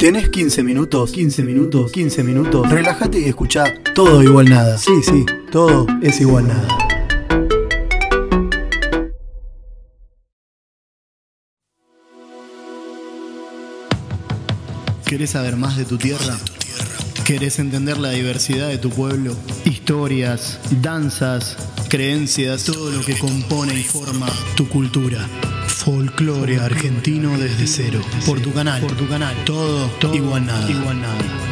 ¿Tenés 15 minutos? 15 minutos, 15 minutos. Relájate y escucha todo igual nada. Sí, sí, todo es igual nada. ¿Querés saber más de tu tierra? ¿Querés entender la diversidad de tu pueblo? Historias, danzas, creencias, todo lo que compone y forma tu cultura. Folclore argentino desde cero. Por tu canal. Por tu canal. Todo, todo igual nada. Igual nada.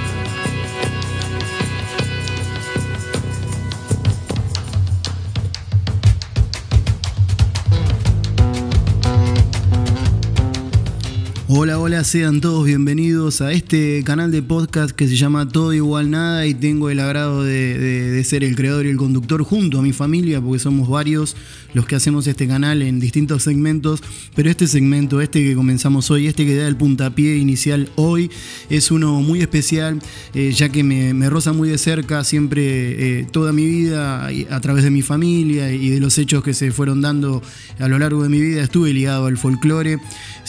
Hola, hola, sean todos bienvenidos a este canal de podcast que se llama Todo Igual Nada y tengo el agrado de, ser el creador y el conductor junto a mi familia porque somos varios los que hacemos este canal en distintos segmentos, pero este segmento, este que comenzamos hoy, este que da el puntapié inicial hoy, es uno muy especial eh, ya que me, me roza muy de cerca siempre eh, toda mi vida a través de mi familia y de los hechos que se fueron dando a lo largo de mi vida estuve ligado al folclore.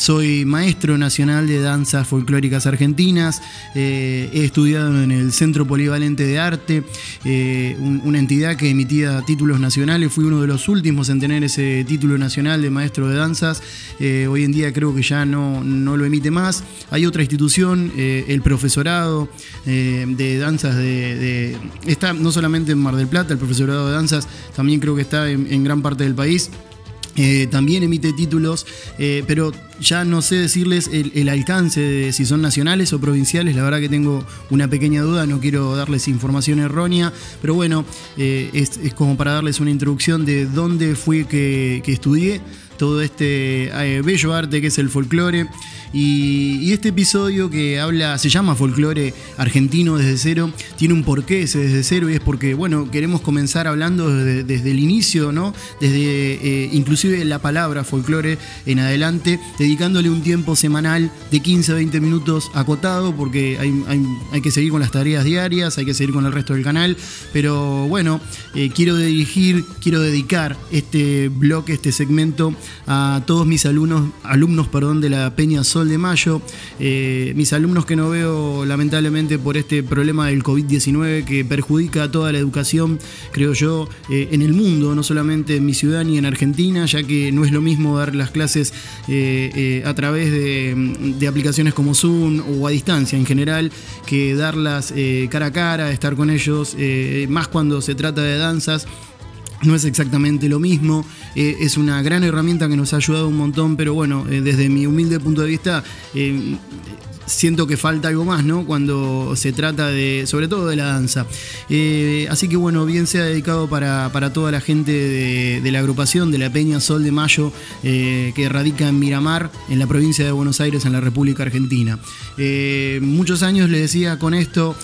Soy maestro nacional de danzas folclóricas argentinas, eh, he estudiado en el Centro Polivalente de Arte, eh, un- una entidad que emitía títulos nacionales, fui uno de los últimos en tener ese título nacional de maestro de danzas, Eh, hoy en día creo que ya no, no lo emite más. Hay otra institución, el profesorado de danzas de, Está no solamente en Mar del Plata, el profesorado de danzas también creo que está en gran parte del país. Eh, también emite títulos, eh, pero ya no sé decirles el, alcance de si son nacionales o provinciales. La verdad que tengo una pequeña duda, no quiero darles información errónea, pero bueno, eh, es, como para darles una introducción de dónde fui que, estudié todo este bello arte que es el folclore. Y, este episodio que habla, se llama Folclore Argentino desde cero, tiene un porqué ese desde cero y es porque, bueno, queremos comenzar hablando desde, el inicio, ¿no? Desde eh, inclusive la palabra folclore en adelante, dedicándole un tiempo semanal de 15 a 20 minutos acotado, porque hay, hay- hay que seguir con las tareas diarias, hay que seguir con el resto del canal, pero bueno, eh, quiero dirigir, quiero dedicar este bloque, este segmento a todos mis alumnos, alumnos perdón, de la Peña Sol de Mayo, eh, mis alumnos que no veo lamentablemente por este problema del COVID-19 que perjudica a toda la educación, creo yo, eh, en el mundo, no solamente en mi ciudad ni en Argentina, ya que no es lo mismo dar las clases eh, a través de, aplicaciones como Zoom o a distancia en general, que darlas cara a cara, estar con ellos, más cuando se trata de danzas. No es exactamente lo mismo, eh, es una gran herramienta que nos ha ayudado un montón, pero bueno, eh, desde mi humilde punto de vista, eh, siento que falta algo más, ¿no? Cuando se trata de, sobre todo de la danza. Eh, así que bueno, bien sea dedicado para, para toda la gente de, la agrupación de la Peña Sol de Mayo, eh, que radica en Miramar, en la provincia de Buenos Aires, en la República Argentina. Eh, muchos años le decía con esto,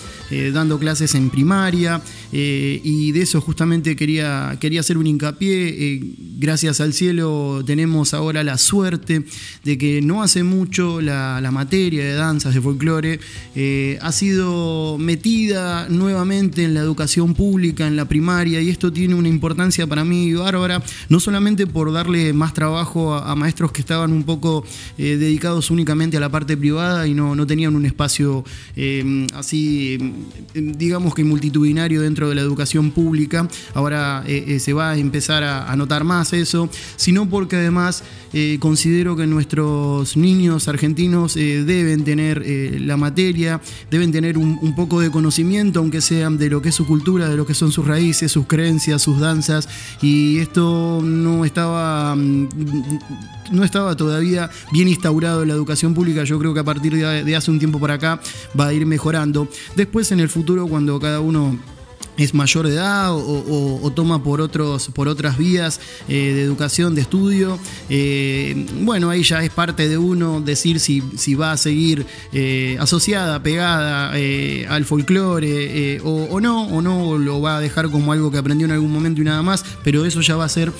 dando clases en primaria, y de eso justamente quería, quería hacer un hincapié. Gracias al cielo tenemos ahora la suerte de que no hace mucho la, materia de de folclore, eh, ha sido metida nuevamente en la educación pública, en la primaria, y esto tiene una importancia para mí bárbara, no solamente por darle más trabajo a, maestros que estaban un poco eh, dedicados únicamente a la parte privada y no, no tenían un espacio eh, así, digamos que multitudinario dentro de la educación pública. Ahora se va a empezar a, a notar más eso, sino porque además considero que nuestros niños argentinos deben tener eh, la materia, deben tener un, poco de conocimiento, aunque sean de lo que es su cultura, de lo que son sus raíces, sus creencias, sus danzas, y esto no estaba, mm, no estaba todavía bien instaurado en la educación pública. Yo creo que a partir de hace un tiempo para acá va a ir mejorando. Después en el futuro, cuando cada uno es mayor de edad o, toma por, otros, por otras vías eh, de educación, de estudio. eh, bueno, ahí ya es parte de uno decir si, si va a seguir eh, asociada, pegada al folclore o, o no, o no, lo va a dejar como algo que aprendió en algún momento y nada más, pero eso ya va a ser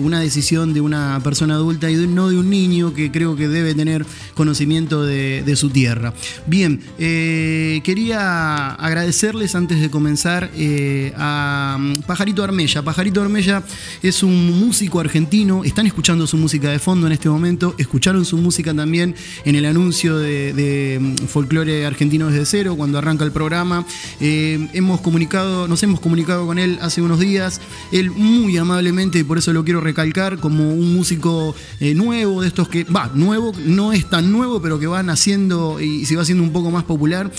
una decisión de una persona adulta y no de un niño que creo que debe tener conocimiento de, su tierra. Bien, quería agradecerles antes de comenzar. Eh, a mm, Pajarito Armella. Pajarito Armella es un músico argentino, están escuchando su música de fondo en este momento, escucharon su música también en el anuncio de, mm, Folclore Argentino desde cero, cuando arranca el programa. Eh, hemos comunicado, nos hemos comunicado con él hace unos días, él muy amablemente, y por eso lo quiero recalcar, como un músico eh, nuevo, de estos que, va, nuevo, no es tan nuevo, pero que van haciendo y se va haciendo un poco más popular,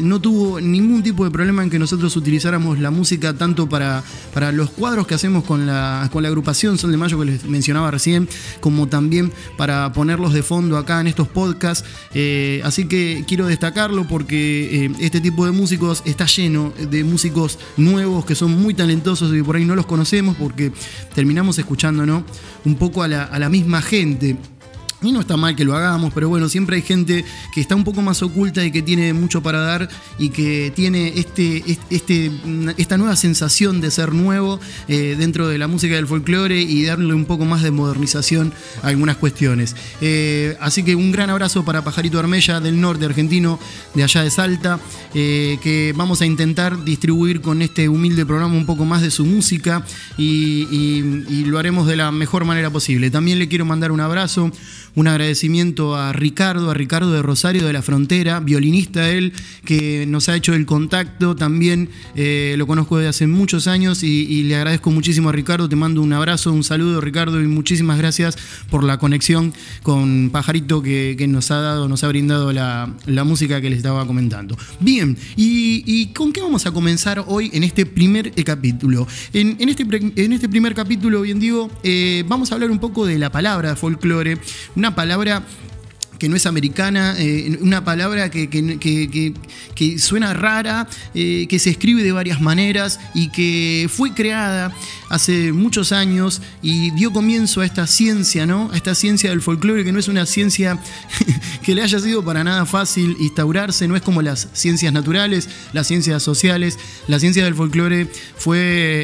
no tuvo ningún tipo de problema en que nosotros utilizáramos la música tanto para, para los cuadros que hacemos con la, con la agrupación Sol de Mayo que les mencionaba recién, como también para ponerlos de fondo acá en estos podcasts. Eh, así que quiero destacarlo porque eh, este tipo de músicos está lleno de músicos nuevos que son muy talentosos y por ahí no los conocemos porque terminamos escuchando ¿no? un poco a la, a la misma gente. Y no está mal que lo hagamos, pero bueno, siempre hay gente que está un poco más oculta y que tiene mucho para dar y que tiene este, este, esta nueva sensación de ser nuevo eh, dentro de la música del folclore y darle un poco más de modernización a algunas cuestiones. Eh, así que un gran abrazo para Pajarito Armella del norte argentino, de allá de Salta, eh, que vamos a intentar distribuir con este humilde programa un poco más de su música y, y lo haremos de la mejor manera posible. También le quiero mandar un abrazo un agradecimiento a Ricardo, a Ricardo de Rosario de la Frontera, violinista él, que nos ha hecho el contacto, también eh, lo conozco desde hace muchos años y, le agradezco muchísimo a Ricardo, te mando un abrazo, un saludo Ricardo y muchísimas gracias por la conexión con Pajarito que, nos ha dado, nos ha brindado la, música que les estaba comentando. Bien, y, con qué vamos a comenzar hoy en este primer capítulo? En, este, en este primer capítulo, bien digo, eh, vamos a hablar un poco de la palabra folclore, una palabra que no es americana, eh, una palabra que, que, suena rara, eh, que se escribe de varias maneras y que fue creada hace muchos años y dio comienzo a esta ciencia, ¿no? A esta ciencia del folclore, que no es una ciencia que le haya sido para nada fácil instaurarse, no es como las ciencias naturales, las ciencias sociales. La ciencia del folclore fue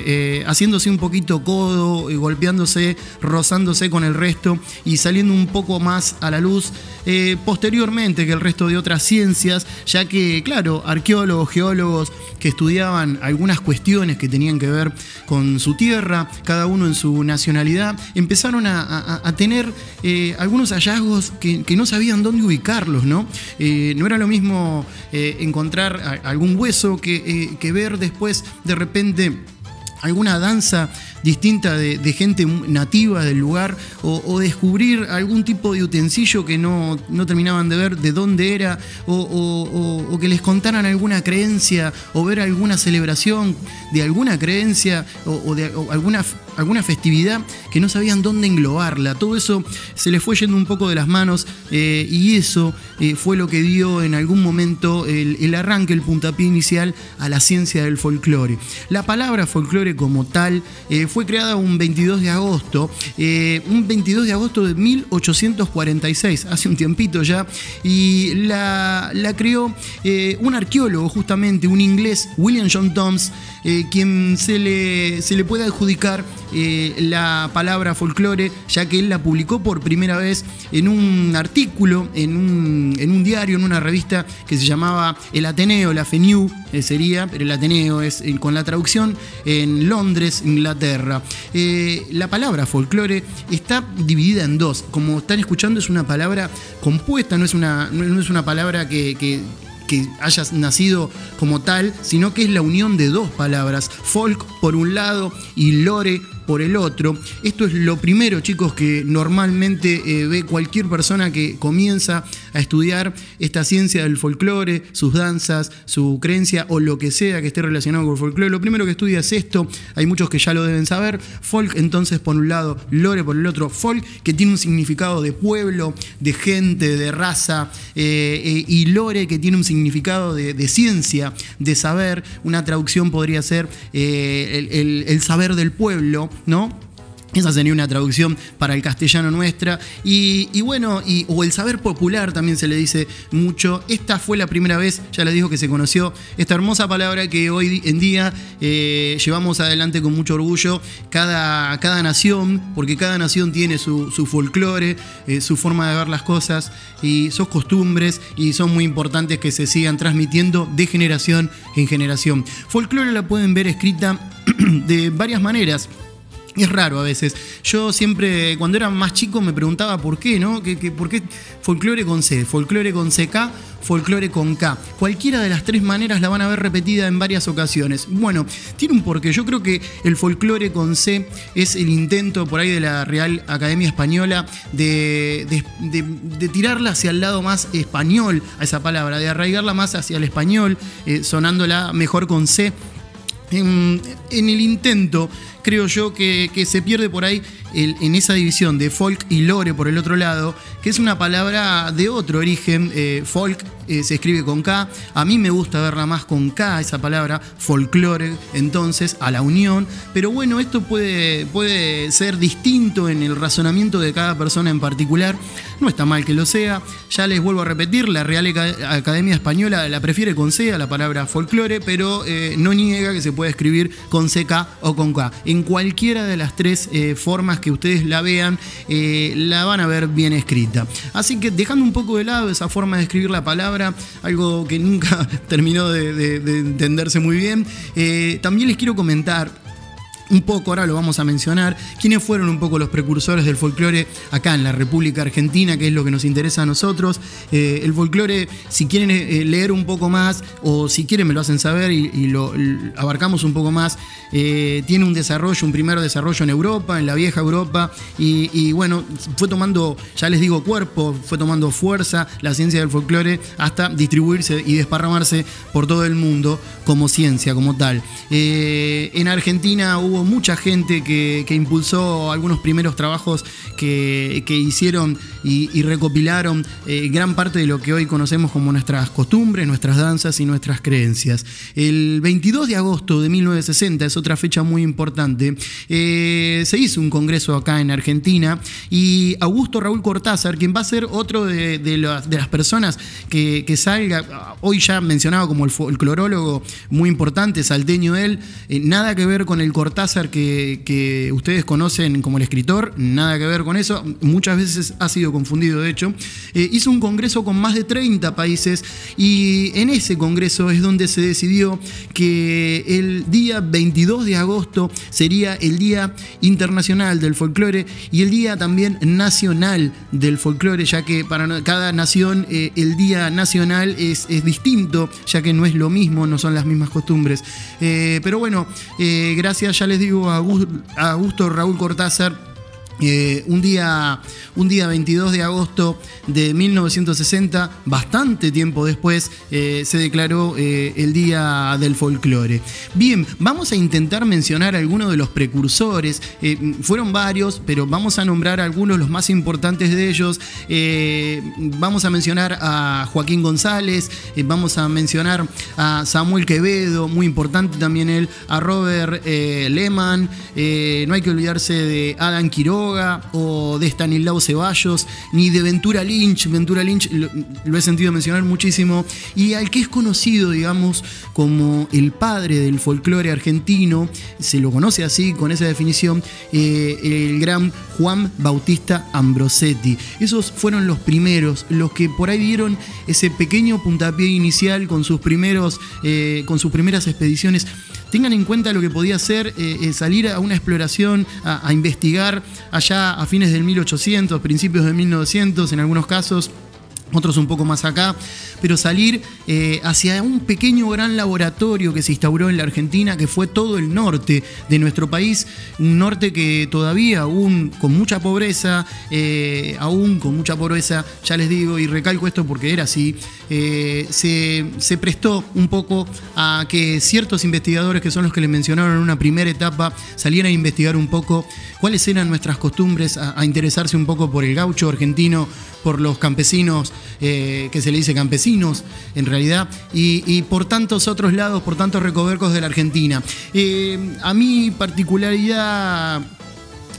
eh, haciéndose un poquito codo, golpeándose, rozándose con el resto y saliendo un poco más a la luz. Eh, posteriormente que el resto de otras ciencias, ya que, claro, arqueólogos, geólogos que estudiaban algunas cuestiones que tenían que ver con su tierra, cada uno en su nacionalidad, empezaron a, tener eh, algunos hallazgos que, no sabían dónde ubicarlos, ¿no? Eh, no era lo mismo encontrar algún hueso que, que ver después de repente alguna danza distinta de, gente nativa del lugar o, descubrir algún tipo de utensilio que no, terminaban de ver de dónde era o, que les contaran alguna creencia o ver alguna celebración de alguna creencia o, de alguna, alguna festividad que no sabían dónde englobarla. Todo eso se les fue yendo un poco de las manos eh, y eso eh, fue lo que dio en algún momento el, el arranque, el puntapié inicial a la ciencia del folclore. La palabra folclore como tal eh, fue creada un 22 de agosto, eh, un 22 de agosto de 1846, hace un tiempito ya, y la, la creó eh, un arqueólogo justamente, un inglés, William John Toms, eh, quien se le, se le puede adjudicar la palabra folclore, ya que él la publicó por primera vez en un artículo, en un, en un diario, en una revista que se llamaba El Ateneo, la FENIU sería, pero el Ateneo es con la traducción en Londres, Inglaterra. Eh, la palabra folclore está dividida en dos. Como están escuchando, es una palabra compuesta, no es una, no es una palabra que que haya nacido como tal, sino que es la unión de dos palabras, folk por un lado y lore por el otro. Esto es lo primero, chicos, que normalmente eh, ve cualquier persona que comienza a estudiar esta ciencia del folclore, sus danzas, su creencia o lo que sea que esté relacionado con el folclore. Lo primero que estudia es esto, hay muchos que ya lo deben saber. Folk, entonces, por un lado, lore por el otro. Folk, que tiene un significado de pueblo, de gente, de raza, eh, eh, y lore, que tiene un significado de, ciencia, de saber. Una traducción podría ser el saber del pueblo, ¿no? Esa sería una traducción para el castellano nuestra. Y, bueno, o el saber popular también se le dice mucho. Esta fue la primera vez, ya les digo, que se conoció esta hermosa palabra que hoy en día eh, llevamos adelante con mucho orgullo. Cada, cada nación, porque cada nación tiene su, folclore, eh, su forma de ver las cosas y sus costumbres, y son muy importantes que se sigan transmitiendo de generación en generación. Folclore la pueden ver escrita de varias maneras. Es raro a veces. Yo siempre, cuando era más chico, me preguntaba por qué, ¿no? por qué folclore con C, folclore con CK, folclore con K? Cualquiera de las tres maneras la van a ver repetida en varias ocasiones. Bueno, tiene un porqué. Yo creo que el folclore con C es el intento por ahí de la Real Academia Española de, tirarla hacia el lado más español a esa palabra, de arraigarla más hacia el español, eh, sonándola mejor con C. en, el intento creo yo que, se pierde por ahí en esa división de folk y lore por el otro lado, que es una palabra de otro origen. Eh, folk eh, se escribe con K. A mí me gusta verla más con K, esa palabra, folklore, entonces, a la unión. Pero bueno, esto puede, puede ser distinto en el razonamiento de cada persona en particular. No está mal que lo sea. Ya les vuelvo a repetir, la Real Academia Española la prefiere con C a la palabra folklore, pero eh, no niega que se puede escribir con CK o con K en cualquiera de las tres eh, formas que ustedes la vean, eh, la van a ver bien escrita. Así que dejando un poco de lado esa forma de escribir la palabra, algo que nunca terminó de, entenderse muy bien, eh, también les quiero comentar un poco, ahora lo vamos a mencionar, quiénes fueron un poco los precursores del folclore acá en la República Argentina, que es lo que nos interesa a nosotros. Eh, el folclore, si quieren eh, leer un poco más o si quieren me lo hacen saber y, lo abarcamos un poco más, eh, tiene un desarrollo, un primer desarrollo en Europa, en la vieja Europa, y, bueno, fue tomando, ya les digo, cuerpo, fue tomando fuerza la ciencia del folclore hasta distribuirse y desparramarse por todo el mundo como ciencia, como tal. en Argentina hubo mucha gente que, impulsó algunos primeros trabajos que, hicieron y, recopilaron eh, gran parte de lo que hoy conocemos como nuestras costumbres, nuestras danzas y nuestras creencias. El 22 de agosto de 1960 es otra fecha muy importante. Eh, se hizo un congreso acá en Argentina y Augusto Raúl Cortázar, quien va a ser otro de, las personas que, salga, hoy ya mencionado como el, clorólogo muy importante, salteño él, eh, nada que ver con el Cortázar que, ustedes conocen como el escritor, nada que ver con eso, muchas veces ha sido confundido de hecho, eh, hizo un congreso con más de 30 países y en ese congreso es donde se decidió que el día 22 de agosto sería el Día Internacional del Folclore y el Día también Nacional del Folclore, ya que para cada nación eh, el Día Nacional es, distinto, ya que no es lo mismo, no son las mismas costumbres. Eh, pero bueno, gracias, ya les digo a Augusto Raúl Cortázar eh, un, día, un día 22 de agosto de 1960, bastante tiempo después, eh, se declaró eh, el Día del Folclore. Bien, vamos a intentar mencionar algunos de los precursores. fueron varios, pero vamos a nombrar algunos, los más importantes de ellos. vamos a mencionar a Joaquín González, vamos a mencionar a Samuel Quevedo, muy importante también él, a Robert Lehman, no hay que olvidarse de Adam Quiroga o de Stanislao Ceballos, ni de Ventura Lynch. Ventura Lynch lo, he sentido mencionar muchísimo. Y al que es conocido, digamos, como el padre del folclore argentino, se lo conoce así, con esa definición, eh, el gran Juan Bautista Ambrosetti. Esos fueron los primeros, los que por ahí dieron ese pequeño puntapié inicial con sus primeros, eh, con sus primeras expediciones tengan en cuenta lo que podía ser eh, eh, salir a una exploración, a, investigar allá a fines del 1800, principios de 1900 en algunos casos otros un poco más acá, pero salir eh, hacia un pequeño gran laboratorio que se instauró en la Argentina, que fue todo el norte de nuestro país, un norte que todavía aún con mucha pobreza, eh, aún con mucha pobreza, ya les digo y recalco esto porque era así, eh, se, prestó un poco a que ciertos investigadores, que son los que les mencionaron en una primera etapa, salieran a investigar un poco cuáles eran nuestras costumbres, a interesarse un poco por el gaucho argentino, por los campesinos, que se le dice campesinos, en realidad, y, por tantos otros lados, por tantos recovecos de la Argentina. Eh, a mi particularidad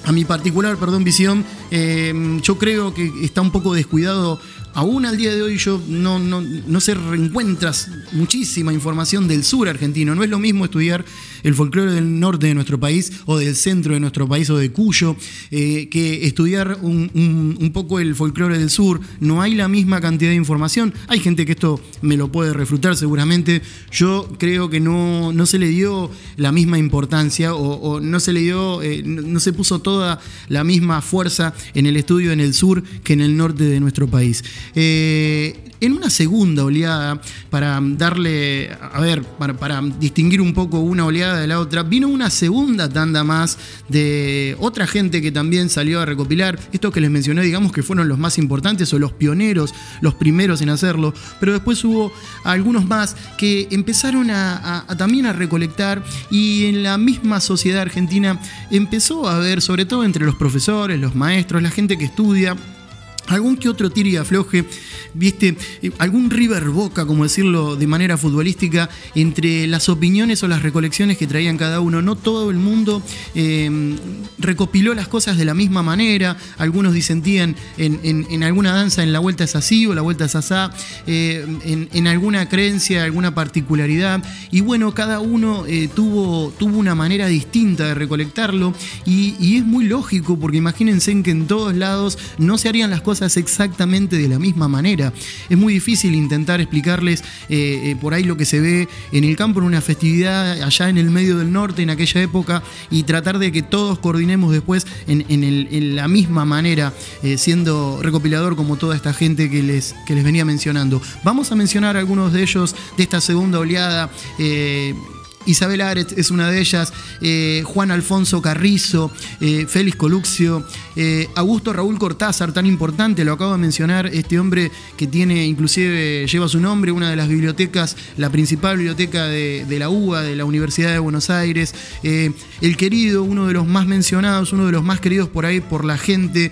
a mi particular, perdón, visión, eh, yo creo que está un poco descuidado aún al día de hoy yo no, no, se reencuentras muchísima información del sur argentino. No es lo mismo estudiar el folclore del norte de nuestro país o del centro de nuestro país o de Cuyo eh, que estudiar un, poco el folclore del sur. No hay la misma cantidad de información. Hay gente que esto me lo puede refutar seguramente. Yo creo que no, no se le dio la misma importancia o, no se le dio, eh, no, se puso toda la misma fuerza en el estudio en el sur que en el norte de nuestro país. Eh, en una segunda oleada, para darle, a ver, para, distinguir un poco una oleada de la otra, vino una segunda tanda más de otra gente que también salió a recopilar. Estos que les mencioné, digamos que fueron los más importantes o los pioneros, los primeros en hacerlo, pero después hubo algunos más que empezaron a, también a recolectar y en la misma sociedad argentina empezó a haber, sobre todo entre los profesores, los maestros, la gente que estudia, algún que otro tiro y afloje, viste, eh, algún river boca, como decirlo de manera futbolística, entre las opiniones o las recolecciones que traían cada uno. No todo el mundo em, recopiló las cosas de la misma manera, algunos disentían en, alguna danza en la vuelta es así o la vuelta es asá, eh, en, alguna creencia, alguna particularidad, y bueno, cada uno eh, tuvo, tuvo una manera distinta de recolectarlo, y, y es muy lógico, porque imagínense que en todos lados no se harían las cosas exactamente de la misma manera. Es muy difícil intentar explicarles eh, eh, por ahí lo que se ve en el campo en una festividad allá en el medio del norte en aquella época y tratar de que todos coordinemos después en, la misma manera, eh, siendo recopilador como toda esta gente que les, que les venía mencionando. Vamos a mencionar algunos de ellos de esta segunda oleada. Isabel Aret es una de ellas, eh, Juan Alfonso Carrizo, eh, Félix Coluxio, eh, Augusto Raúl Cortázar, tan importante, lo acabo de mencionar, este hombre que tiene, inclusive lleva su nombre, una de las bibliotecas, la principal biblioteca de, la UBA, de la Universidad de Buenos Aires, el querido, uno de los más mencionados, uno de los más queridos por ahí por la gente,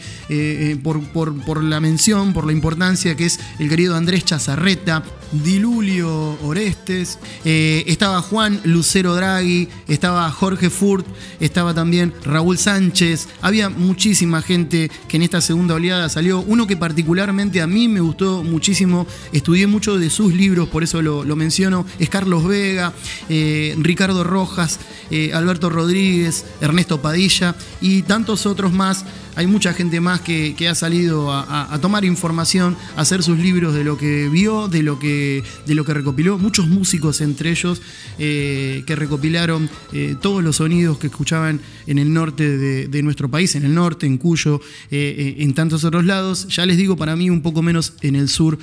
por, por la mención, por la importancia que es el querido Andrés Chazarreta, Dilulio Orestes, estaba Juan Lucía, Cero Draghi, estaba Jorge Furt, estaba también Raúl Sánchez. Había muchísima gente que en esta segunda oleada salió. Uno que particularmente a mí me gustó muchísimo, estudié mucho de sus libros, por eso lo, menciono, es Carlos Vega, eh, Ricardo Rojas, eh, Alberto Rodríguez, Ernesto Padilla y tantos otros más hay mucha gente más que, ha salido a, tomar información, a hacer sus libros de lo que vio, de lo que, de lo que recopiló. Muchos músicos entre ellos eh, que recopilaron eh, todos los sonidos que escuchaban en el norte de, nuestro país, en el norte, en Cuyo, eh, en tantos otros lados. Ya les digo, para mí un poco menos en el sur,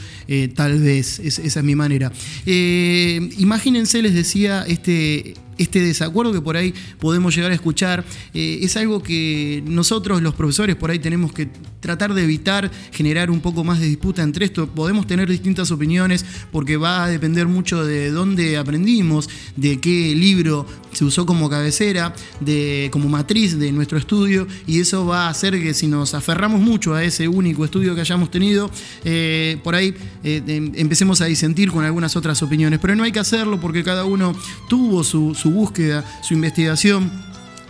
tal vez. esa es mi manera. imagínense, les decía, este este desacuerdo que por ahí podemos llegar a escuchar, eh, es algo que nosotros los profesores por ahí tenemos que tratar de evitar generar un poco más de disputa entre esto. Podemos tener distintas opiniones porque va a depender mucho de dónde aprendimos, de qué libro se usó como cabecera, de, como matriz de nuestro estudio y eso va a hacer que si nos aferramos mucho a ese único estudio que hayamos tenido, eh, por ahí eh, em, empecemos a disentir con algunas otras opiniones. Pero no hay que hacerlo porque cada uno tuvo su búsqueda, su investigación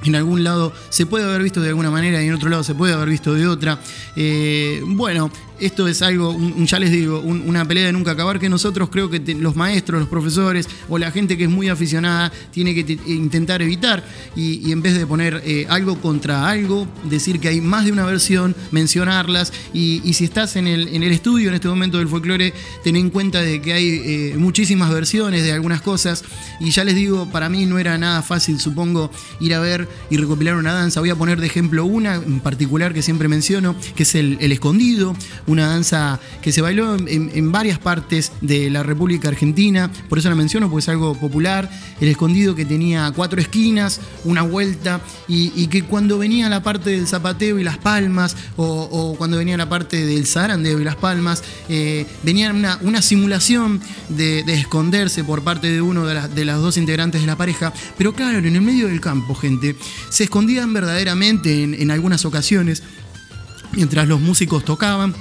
en algún lado se puede haber visto de alguna manera y en otro lado se puede haber visto de otra. Eh, bueno, esto es algo, ya les digo, una pelea de nunca acabar que nosotros creo que los maestros, los profesores o la gente que es muy aficionada tiene que intentar evitar y, en vez de poner eh, algo contra algo, decir que hay más de una versión, mencionarlas y, si estás en el, en el, estudio en este momento del folclore, ten en cuenta de que hay eh, muchísimas versiones de algunas cosas y ya les digo, para mí no era nada fácil, supongo, ir a ver y recopilar una danza. Voy a poner de ejemplo una en particular que siempre menciono, que es el escondido, una danza que se bailó en, varias partes de la República Argentina, por eso la menciono, porque es algo popular, el escondido que tenía cuatro esquinas, una vuelta, y, que cuando venía la parte del zapateo y las palmas, o, cuando venía la parte del zarandeo y las palmas, eh, venía una, simulación de, esconderse por parte de uno de, de las dos integrantes de la pareja, pero claro, en el medio del campo, gente, se escondían verdaderamente en algunas ocasiones mientras los músicos tocaban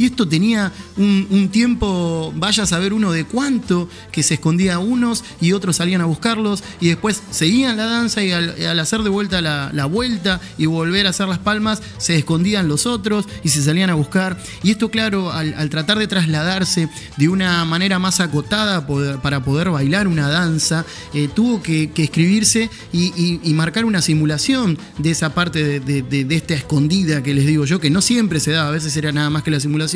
Y esto tenía un, tiempo, vaya a saber uno de cuánto, que se escondía unos y otros salían a buscarlos y después seguían la danza y al, hacer de vuelta la, vuelta y volver a hacer las palmas, se escondían los otros y se salían a buscar. Y esto, claro, al, tratar de trasladarse de una manera más acotada para poder bailar una danza, eh, tuvo que, escribirse y, marcar una simulación de esa parte de, esta escondida que les digo yo, que no siempre se da, a veces era nada más que la simulación,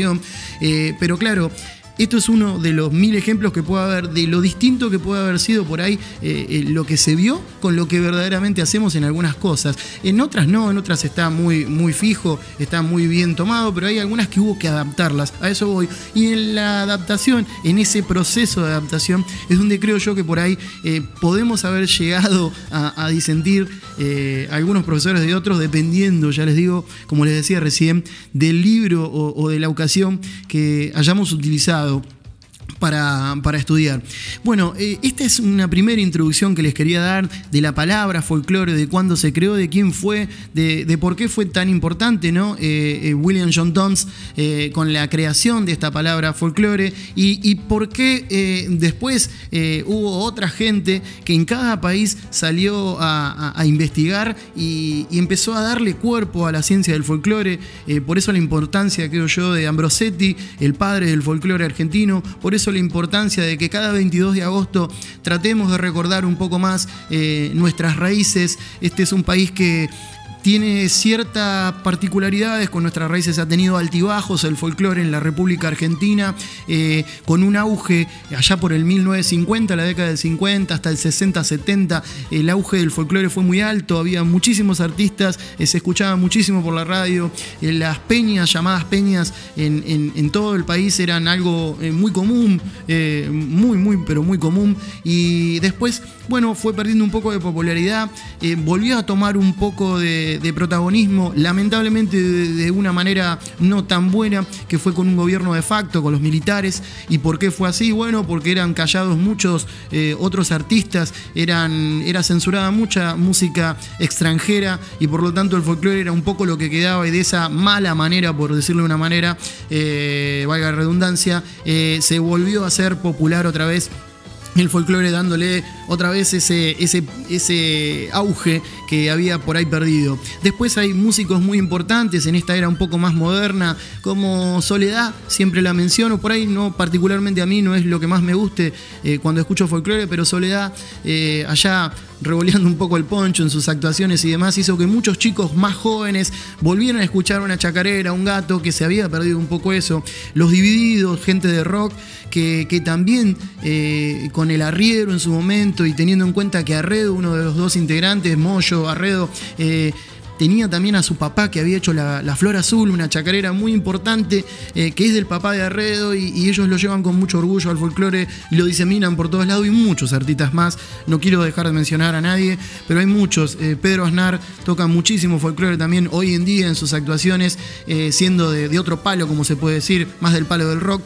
eh, pero claro, esto es uno de los mil ejemplos que puede haber de lo distinto que puede haber sido por ahí eh, eh, lo que se vio con lo que verdaderamente hacemos en algunas cosas. En otras no, en otras está muy, muy fijo, está muy bien tomado, pero hay algunas que hubo que adaptarlas. A eso voy. Y en la adaptación, en ese proceso de adaptación, es donde creo yo que por ahí eh, podemos haber llegado a, disentir algunos profesores de otros, dependiendo, ya les digo, como les decía recién, del libro o de la ocasión que hayamos utilizado pasado para, estudiar. Bueno, eh, esta es una primera introducción que les quería dar de la palabra folclore, de cuándo se creó, de quién fue, de, por qué fue tan importante, ¿no? Eh, eh, William John Dons con la creación de esta palabra folclore y, por qué después hubo otra gente que en cada país salió a, investigar y, y, empezó a darle cuerpo a la ciencia del folclore. por eso la importancia, creo yo, de Ambrosetti, el padre del folclore argentino, por eso la importancia de que cada 22 de agosto tratemos de recordar un poco más eh, nuestras raíces. Este es un país que tiene ciertas particularidades con nuestras raíces, ha tenido altibajos el folclore en la República Argentina, eh, con un auge allá por el 1950, la década del 50, hasta el 60-70, el auge del folclore fue muy alto, había muchísimos artistas, eh, se escuchaba muchísimo por la radio, eh, las peñas, llamadas peñas en, todo el país eran algo muy común, muy, muy, pero muy común, y después, bueno, fue perdiendo un poco de popularidad, volvió a tomar un poco de protagonismo, lamentablemente de, una manera no tan buena, que fue con un gobierno de facto, con los militares. ¿Y por qué fue así? Bueno, porque eran callados muchos eh, otros artistas, era censurada mucha música extranjera y por lo tanto el folclore era un poco lo que quedaba y de esa mala manera, por decirlo de una manera, eh, valga la redundancia, eh, se volvió a ser popular otra vez el folclore dándole otra vez ese, ese, ese auge que había por ahí perdido. Después hay músicos muy importantes en esta era un poco más moderna, como Soledad, siempre la menciono, por ahí no particularmente a mí no es lo que más me guste eh, cuando escucho folclore, pero Soledad eh, allá revoleando un poco el poncho en sus actuaciones y demás, hizo que muchos chicos más jóvenes volvieran a escuchar una chacarera, un gato, que se había perdido un poco eso. Los divididos, gente de rock, que, también eh, con el arriero en su momento y teniendo en cuenta que Arredo, uno de los dos integrantes, Moyo, Arredo, eh, tenía también a su papá que había hecho la, Flor Azul, una chacarera muy importante, eh, que es del papá de Arredo, y, ellos lo llevan con mucho orgullo al folclore lo diseminan por todos lados, y muchos artistas más. No quiero dejar de mencionar a nadie, pero hay muchos. Eh, Pedro Aznar toca muchísimo folclore también hoy en día en sus actuaciones, eh, siendo de otro palo, como se puede decir, más del palo del rock.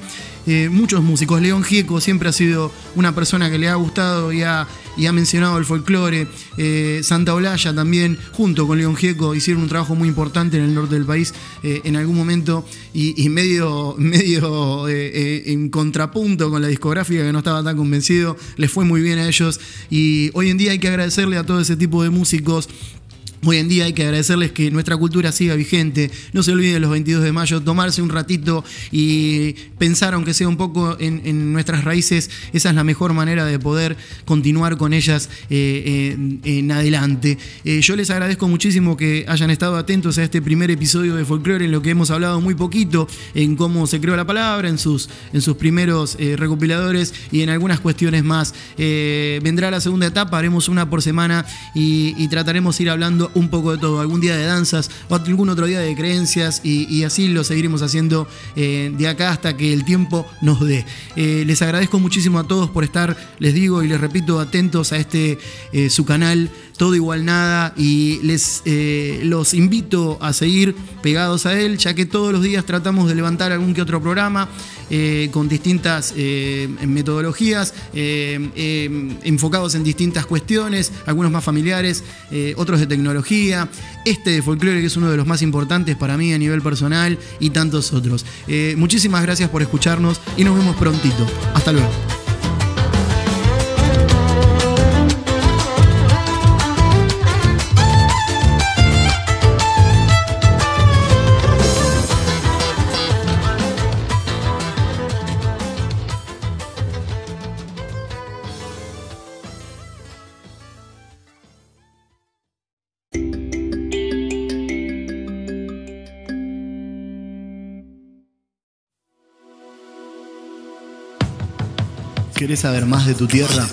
Eh, muchos músicos. León Gieco siempre ha sido una persona que le ha gustado y ha, y ha mencionado el folclore. Eh, Santa Olalla también, junto con León Gieco, hicieron un trabajo muy importante en el norte del país eh, en algún momento y, medio, medio en contrapunto con la discográfica que no estaba tan convencido. Les fue muy bien a ellos y hoy en día hay que agradecerle a todo ese tipo de músicos Hoy en día hay que agradecerles que nuestra cultura siga vigente. No se olviden los 22 de mayo, tomarse un ratito y pensar, aunque sea un poco en, nuestras raíces. Esa es la mejor manera de poder continuar con ellas eh, en adelante. Eh, yo les agradezco muchísimo que hayan estado atentos a este primer episodio de Folklore, en lo que hemos hablado muy poquito, en cómo se creó la palabra, en sus, en sus primeros eh, recopiladores y en algunas cuestiones más. vendrá la segunda etapa, haremos una por semana y, y trataremos de ir hablando un poco de todo, algún día de danzas o algún otro día de creencias y, así lo seguiremos haciendo eh, de acá hasta que el tiempo nos dé. Eh, les agradezco muchísimo a todos por estar, les digo y les repito, atentos a este eh, su canal todo igual nada y les los invito a seguir pegados a él ya que todos los días tratamos de levantar algún que otro programa con distintas metodologías, enfocados en distintas cuestiones, algunos más familiares, otros de tecnología, este de folclore que es uno de los más importantes para mí a nivel personal y tantos otros. muchísimas gracias por escucharnos y nos vemos prontito. Hasta luego. ¿Querés saber más de tu tierra?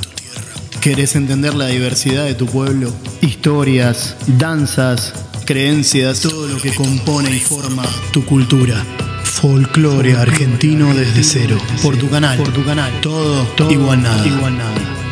¿Querés entender la diversidad de tu pueblo? Historias, danzas, creencias, todo lo que compone y forma tu cultura. Folclore argentino desde cero. Por tu canal. Por tu canal. Todo, todo igual nada. Igual nada.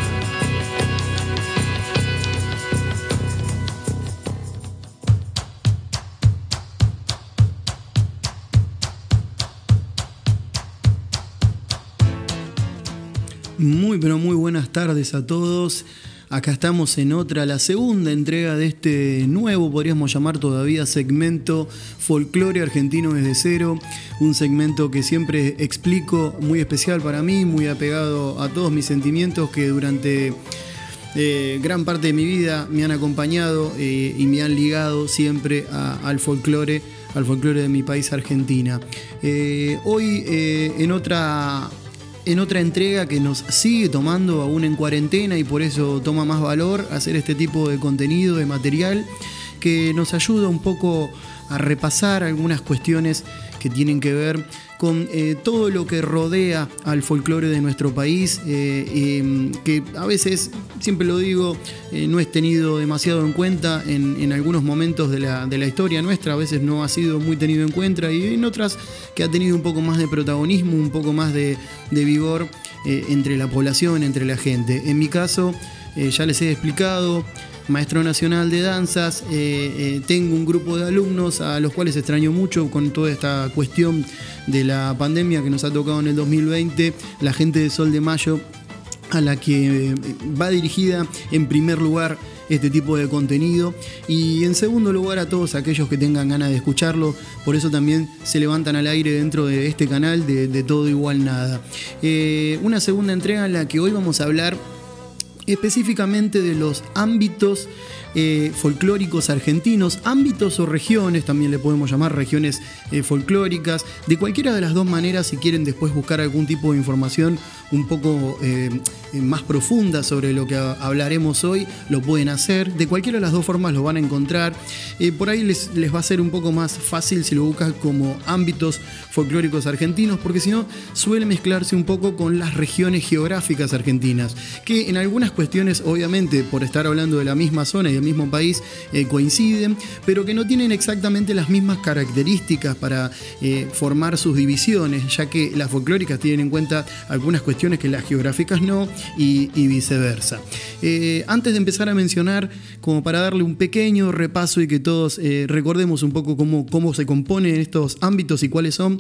Muy, pero muy buenas tardes a todos. Acá estamos en otra, la segunda entrega de este nuevo, podríamos llamar todavía, segmento Folclore Argentino desde cero. Un segmento que siempre explico, muy especial para mí, muy apegado a todos mis sentimientos que durante eh, gran parte de mi vida me han acompañado eh, y me han ligado siempre al folclore al folclore de mi país Argentina. Eh, hoy en otra en otra entrega que nos sigue tomando aún en cuarentena y por eso toma más valor hacer este tipo de contenido, de material, que nos ayuda un poco a repasar algunas cuestiones que tienen que ver con eh, todo lo que rodea al folclore de nuestro país, eh, em, que a veces, siempre lo digo, eh, no es tenido demasiado en cuenta en, algunos momentos de la, historia nuestra, a veces no ha sido muy tenido en cuenta y en otras que ha tenido un poco más de protagonismo, un poco más de, de vigor entre la población, entre la gente. En mi caso, ya les he explicado, maestro nacional de danzas, eh, eh, tengo un grupo de alumnos a los cuales extraño mucho con toda esta cuestión de la pandemia que nos ha tocado en el 2020, la gente de Sol de Mayo a la que eh, va dirigida en primer lugar este tipo de contenido y en segundo lugar a todos aquellos que tengan ganas de escucharlo, por eso también se levantan al aire dentro de este canal de, Todo Igual Nada. una segunda entrega en la que hoy vamos a hablar específicamente de los ámbitos eh, folclóricos argentinos, ámbitos o regiones, también le podemos llamar regiones eh, folclóricas, de cualquiera de las dos maneras, si quieren después buscar algún tipo de información un poco eh, más profunda sobre lo que hablaremos hoy, lo pueden hacer. De cualquiera de las dos formas lo van a encontrar. por ahí les, les, va a ser un poco más fácil si lo buscan como ámbitos folclóricos argentinos, porque si no suele mezclarse un poco con las regiones geográficas argentinas, que en algunas cuestiones, obviamente, por estar hablando de la misma zona y mismo país eh, coinciden, pero que no tienen exactamente las mismas características para eh, formar sus divisiones, ya que las folclóricas tienen en cuenta algunas cuestiones que las geográficas no y, viceversa. Eh, antes de empezar a mencionar, como para darle un pequeño repaso y que todos recordemos un poco cómo, cómo se componen estos ámbitos y cuáles son,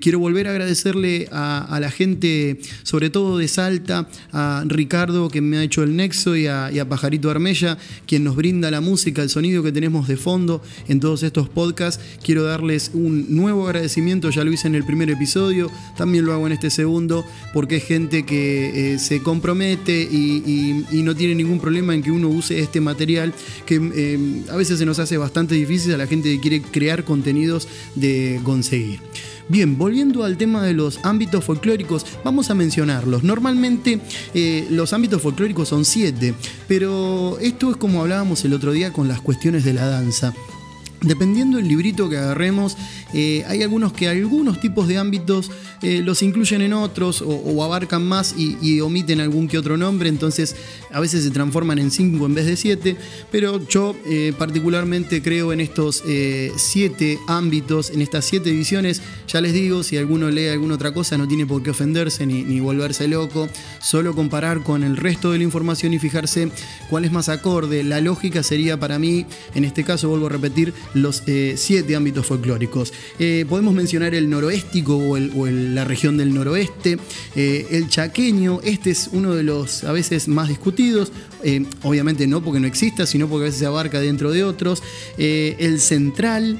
quiero volver a agradecerle a, la gente, sobre todo de Salta, a Ricardo que me ha hecho el nexo y a, Pajarito Armella, quien nos brinda la música, el sonido que tenemos de fondo en todos estos podcasts. Quiero darles un nuevo agradecimiento, ya lo hice en el primer episodio, también lo hago en este segundo, porque es gente que eh, se compromete y, no tiene ningún problema en que uno use este material que eh, a veces se nos hace bastante difícil a la gente que quiere crear contenidos de conseguir. Bien, volviendo al tema de los ámbitos folclóricos, vamos a mencionarlos. Normalmente eh, los ámbitos folclóricos son siete, pero esto es como hablábamos el otro día con las cuestiones de la danza. Dependiendo del librito que agarremos, eh, hay algunos que algunos tipos de ámbitos eh, los incluyen en otros o, abarcan más y, omiten algún que otro nombre, entonces a veces se transforman en cinco en vez de siete, pero yo eh, particularmente creo en estos siete ámbitos, en estas siete divisiones, ya les digo, si alguno lee alguna otra cosa no tiene por qué ofenderse ni, ni volverse loco, solo comparar con el resto de la información y fijarse cuál es más acorde. La lógica sería para mí, en este caso vuelvo a repetir, los siete ámbitos folclóricos. Podemos mencionar el noroéstico o, la región del noroeste, el chaqueño, este es uno de los a veces más discutidos, obviamente no porque no exista, sino porque a veces se abarca dentro de otros, el central,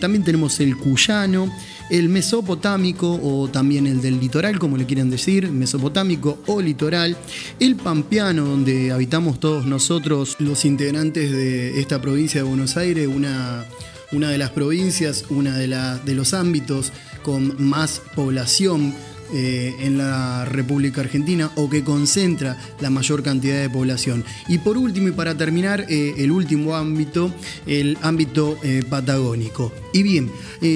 también tenemos el cuyano, el mesopotámico o también el del litoral, como le quieran decir, mesopotámico o litoral, el pampeano, donde habitamos todos nosotros, los integrantes de esta provincia de Buenos Aires, una, una de las provincias, una de, los ámbitos con más población eh, en la República Argentina o que concentra la mayor cantidad de población. Y por último, y para terminar, eh, el último ámbito, el ámbito eh, patagónico. Y bien,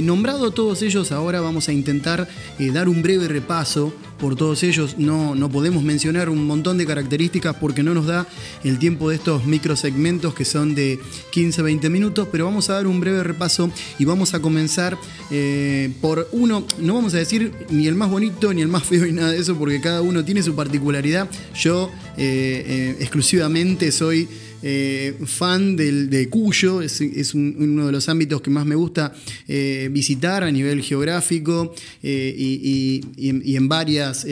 nombrado todos ellos, ahora vamos a intentar dar un breve repaso por todos ellos. No, no podemos mencionar un montón de características porque no nos da el tiempo de estos microsegmentos que son de 15-20 minutos, pero vamos a dar un breve repaso y vamos a comenzar eh, por uno, no vamos a decir ni el más bonito ni el más feo y nada de eso porque cada uno tiene su particularidad. Yo eh, eh, exclusivamente soy eh, fan del, de Cuyo, es, uno de los ámbitos que más me gusta eh, visitar a nivel geográfico eh, y, en, varias,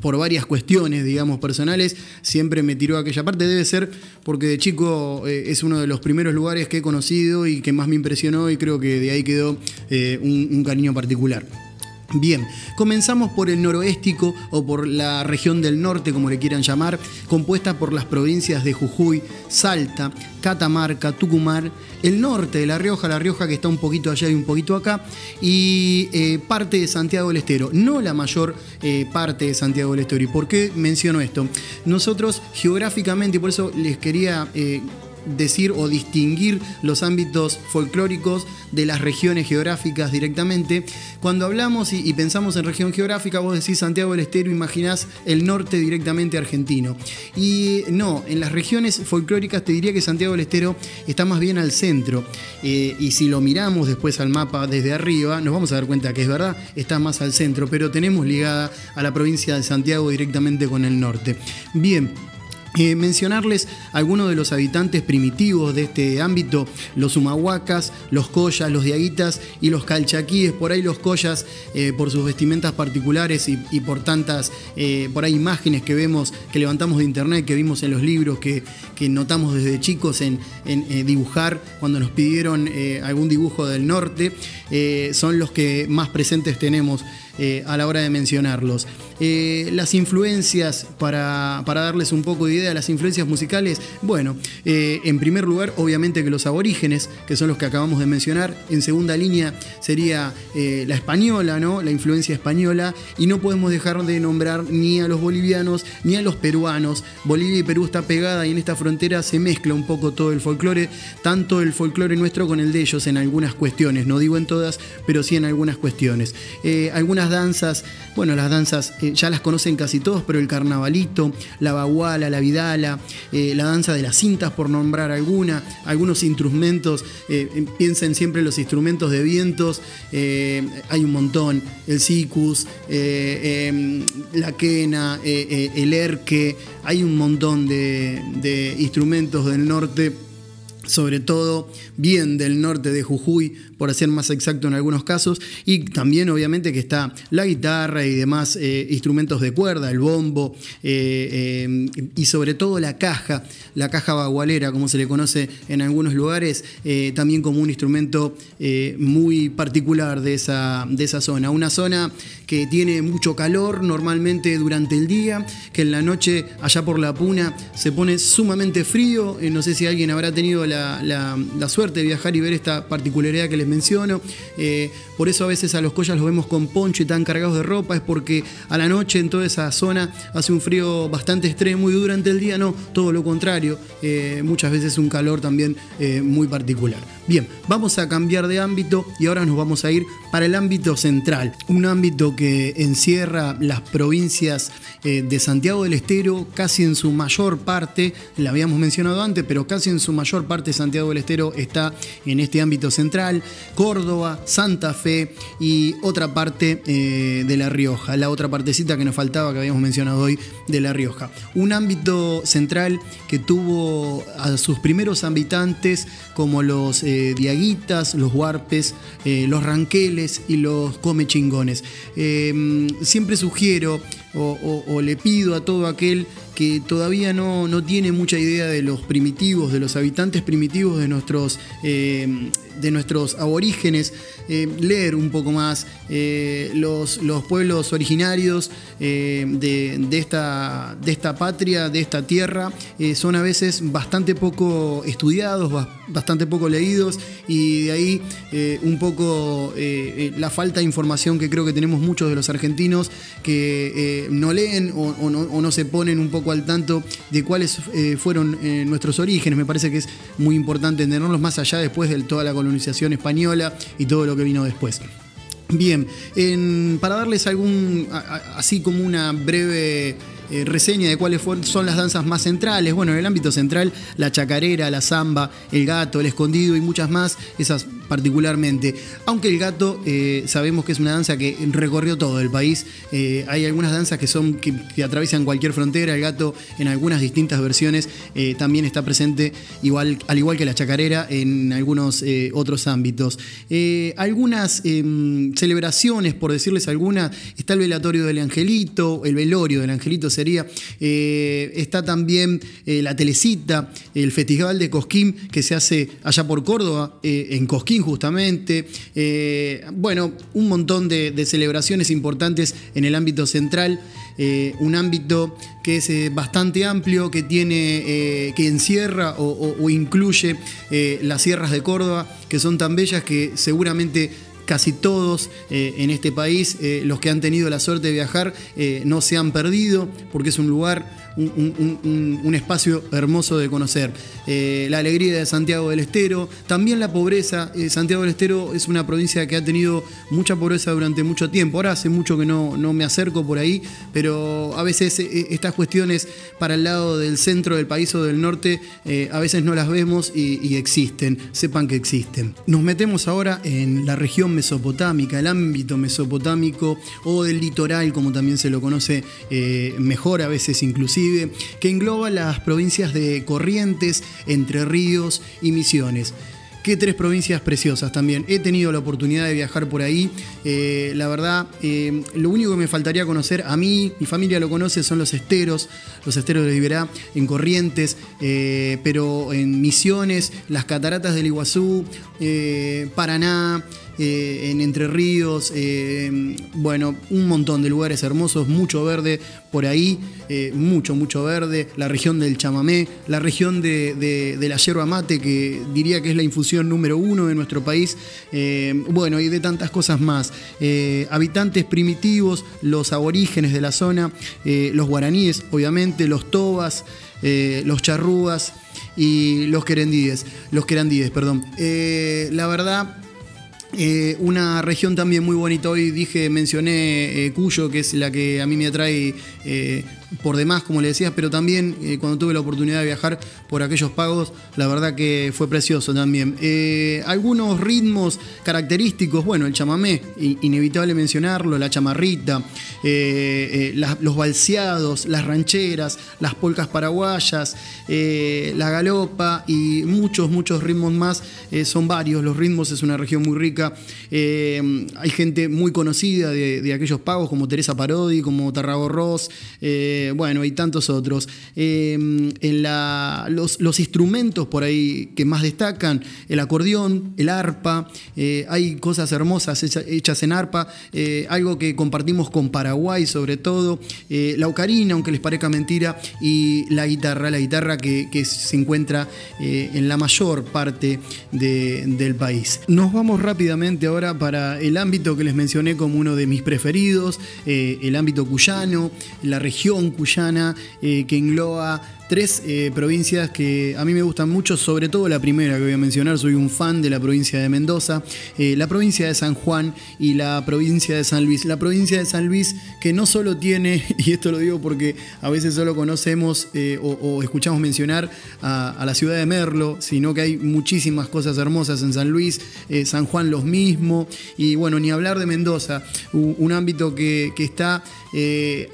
por varias cuestiones, digamos, personales, siempre me tiró a aquella parte. Debe ser porque de chico es uno de los primeros lugares que he conocido y que más me impresionó y creo que de ahí quedó un cariño particular. Bien, comenzamos por el noroéstico o por la región del norte, como le quieran llamar, compuesta por las provincias de Jujuy, Salta, Catamarca, Tucumán, el norte de La Rioja, La Rioja que está un poquito allá y un poquito acá, y eh, parte de Santiago del Estero, no la mayor eh, parte de Santiago del Estero. ¿Y por qué menciono esto? Nosotros geográficamente, y por eso les quería... Eh, decir o distinguir los ámbitos folclóricos de las regiones geográficas directamente. Cuando hablamos y, pensamos en región geográfica, vos decís Santiago del Estero, imaginás el norte directamente argentino. Y no, en las regiones folclóricas te diría que Santiago del Estero está más bien al centro. Eh, y si lo miramos después al mapa desde arriba, nos vamos a dar cuenta que es verdad, está más al centro, pero tenemos ligada a la provincia de Santiago directamente con el norte. Bien. Eh, mencionarles algunos de los habitantes primitivos de este ámbito, los humahuacas, los collas, los diaguitas y los calchaquíes, por ahí los collas eh, por sus vestimentas particulares y, por tantas, eh, por ahí imágenes que vemos, que levantamos de internet, que vimos en los libros, que, notamos desde chicos en, dibujar cuando nos pidieron algún dibujo del norte, son los que más presentes tenemos a la hora de mencionarlos. Las influencias, para, para darles un poco de de las influencias musicales? Bueno, eh, en primer lugar, obviamente que los aborígenes, que son los que acabamos de mencionar. En segunda línea sería eh, la española, ¿no? La influencia española. Y no podemos dejar de nombrar ni a los bolivianos ni a los peruanos. Bolivia y Perú está pegada y en esta frontera se mezcla un poco todo el folclore, tanto el folclore nuestro con el de ellos en algunas cuestiones. No digo en todas, pero sí en algunas cuestiones. Eh, algunas danzas, bueno, las danzas ya las conocen casi todos, pero el carnavalito, la baguala, la eh, la danza de las cintas, por nombrar alguna, algunos instrumentos, eh, piensen siempre en los instrumentos de vientos, eh, hay un montón, el sicus, em, la quena, el erque, hay un montón de instrumentos del norte sobre todo bien del norte de Jujuy, por ser más exacto en algunos casos, y también obviamente que está la guitarra y demás eh, instrumentos de cuerda, el bombo, eh, eh, y sobre todo la caja, la caja bagualera, como se le conoce en algunos lugares, también como un instrumento muy particular de esa, de esa zona. Una zona que tiene mucho calor normalmente durante el día, que en la noche allá por la puna se pone sumamente frío, no sé si alguien habrá tenido la la, suerte de viajar y ver esta particularidad que les menciono. Eh, por eso a veces a los collas los vemos con poncho y tan cargados de ropa, es porque a la noche en toda esa zona hace un frío bastante extremo y durante el día no, todo lo contrario, eh, muchas veces un calor también eh, muy particular. Bien, vamos a cambiar de ámbito y ahora nos vamos a ir para el ámbito central, un ámbito que encierra las provincias de Santiago del Estero casi en su mayor parte, la habíamos mencionado antes, pero casi en su mayor parte Santiago del Estero está en este ámbito central, Córdoba, Santa Fe y otra parte eh, de La Rioja, la otra partecita que nos faltaba que habíamos mencionado hoy de La Rioja. Un ámbito central que tuvo a sus primeros habitantes como los eh, diaguitas, los huarpes, eh, los ranqueles y los comechingones. siempre sugiero o, le pido a todo aquel que todavía no, tiene mucha idea de los primitivos, de los habitantes primitivos de nuestros, eh, de nuestros aborígenes, eh, leer un poco más eh, los, los, pueblos originarios de, esta, de esta patria, de esta tierra, son a veces bastante poco estudiados, bastante poco leídos y de ahí un poco la falta de información que creo que tenemos muchos de los argentinos que no leen o no se ponen un poco al tanto de cuáles eh, fueron eh, nuestros orígenes. Me parece que es muy importante entenderlos más allá después de toda la colonización española y todo lo que vino después. Bien, para darles algún, así como una breve eh, reseña de cuáles son las danzas más centrales. Bueno, en el ámbito central, la chacarera, la zamba, el gato, el escondido y muchas más, esas particularmente. Aunque el gato eh, sabemos que es una danza que recorrió todo el país. Eh, hay algunas danzas que son que, atraviesan cualquier frontera. El gato en algunas distintas versiones también está presente, igual, al igual que la chacarera, en algunos otros ámbitos. algunas celebraciones, por decirles alguna, está el velatorio del angelito, el velorio del angelito eh, está también eh, la Telecita, el Festival de Cosquín que se hace allá por Córdoba, eh, en Cosquín justamente. bueno, un montón de, celebraciones importantes en el ámbito central. un ámbito que es bastante amplio, que tiene, que encierra o incluye las sierras de Córdoba, que son tan bellas que seguramente casi todos eh, en este país, eh, los que han tenido la suerte de viajar, eh, no se han perdido, porque es un lugar un, espacio hermoso de conocer. Eh, la alegría de Santiago del Estero, también la pobreza. Eh, Santiago del Estero es una provincia que ha tenido mucha pobreza durante mucho tiempo. Ahora hace mucho que no, no me acerco por ahí, pero a veces eh, estas cuestiones para el lado del centro del país o del norte, a veces no las vemos y, existen. Sepan que existen. Nos metemos ahora en la región mesopotámica, el ámbito mesopotámico o del litoral, como también se lo conoce mejor a veces inclusive que engloba las provincias de Corrientes, Entre Ríos y Misiones. Qué tres provincias preciosas también. He tenido la oportunidad de viajar por ahí. Eh, la verdad, eh, lo único que me faltaría conocer, a mí, mi familia lo conoce, son los esteros, los esteros de Iberá, en Corrientes, eh, pero en Misiones, las cataratas del Iguazú, Paraná, eh, en Entre Ríos, eh, bueno, un montón de lugares hermosos, mucho verde por ahí, eh, mucho, mucho verde, la región del chamamé, la región de, la yerba mate, que diría que es la infusión número uno de nuestro país, bueno, y de tantas cosas más. habitantes primitivos, los aborígenes de la zona, los guaraníes, obviamente, los tobas, los charrúas y los querendíes, los querandíes, perdón. la verdad eh, una región también muy bonita, hoy dije, mencioné eh, Cuyo, que es la que a mí me atrae eh, por demás, como le decías, pero también eh, cuando tuve la oportunidad de viajar por aquellos pagos, la verdad que fue precioso también. Eh, algunos ritmos característicos, bueno, el chamamé, inevitable mencionarlo, la chamarrita, eh, los balseados, las rancheras, las polcas paraguayas, la galopa y muchos, muchos ritmos más, son varios, los ritmos es una región muy rica, hay gente muy conocida de, aquellos pagos como Teresa Parodi, como Tarrago Ross, bueno, y tantos otros. Em, en los, instrumentos por ahí que más destacan, el acordeón, el arpa, eh, hay cosas hermosas hechas en arpa, eh, algo que compartimos con Paraguay sobre todo, la ocarina, aunque les parezca mentira, y la guitarra, la guitarra que, se encuentra en la mayor parte del país. Nos vamos rápidamente ahora para el ámbito que les mencioné como uno de mis preferidos, el ámbito cuyano, la región cuyana, eh, que engloba tres eh, provincias que a mí me gustan mucho, sobre todo la primera que voy a mencionar, soy un fan de la provincia de Mendoza, eh, la provincia de San Juan y la provincia de San Luis. La provincia de San Luis que no solo tiene, y esto lo digo porque a veces solo conocemos eh, o, escuchamos mencionar a, la ciudad de Merlo, sino que hay muchísimas cosas hermosas en San Luis, San Juan los mismos, y bueno, ni hablar de Mendoza, un, ámbito que, está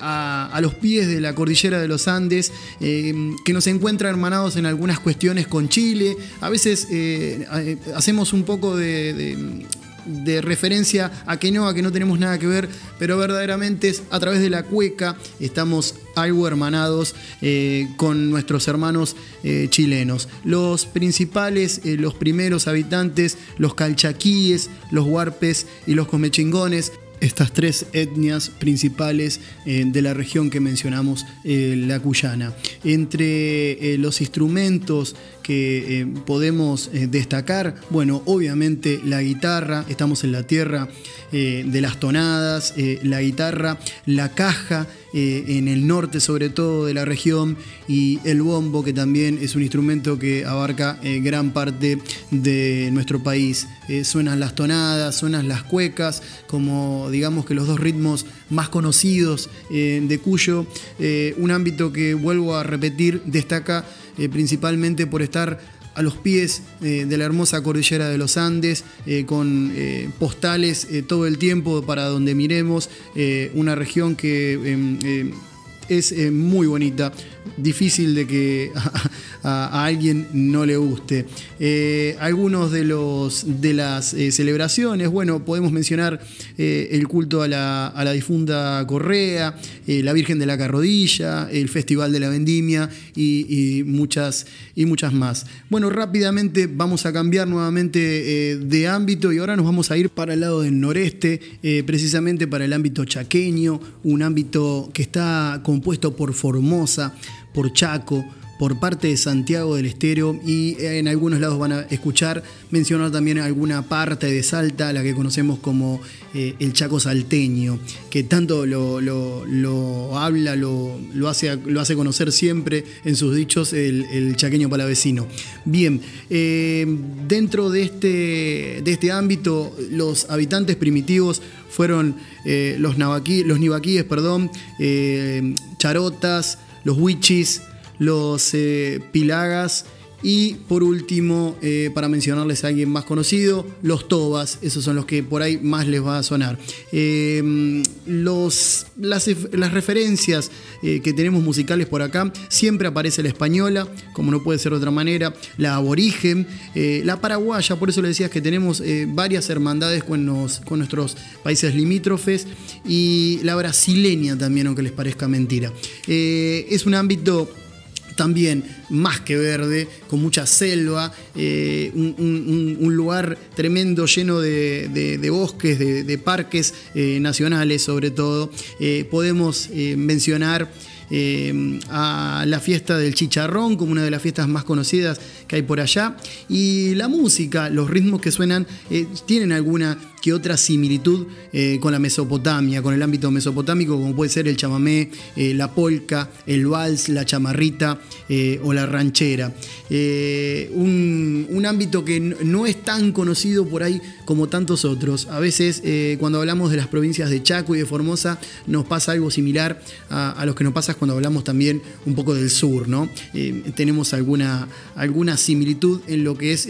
a, los pies de la cordillera de los Andes, que nos encuentra hermanados en algunas cuestiones con Chile. A veces eh, eh, hacemos un poco de, referencia a que no, a que no tenemos nada que ver, pero verdaderamente es a través de la cueca estamos algo hermanados eh, con nuestros hermanos chilenos. Los principales, los primeros habitantes, los calchaquíes, los huarpes y los comechingones, estas tres etnias principales eh, de la región que mencionamos, eh, la cuyana. Entre eh, los instrumentos que podemos destacar, bueno, obviamente la guitarra, estamos en la tierra de las tonadas, la guitarra, la caja, en el norte sobre todo de la región y el bombo que también es un instrumento que abarca eh, gran parte de nuestro país. Eh, suenan las tonadas, suenan las cuecas, como digamos que los dos ritmos más conocidos eh, de Cuyo, un ámbito que vuelvo a repetir destaca principalmente por estar a los pies de la hermosa cordillera de los Andes, con postales todo el tiempo para donde miremos, una región que em, es muy bonita, difícil de que a, alguien no le guste. Eh, algunos de, los, de las eh, celebraciones, bueno, podemos mencionar eh, el culto a la, a la difunta Correa, la Virgen de la Carrodilla, el Festival de la Vendimia y, muchas, y muchas más. Bueno, rápidamente vamos a cambiar nuevamente de ámbito y ahora nos vamos a ir para el lado del noreste, precisamente para el ámbito chaqueño, un ámbito que está compuesto por Formosa, por Chaco, por parte de Santiago del Estero y en algunos lados van a escuchar mencionar también alguna parte de Salta, la que conocemos como eh, el Chaco salteño, que tanto lo, habla, lo, hace, lo hace conocer siempre en sus dichos el, chaqueño palavecino. Bien, eh, dentro de este, de este ámbito, los habitantes primitivos fueron eh, los, los nivaquíes, perdón, charotas, los huichis, los eh, Pilagas y por último, eh, para mencionarles a alguien más conocido, los Tobas, esos son los que por ahí más les va a sonar. Em, los, las, referencias eh, que tenemos musicales por acá, siempre aparece la española, como no puede ser de otra manera, la aborigen, la paraguaya, por eso le decías que tenemos varias hermandades con, con nuestros países limítrofes, y la brasileña también, aunque les parezca mentira. es un ámbito también más que verde, con mucha selva, eh, un, lugar tremendo lleno de, bosques, de, parques eh, nacionales sobre todo. Eh, podemos mencionar a la fiesta del chicharrón como una de las fiestas más conocidas que hay por allá. Y la música, los ritmos que suenan, tienen alguna que otra similitud eh, con la Mesopotamia, con el ámbito mesopotámico, como puede ser el chamamé, eh, la polca, el vals, la chamarrita eh, o la ranchera. Un, ámbito que no es tan conocido por ahí como tantos otros. A veces cuando hablamos de las provincias de Chaco y de Formosa nos pasa algo similar a, a lo que nos pasa cuando hablamos también un poco del sur, ¿no? tenemos alguna, alguna similitud en lo que es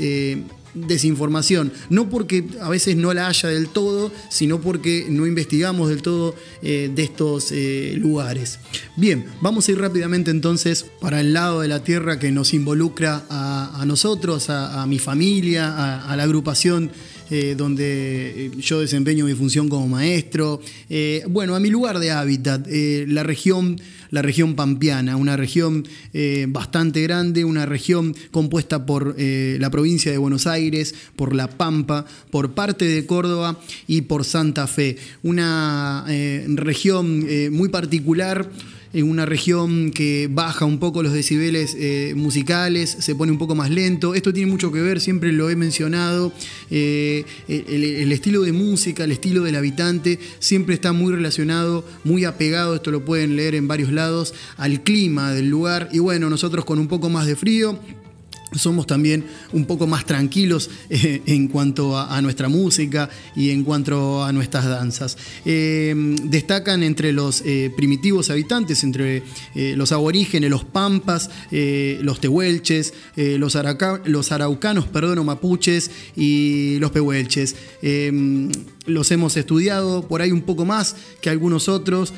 desinformación. No porque a veces no la haya del todo, sino porque no investigamos del todo eh, de estos eh, lugares. Bien, vamos a ir rápidamente entonces para el lado de la tierra que nos involucra a, nosotros, a, mi familia, a, la agrupación. Eh, donde yo desempeño mi función como maestro. bueno, a mi lugar de hábitat, la región la región pampeana, una región eh, bastante grande, una región compuesta por eh, la provincia de Buenos Aires, por La Pampa, por parte de Córdoba y por Santa Fe. Una eh, región muy particular en una región que baja un poco los decibeles eh, musicales, se pone un poco más lento. Esto tiene mucho que ver, siempre lo he mencionado, eh, el, estilo de música, el estilo del habitante, siempre está muy relacionado, muy apegado, esto lo pueden leer en varios lados, al clima del lugar. Y bueno, nosotros con un poco más de frío somos también un poco más tranquilos eh, en cuanto a, nuestra música y en cuanto a nuestras danzas. Em, destacan entre los eh, primitivos habitantes, entre eh, los aborígenes, los pampas, los tehuelches, los, los, araucanos, perdón, mapuches y los pehuelches los hemos estudiado por ahí un poco más que algunos otros,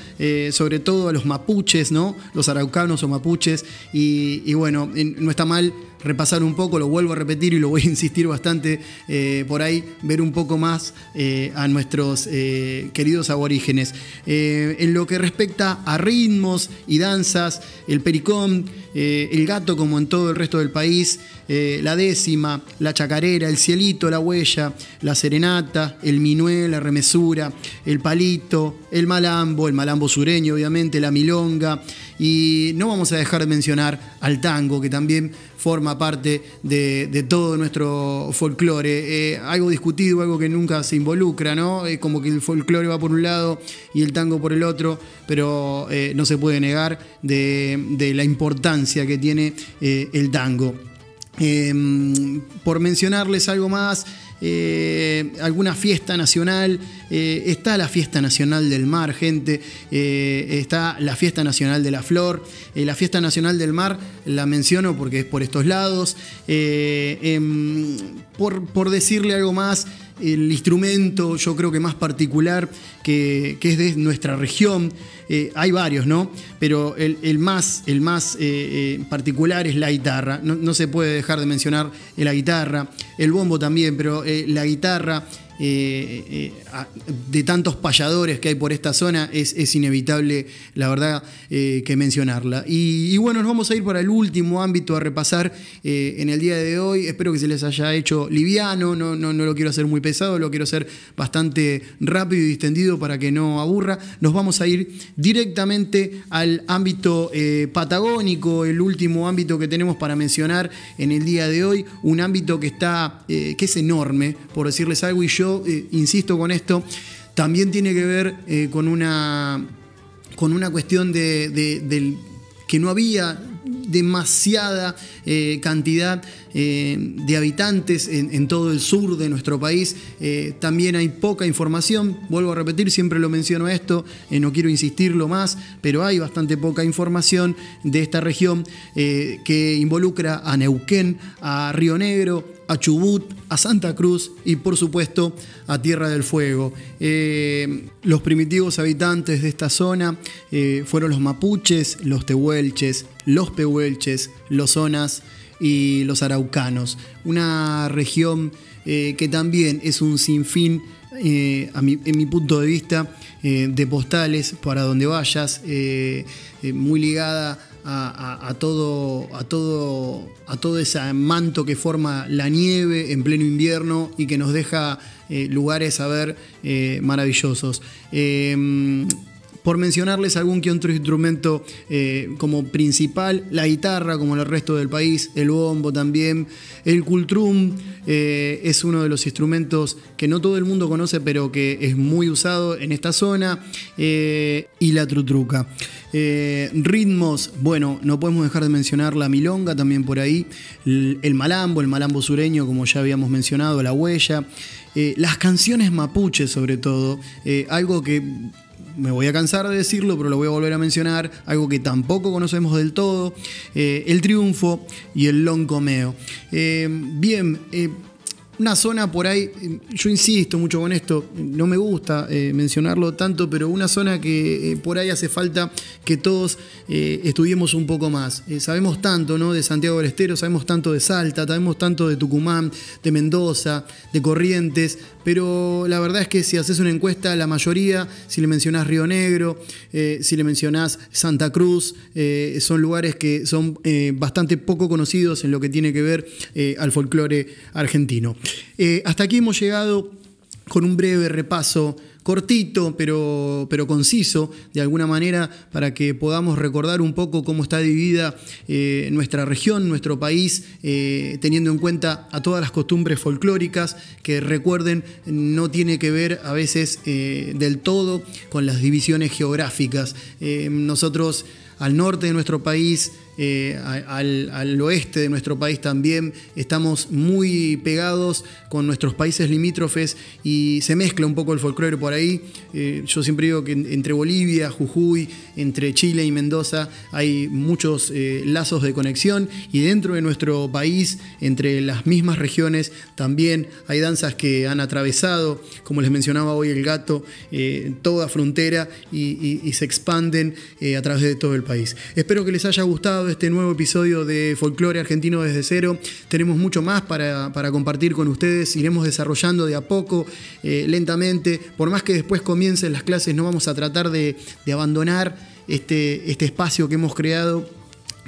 sobre todo a los mapuches, ¿no? Los araucanos o mapuches, y, bueno, no está mal repasar un poco, lo vuelvo a repetir y lo voy a insistir bastante eh, por ahí, ver un poco más eh, a nuestros eh, queridos aborígenes. en lo que respecta a ritmos y danzas, el pericón, el gato como en todo el resto del país, la décima, la chacarera, el cielito, la huella, la serenata, el minué, la remesura, el palito, el malambo, el malambo sureño obviamente, la milonga. Y no vamos a dejar de mencionar al tango que también forma parte de, todo nuestro folclore. Eh, algo discutido, algo que nunca se involucra, ¿no? Es como que el folclore va por un lado y el tango por el otro, pero eh, no se puede negar de, la importancia que tiene eh, el tango. Em, por mencionarles algo más, eh, alguna fiesta nacional. Eh, está la fiesta nacional del mar, gente. Eh, está la fiesta nacional de la flor. la fiesta nacional del mar la menciono porque es por estos lados. Em, por, por decirle algo más, el instrumento, yo creo que más particular, que, es de nuestra región. Eh, hay varios, ¿no? Pero el, más, el más eh, eh, particular es la guitarra. No, se puede dejar de mencionar la guitarra, el bombo también, pero la guitarra eh, eh, de tantos payadores que hay por esta zona, es, inevitable, la verdad, eh, que mencionarla. Y, bueno, nos vamos a ir para el último ámbito a repasar en el día de hoy. Espero que se les haya hecho liviano, no, no, no lo quiero hacer muy pesado, lo quiero hacer bastante rápido y distendido para que no aburra. Nos vamos a ir directamente al ámbito patagónico, el último ámbito que tenemos para mencionar en el día de hoy, un ámbito que está, que es enorme, por decirles algo, y yo eh, insisto con esto, también tiene que ver eh, con, una, con una cuestión de, que no había demasiada eh, cantidad de habitantes en, todo el sur de nuestro país. también hay poca información, vuelvo a repetir, siempre lo menciono esto, no quiero insistirlo más, pero hay bastante poca información de esta región que involucra a Neuquén, a Río Negro, a Chubut, a Santa Cruz y por supuesto a Tierra del Fuego. Eh, los primitivos habitantes de esta zona eh, fueron los mapuches, los tehuelches, los pehuelches, los zonas y los araucanos. Una región eh, que también es un sinfín, en mi punto de vista, de postales para donde vayas, muy ligada a, todo, a, todo, a todo ese manto que forma la nieve en pleno invierno y que nos deja eh, lugares a ver eh, maravillosos. Por mencionarles algún que otro instrumento eh, como principal, la guitarra como el resto del país, el bombo también, el cultrum es uno de los instrumentos que no todo el mundo conoce pero que es muy usado en esta zona, y la trutruca. Eh, ritmos, bueno, no podemos dejar de mencionar la milonga también por ahí, el, malambo, el malambo sureño, como ya habíamos mencionado, la huella, eh, las canciones mapuches sobre todo, eh, algo que me voy a cansar de decirlo, pero lo voy a volver a mencionar, algo que tampoco conocemos del todo, el triunfo y el loncomeo. bien, una zona por ahí, yo insisto mucho con esto, no me gusta eh, mencionarlo tanto, pero una zona que eh, por ahí hace falta que todos eh, estudiemos un poco más. sabemos tanto ¿no? de Santiago del Estero, sabemos tanto de Salta, sabemos tanto de Tucumán, de Mendoza, de Corrientes, pero la verdad es que si haces una encuesta, la mayoría, si le mencionás Río Negro, si le mencionás Santa Cruz, son lugares que son bastante poco conocidos en lo que tiene que ver al folclore argentino. Eh, hasta aquí hemos llegado con un breve repaso cortito, pero, pero conciso, de alguna manera, para que podamos recordar un poco cómo está dividida eh, nuestra región, nuestro país, eh, teniendo en cuenta a todas las costumbres folclóricas, que recuerden, no tiene que ver a veces del todo con las divisiones geográficas. nosotros al norte de nuestro país eh, al, oeste de nuestro país también. Estamos muy pegados con nuestros países limítrofes y se mezcla un poco el folclore por ahí. Eh, yo siempre digo que entre Bolivia, Jujuy, entre Chile y Mendoza hay muchos eh, lazos de conexión y dentro de nuestro país, entre las mismas regiones, también hay danzas que han atravesado, como les mencionaba hoy el gato, toda frontera y se expanden a través de todo el país. Espero que les haya gustado este nuevo episodio de Folclore Argentino desde cero. Tenemos mucho más para, compartir con ustedes, iremos desarrollando de a poco, eh, lentamente. Por más que después comiencen las clases, no vamos a tratar de, abandonar este, este espacio que hemos creado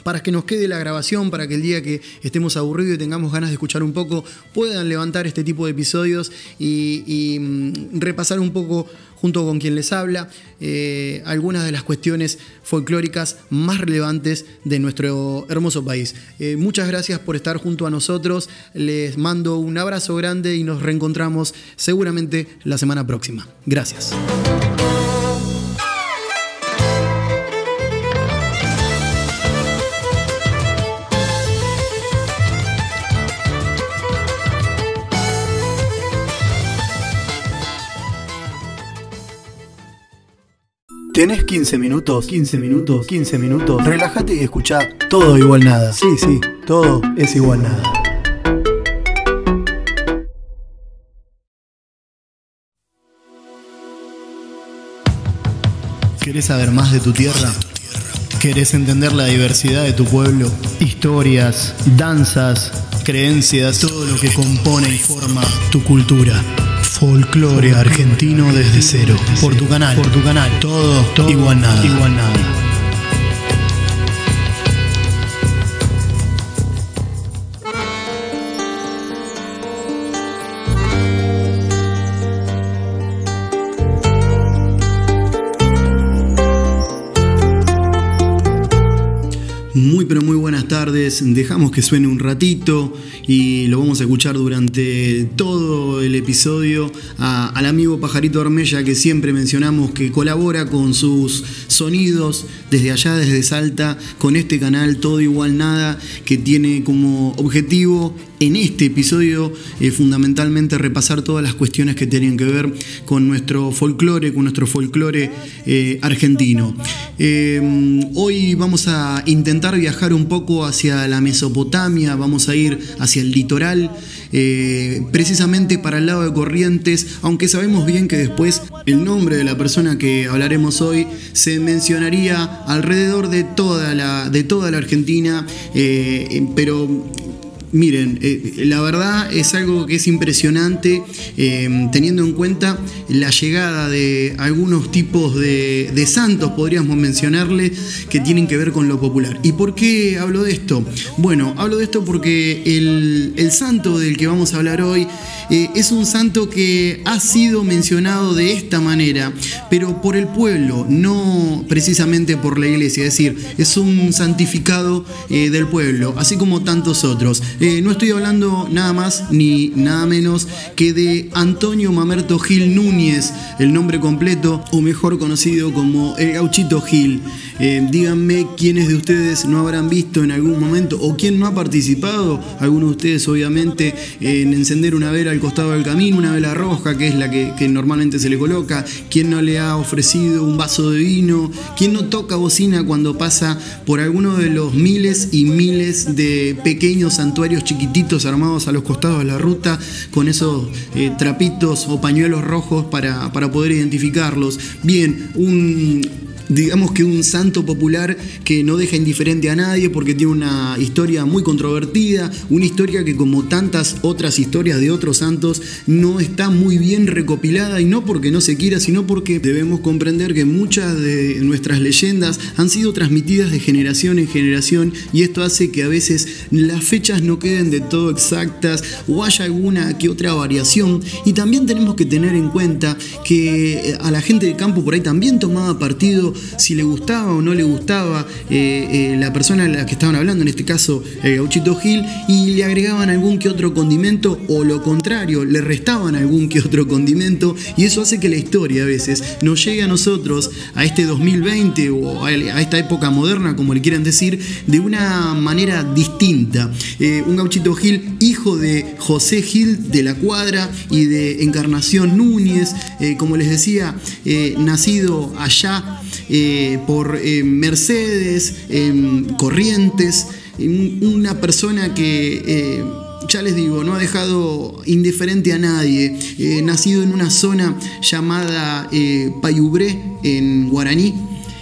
para que nos quede la grabación, para que el día que estemos aburridos y tengamos ganas de escuchar un poco, puedan levantar este tipo de episodios y, mm, repasar un poco junto con quien les habla, eh, algunas de las cuestiones folclóricas más relevantes de nuestro hermoso país. Eh, muchas gracias por estar junto a nosotros, les mando un abrazo grande y nos reencontramos seguramente la semana próxima. Gracias. ¿Tenés 15 minutos? 15 minutos, 15 minutos. Relájate y escucha todo igual nada. Sí, sí, todo es igual nada. ¿Querés saber más de tu tierra? ¿Querés entender la diversidad de tu pueblo? Historias, danzas, creencias, todo lo que compone y forma tu cultura. Folclore argentino desde cero. Por tu canal. Por tu canal. Todo, todo igual nada. Igual nada. Muy pero muy buenas tardes, dejamos que suene un ratito y lo vamos a escuchar durante todo el episodio al amigo Pajarito Armella que siempre mencionamos que colabora con sus sonidos desde allá, desde Salta, con este canal Todo Igual Nada que tiene como objetivo en este episodio eh, fundamentalmente repasar todas las cuestiones que tienen que ver con nuestro folclore, con nuestro folclore eh, argentino. Eh, hoy vamos a intentar viajar un poco hacia la Mesopotamia, vamos a ir hacia el litoral, precisamente para el lado de Corrientes, aunque sabemos bien que después el nombre de la persona que hablaremos hoy se mencionaría alrededor de toda la, de toda la Argentina, pero Miren, eh, la verdad es algo que es impresionante eh, teniendo en cuenta la llegada de algunos tipos de, santos, podríamos mencionarle, que tienen que ver con lo popular. ¿Y por qué hablo de esto? Bueno, hablo de esto porque el santo del que vamos a hablar hoy eh, es un santo que ha sido mencionado de esta manera, pero por el pueblo, no precisamente por la iglesia, es decir, es un santificado eh, del pueblo, así como tantos otros. Eh, no estoy hablando nada más ni nada menos que de Antonio Mamerto Gil Núñez, el nombre completo, o mejor conocido como el gauchito Gil. Díganme quiénes de ustedes no habrán visto en algún momento o quién no ha participado, algunos de ustedes obviamente, en encender una vela al costado del camino, una vela roja, que es la que, normalmente se le coloca, quién no le ha ofrecido un vaso de vino, quién no toca bocina cuando pasa por alguno de los miles y miles de pequeños santuarios chiquititos armados a los costados de la ruta, con esos eh, trapitos o pañuelos rojos para, para poder identificarlos. Bien, un digamos que un santo popular que no deja indiferente a nadie porque tiene una historia muy controvertida, una historia que como tantas otras historias de otros santos no está muy bien recopilada y no porque no se quiera, sino porque debemos comprender que muchas de nuestras leyendas han sido transmitidas de generación en generación y esto hace que a veces las fechas no queden de todo exactas o haya alguna que otra variación. Y también tenemos que tener en cuenta que a la gente de campo por ahí también tomaba partido si le gustaba o no le gustaba eh, eh, la persona a la que estaban hablando, en este caso el gauchito Gil, y le agregaban algún que otro condimento o lo contrario, le restaban algún que otro condimento y eso hace que la historia a veces nos llegue a nosotros, a este 2020 o a esta época moderna, como le quieran decir, de una manera distinta. Eh, un gauchito Gil, hijo de José Gil de la Cuadra y de Encarnación Núñez, como les decía, nacido allá eh, por eh, Mercedes, Corrientes, una persona que eh, ya les digo, no ha dejado indiferente a nadie, nacido en una zona llamada Payubré, en Guaraní,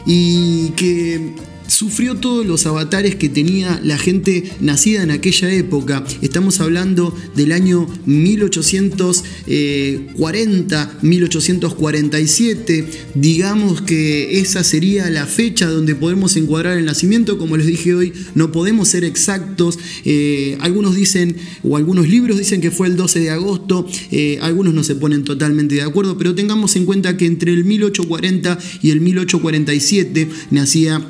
y que sufrió todos los avatares que tenía la gente nacida en aquella época. Estamos hablando del año 1840, 1847. Digamos que esa sería la fecha donde podemos encuadrar el nacimiento. Como les dije hoy, no podemos ser exactos. Eh, algunos dicen, o algunos libros dicen que fue el 12 de agosto. Eh, algunos no se ponen totalmente de acuerdo, pero tengamos en cuenta que entre el 1840 y el 1847 nacía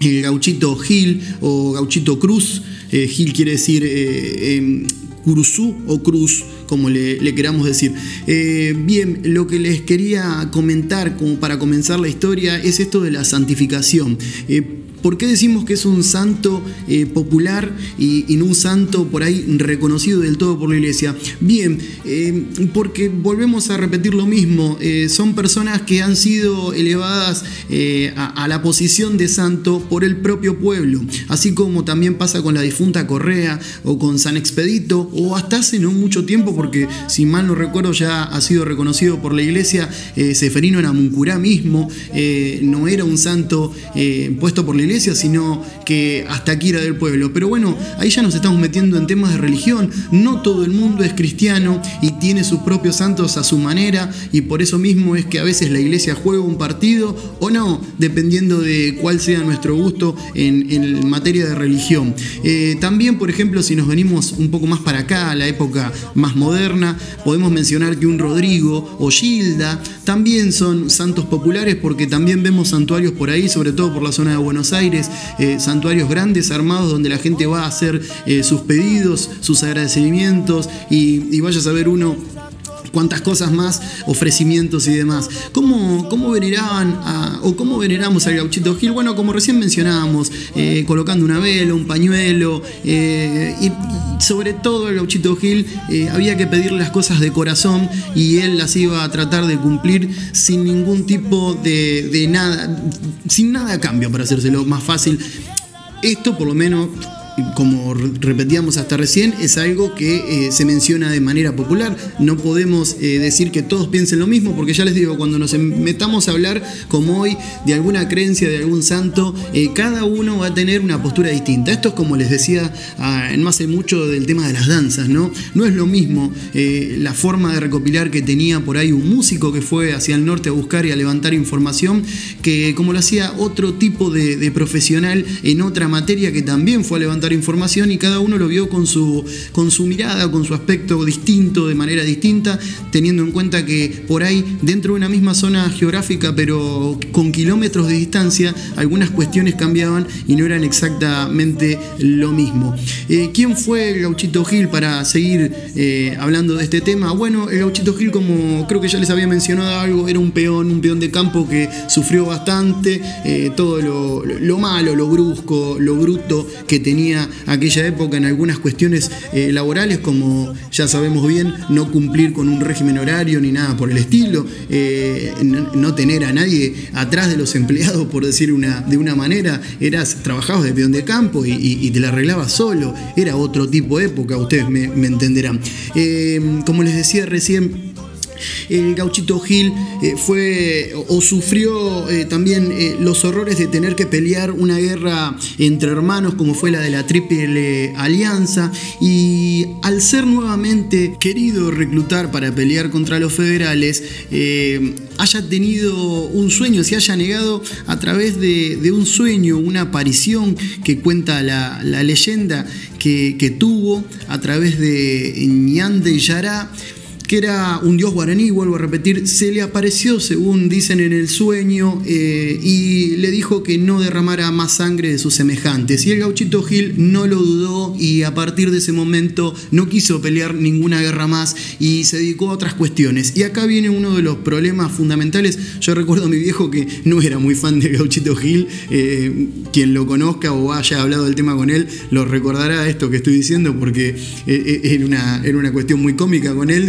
el gauchito Gil o gauchito Cruz. Eh, Gil quiere decir eh, em, o Cruz, como le, queramos decir. Eh, bien, lo que les quería comentar como para comenzar la historia es esto de la santificación. ¿Por qué decimos que es un santo eh, popular y, no un santo por ahí reconocido del todo por la iglesia? Bien, eh, porque volvemos a repetir lo mismo, eh, son personas que han sido elevadas a, la posición de santo por el propio pueblo, así como también pasa con la difunta Correa o con San Expedito, o hasta hace no mucho tiempo, porque si mal no recuerdo ya ha sido reconocido por la iglesia, Seferino Namuncurá mismo, no era un santo puesto por la iglesia, sino que hasta aquí era del pueblo. Pero bueno, ahí ya nos estamos metiendo en temas de religión. No todo el mundo es cristiano y tiene sus propios santos a su manera y por eso mismo es que a veces la iglesia juega un partido o no, dependiendo de cuál sea nuestro gusto en, materia de religión. Eh, también, por ejemplo, si nos venimos un poco más para acá, a la época más moderna, podemos mencionar que un Rodrigo o Gilda también son santos populares porque también vemos santuarios por ahí, sobre todo por la zona de Buenos Aires Eh, santuarios grandes armados donde la gente va a hacer eh, sus pedidos, sus agradecimientos y, y vaya a saber uno cuántas cosas más, ofrecimientos y demás. ¿Cómo, cómo veneraban o cómo veneramos al gauchito Gil? Bueno, como recién mencionábamos, eh, colocando una vela, un pañuelo, y, sobre todo al gauchito Gil había que pedirle las cosas de corazón y él las iba a tratar de cumplir sin ningún tipo de, de nada, sin nada a cambio para hacérselo más fácil. Esto por lo menos como repetíamos hasta recién, es algo que eh, se menciona de manera popular. No podemos eh, decir que todos piensen lo mismo, porque ya les digo, cuando nos em, metamos a hablar, como hoy, de alguna creencia, de algún santo, eh, cada uno va a tener una postura distinta. Esto es como les decía ah, no hace mucho del tema de las danzas, ¿no? No es lo mismo la forma de recopilar que tenía por ahí un músico que fue hacia el norte a buscar y a levantar información, que como lo hacía otro tipo de profesional en otra materia que también fue a levantar información y cada uno lo vio con su, con su mirada, con su aspecto distinto, de manera distinta, teniendo en cuenta que por ahí, dentro de una misma zona geográfica, pero con kilómetros de distancia, algunas cuestiones cambiaban y no eran exactamente lo mismo. Eh, ¿Quién fue el Gauchito Gil para seguir eh, hablando de este tema? Bueno, el Gauchito Gil, como creo que ya les había mencionado algo, era un peón, un peón de campo que sufrió bastante, eh, todo lo, lo malo, lo brusco, lo bruto que tenía aquella época en algunas cuestiones eh, laborales, como ya sabemos bien, no cumplir con un régimen horario ni nada por el estilo, eh, no, tener a nadie atrás de los empleados, por decir una, de una manera, eras, trabajabas de peón de campo y, te la arreglabas solo, era otro tipo de época, ustedes me, entenderán. Eh, como les decía recién, el gauchito Gil eh, fue o sufrió eh, también eh, los horrores de tener que pelear una guerra entre hermanos como fue la de la Triple Alianza. Y al ser nuevamente querido reclutar para pelear contra los federales, haya tenido un sueño, se haya negado a través de, un sueño, una aparición que cuenta la, leyenda que, tuvo a través de Ñande Yará que era un dios guaraní, vuelvo a repetir, se le apareció, según dicen en el sueño, eh, y le dijo que no derramara más sangre de sus semejantes. Y el gauchito Gil no lo dudó y a partir de ese momento no quiso pelear ninguna guerra más y se dedicó a otras cuestiones. Y acá viene uno de los problemas fundamentales. Yo recuerdo a mi viejo que no era muy fan de gauchito Gil, eh, quien lo conozca o haya hablado del tema con él, lo recordará esto que estoy diciendo porque eh, era, una, era una cuestión muy cómica con él,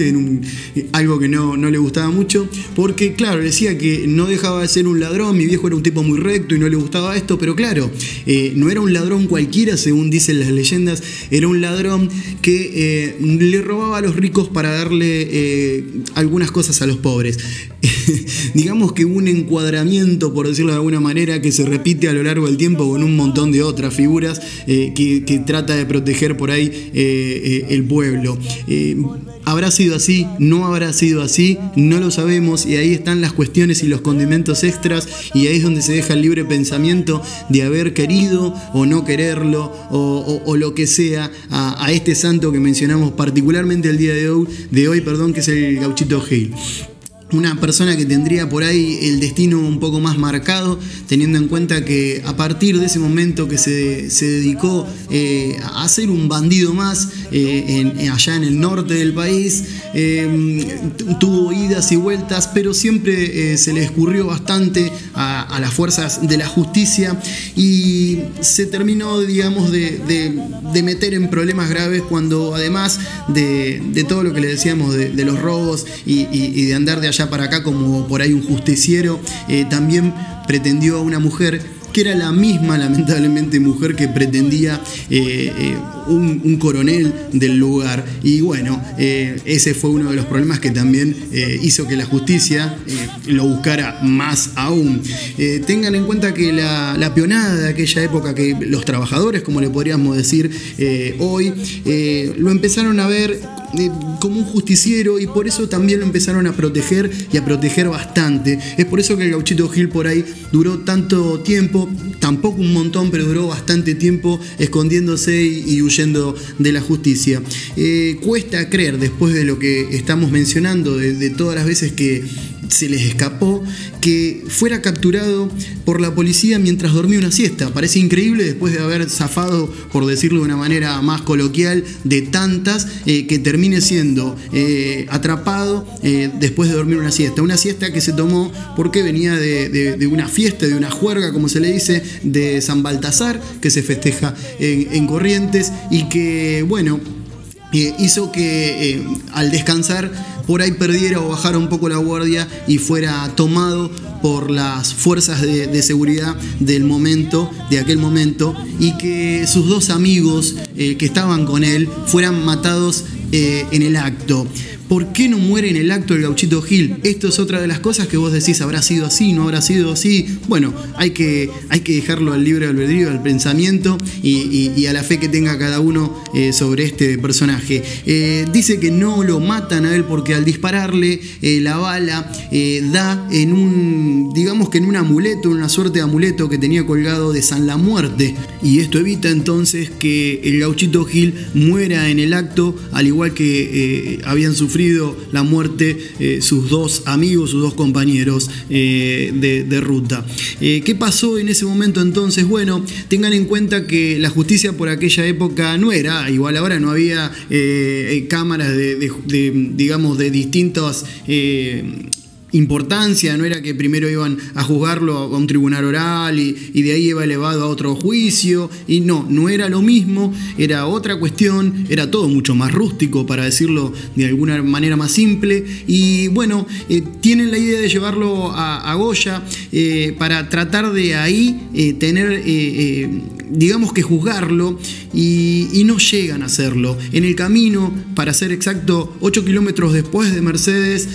algo que no, le gustaba mucho, porque claro, decía que no dejaba de ser un ladrón, mi viejo era un tipo muy recto y no le gustaba esto, pero claro, eh, no era un ladrón cualquiera, según dicen las leyendas, era un ladrón que eh, le robaba a los ricos para darle eh, algunas cosas a los pobres. Digamos que un encuadramiento, por decirlo de alguna manera, que se repite a lo largo del tiempo con un montón de otras figuras que, trata de proteger por ahí el pueblo. ¿Habrá sido así? ¿No habrá sido así? No lo sabemos y ahí están las cuestiones y los condimentos extras y ahí es donde se deja el libre pensamiento de haber querido o no quererlo o, lo que sea a, este santo que mencionamos particularmente el día de hoy, de hoy perdón, que es el gauchito Gil una persona que tendría por ahí el destino un poco más marcado, teniendo en cuenta que a partir de ese momento que se, dedicó eh, a ser un bandido más eh, allá en el norte del país, eh, tuvo idas y vueltas, pero siempre se le escurrió bastante a, las fuerzas de la justicia y se terminó, digamos, de, meter en problemas graves cuando además de, todo lo que le decíamos de, los robos y, y de andar de allá para acá como por ahí un justiciero, eh, también pretendió a una mujer que era la misma, lamentablemente, mujer que pretendía eh, eh, un, coronel del lugar. Y bueno, ese fue uno de los problemas que también hizo que la justicia lo buscara más aún. tengan en cuenta que la, la, peonada de aquella época, que los trabajadores, como le podríamos decir hoy, lo empezaron a ver como un justiciero y por eso también lo empezaron a proteger y a proteger bastante. Es por eso que el gauchito Gil por ahí duró tanto tiempo, tampoco un montón, pero duró bastante tiempo escondiéndose y, huyendo de la justicia. Eh, cuesta creer, después de lo que estamos mencionando, de todas las veces que se les escapó que fuera capturado por la policía mientras dormía una siesta. Parece increíble después de haber zafado, por decirlo de una manera más coloquial, de tantas, eh, que termine siendo eh, atrapado eh, después de dormir una siesta. Una siesta que se tomó porque venía de, una fiesta, de una juerga, como se le dice, de San Baltasar, que se festeja en Corrientes y que, bueno, hizo que al descansar por ahí perdiera o bajara un poco la guardia y fuera tomado por las fuerzas de, seguridad del momento, de aquel momento, y que sus dos amigos eh, que estaban con él fueran matados eh, en el acto. ¿Por qué no muere en el acto el gauchito Gil? Esto es otra de las cosas que vos decís, ¿habrá sido así? ¿No habrá sido así? Bueno, hay que, hay que dejarlo al libre albedrío, al pensamiento y, a la fe que tenga cada uno eh, sobre este personaje. Eh, dice que no lo matan a él porque al dispararle eh, la bala da en un, digamos que en un amuleto, una suerte de amuleto que tenía colgado de San la Muerte. Y esto evita entonces que el gauchito Gil muera en el acto, al igual que habían sufrido la muerte eh, sus dos amigos, sus dos compañeros eh, de, ruta. Eh, ¿Qué pasó en ese momento entonces? Bueno, tengan en cuenta que la justicia por aquella época no era, igual ahora no había cámaras de, digamos, de distintos importancia, no era que primero iban a juzgarlo a un tribunal oral y, de ahí iba elevado a otro juicio, y no, no era lo mismo, era otra cuestión, era todo mucho más rústico, para decirlo de alguna manera más simple, y bueno, eh, tienen la idea de llevarlo a, Goya eh, para tratar de ahí eh, tener, digamos que juzgarlo, y, y, no llegan a hacerlo. En el camino, para ser exacto, 8 kilómetros después de Mercedes,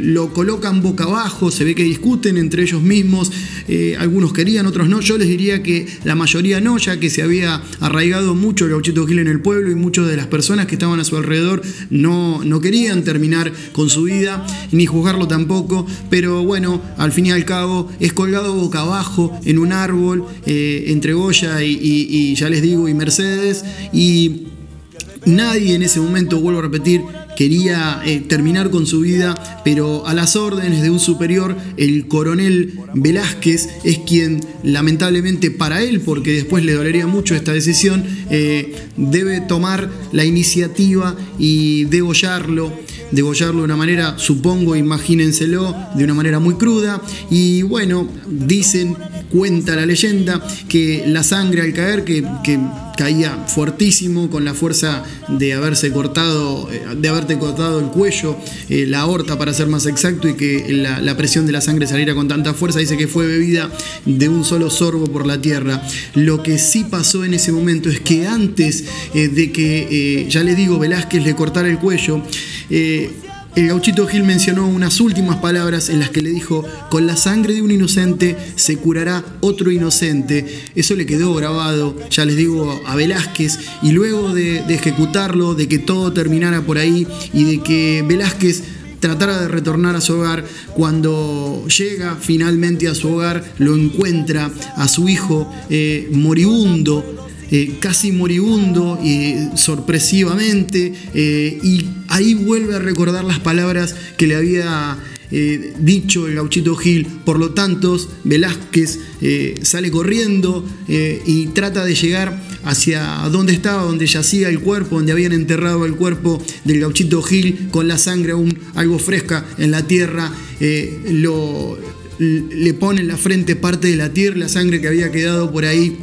lo colocan boca abajo, se ve que discuten entre ellos mismos, eh, algunos querían, otros no, yo les diría que la mayoría no, ya que se había arraigado mucho el gauchito Gil en el pueblo y muchas de las personas que estaban a su alrededor no, no querían terminar con su vida, ni juzgarlo tampoco, pero bueno, al fin y al cabo es colgado boca abajo en un árbol eh, entre Goya y ya les digo, y Mercedes, y Nadie en ese momento, vuelvo a repetir, quería eh, terminar con su vida, pero a las órdenes de un superior, el coronel Velázquez es quien lamentablemente para él, porque después le dolería mucho esta decisión, eh, debe tomar la iniciativa y degollarlo degollarlo de una manera, supongo, imagínenselo, de una manera muy cruda. Y bueno, dicen, cuenta la leyenda, que la sangre al caer, que, caía fuertísimo con la fuerza de haberse cortado, eh, de haberte cortado el cuello, eh, la aorta para ser más exacto, y que la, presión de la sangre saliera con tanta fuerza, dice que fue bebida de un solo sorbo por la tierra. Lo que sí pasó en ese momento es que antes eh, de que, ya le digo, Velázquez le cortara el cuello, el gauchito Gil mencionó unas últimas palabras en las que le dijo, con la sangre de un inocente se curará otro inocente. Eso le quedó grabado, ya les digo, a Velázquez, y luego de, ejecutarlo, de que todo terminara por ahí y de que Velázquez tratara de retornar a su hogar. Cuando llega finalmente a su hogar, lo encuentra a su hijo eh, moribundo, eh, casi moribundo y sorpresivamente, eh, y ahí vuelve a recordar las palabras que le había eh, dicho el gauchito Gil. Por lo tanto, Velázquez sale corriendo y trata de llegar hacia donde estaba, donde yacía el cuerpo, donde habían enterrado el cuerpo del gauchito Gil con la sangre aún algo fresca en la tierra. lo, le pone en la frente parte de la tierra, la sangre que había quedado por ahí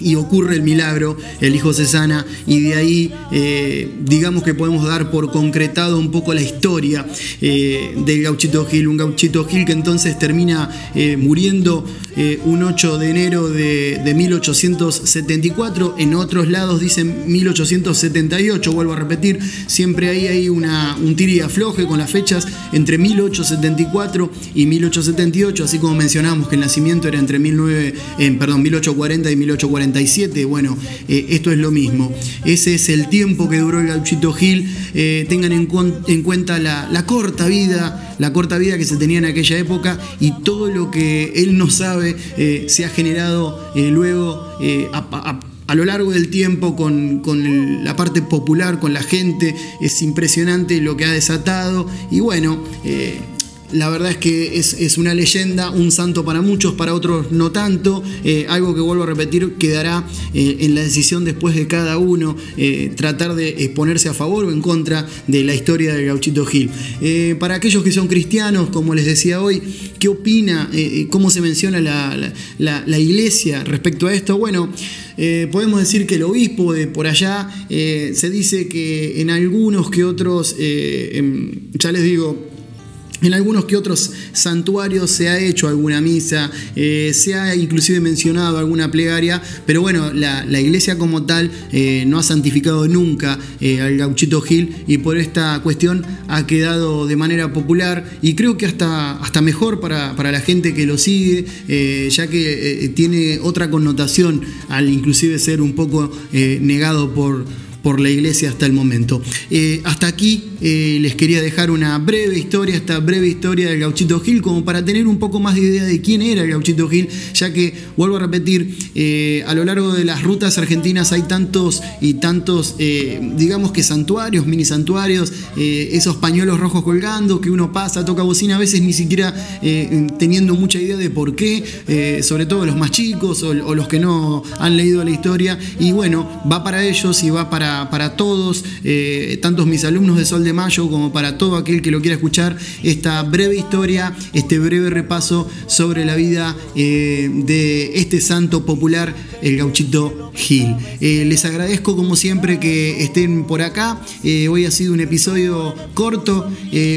y ocurre el milagro, el hijo se sana y de ahí eh, digamos que podemos dar por concretado un poco la historia eh, del gauchito Gil, un gauchito Gil que entonces termina eh, muriendo un 8 de enero de, 1874, en otros lados dicen 1878, vuelvo a repetir, siempre ahí hay una, un tiri afloje con las fechas entre 1874 y 1878, así como mencionamos que el nacimiento era entre 19, perdón, 1840 y 1840 bueno, eh, esto es lo mismo. Ese es el tiempo que duró el gauchito Gil. Eh, tengan en, cuenta la, corta vida, la corta vida que se tenía en aquella época y todo lo que él no sabe eh, se ha generado luego a, lo largo del tiempo con, con, la parte popular, con la gente. Es impresionante lo que ha desatado. Y bueno, la verdad es que es, una leyenda, un santo para muchos, para otros no tanto. Eh, algo que vuelvo a repetir quedará eh, en la decisión después de cada uno eh, tratar de ponerse a favor o en contra de la historia del gauchito Gil. para aquellos que son cristianos, como les decía hoy, ¿qué opina? ¿Cómo se menciona la, iglesia respecto a esto? Bueno, podemos decir que el obispo de por allá se dice que en algunos que otros, em, ya les digo, en algunos que otros santuarios se ha hecho alguna misa, eh, se ha inclusive mencionado alguna plegaria, pero bueno, la, iglesia como tal eh, no ha santificado nunca eh, al gauchito Gil y por esta cuestión ha quedado de manera popular y creo que hasta, hasta mejor para, para la gente que lo sigue, ya que tiene otra connotación al inclusive ser un poco negado por por la iglesia hasta el momento. Hasta aquí eh, les quería dejar una breve historia, esta breve historia del Gauchito Gil, como para tener un poco más de idea de quién era el Gauchito Gil, ya que, vuelvo a repetir, eh, a lo largo de las rutas argentinas hay tantos y tantos, digamos que santuarios, mini santuarios, esos pañuelos rojos colgando, que uno pasa, toca bocina, a veces ni siquiera teniendo mucha idea de por qué, sobre todo los más chicos o los que no han leído la historia, y bueno, va para ellos y va para para, todos, eh, tantos mis alumnos de Sol de mayo, como para todo aquel que lo quiera escuchar, esta breve historia, este breve repaso sobre la vida eh, de este santo popular, el gauchito Gil. Eh, les agradezco como siempre que estén por acá. Eh, hoy ha sido un episodio corto,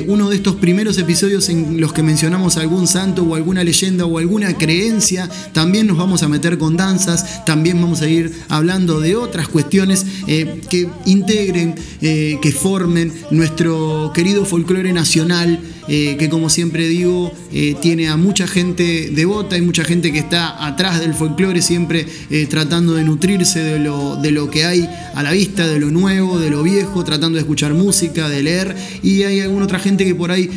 uno de estos primeros episodios en los que mencionamos algún santo o alguna leyenda o alguna creencia. También nos vamos a meter con danzas, también vamos a ir hablando de otras cuestiones que integren, que formen nuestro querido folclore nacional, eh, que como siempre digo, eh, tiene a mucha gente devota, hay mucha gente que está atrás del folclore, siempre eh, tratando de nutrirse de lo, de lo que hay a la vista, de lo nuevo, de lo viejo, tratando de escuchar música, de leer, y hay alguna otra gente que por ahí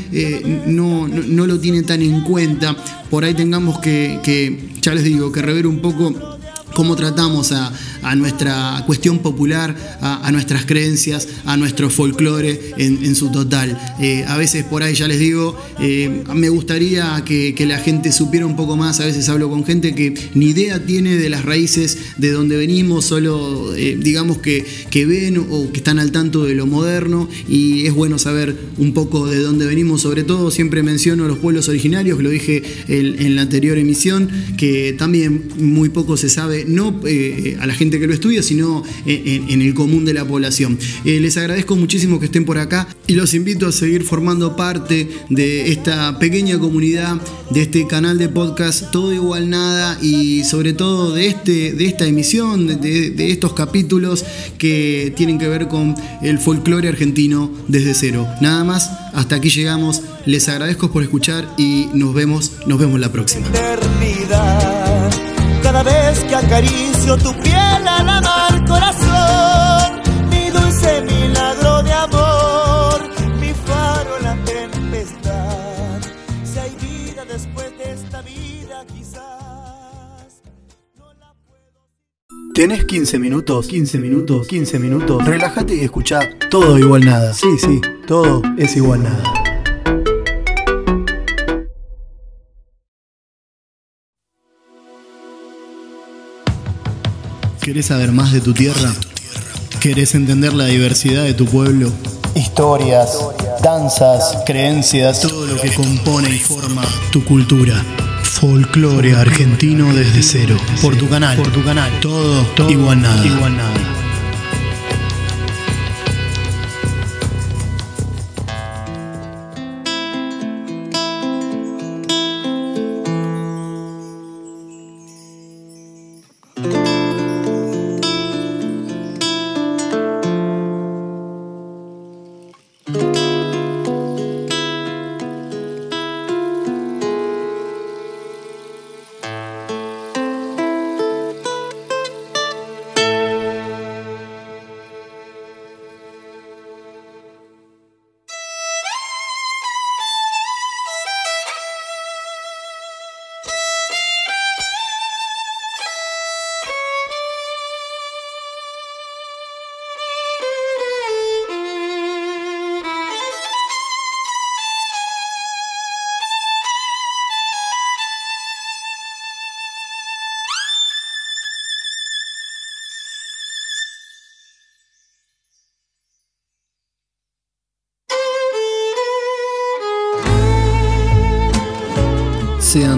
no, no, lo tiene tan en cuenta. Por ahí tengamos que, que ya les digo, que rever un poco cómo tratamos a, nuestra cuestión popular, a, nuestras creencias, a nuestro folclore en, su total. Eh, a veces por ahí ya les digo, eh, me gustaría que, la gente supiera un poco más, a veces hablo con gente que ni idea tiene de las raíces de donde venimos, solo eh, digamos que, ven o que están al tanto de lo moderno. Y es bueno saber un poco de dónde venimos, sobre todo siempre menciono los pueblos originarios, lo dije en la anterior emisión, que también muy poco se sabe no eh, a la gente que lo estudia, sino en, el común de la población. Eh, les agradezco muchísimo que estén por acá y los invito a seguir formando parte de esta pequeña comunidad, de este canal de podcast Todo Igual Nada y sobre todo de, este, de esta emisión, de, de estos capítulos que tienen que ver con el folclore argentino desde cero. Nada más, hasta aquí llegamos. Les agradezco por escuchar y nos vemos, nos vemos la próxima cada vez que acaricio tu piel al amar corazón, mi dulce milagro de amor, mi faro en la tempestad. Si hay vida después de esta vida, quizás no la puedo. ¿Tenés 15 minutos? 15 minutos, 15 minutos. Relájate y escucha todo igual nada. Sí, sí, todo es igual nada. ¿Querés saber más de tu tierra? ¿Querés entender la diversidad de tu pueblo? Historias, danzas, creencias, todo lo que compone y forma tu cultura. Folclore argentino desde cero. Por tu canal. Por tu canal. Todo, todo igual nada. Igual nada.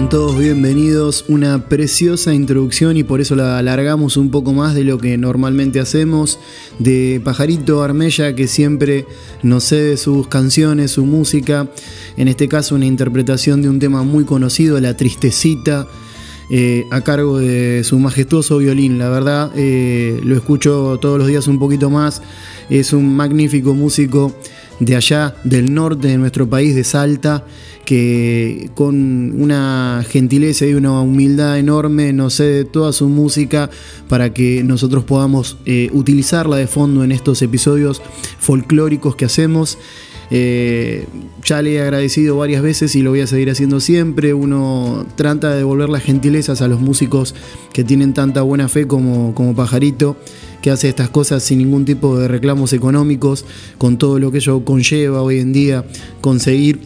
Todos bienvenidos, una preciosa introducción y por eso la alargamos un poco más de lo que normalmente hacemos, de Pajarito Armella que siempre nos cede sus canciones, su música, en este caso una interpretación de un tema muy conocido, La Tristecita, eh, a cargo de su majestuoso violín, la verdad eh, lo escucho todos los días un poquito más, es un magnífico músico de allá del norte de nuestro país, de Salta, que con una gentileza y una humildad enorme nos cede toda su música para que nosotros podamos eh, utilizarla de fondo en estos episodios folclóricos que hacemos. Eh, ya le he agradecido varias veces y lo voy a seguir haciendo siempre. Uno trata de devolver las gentilezas a los músicos que tienen tanta buena fe como, como Pajarito que hace estas cosas sin ningún tipo de reclamos económicos, con todo lo que ello conlleva hoy en día conseguir.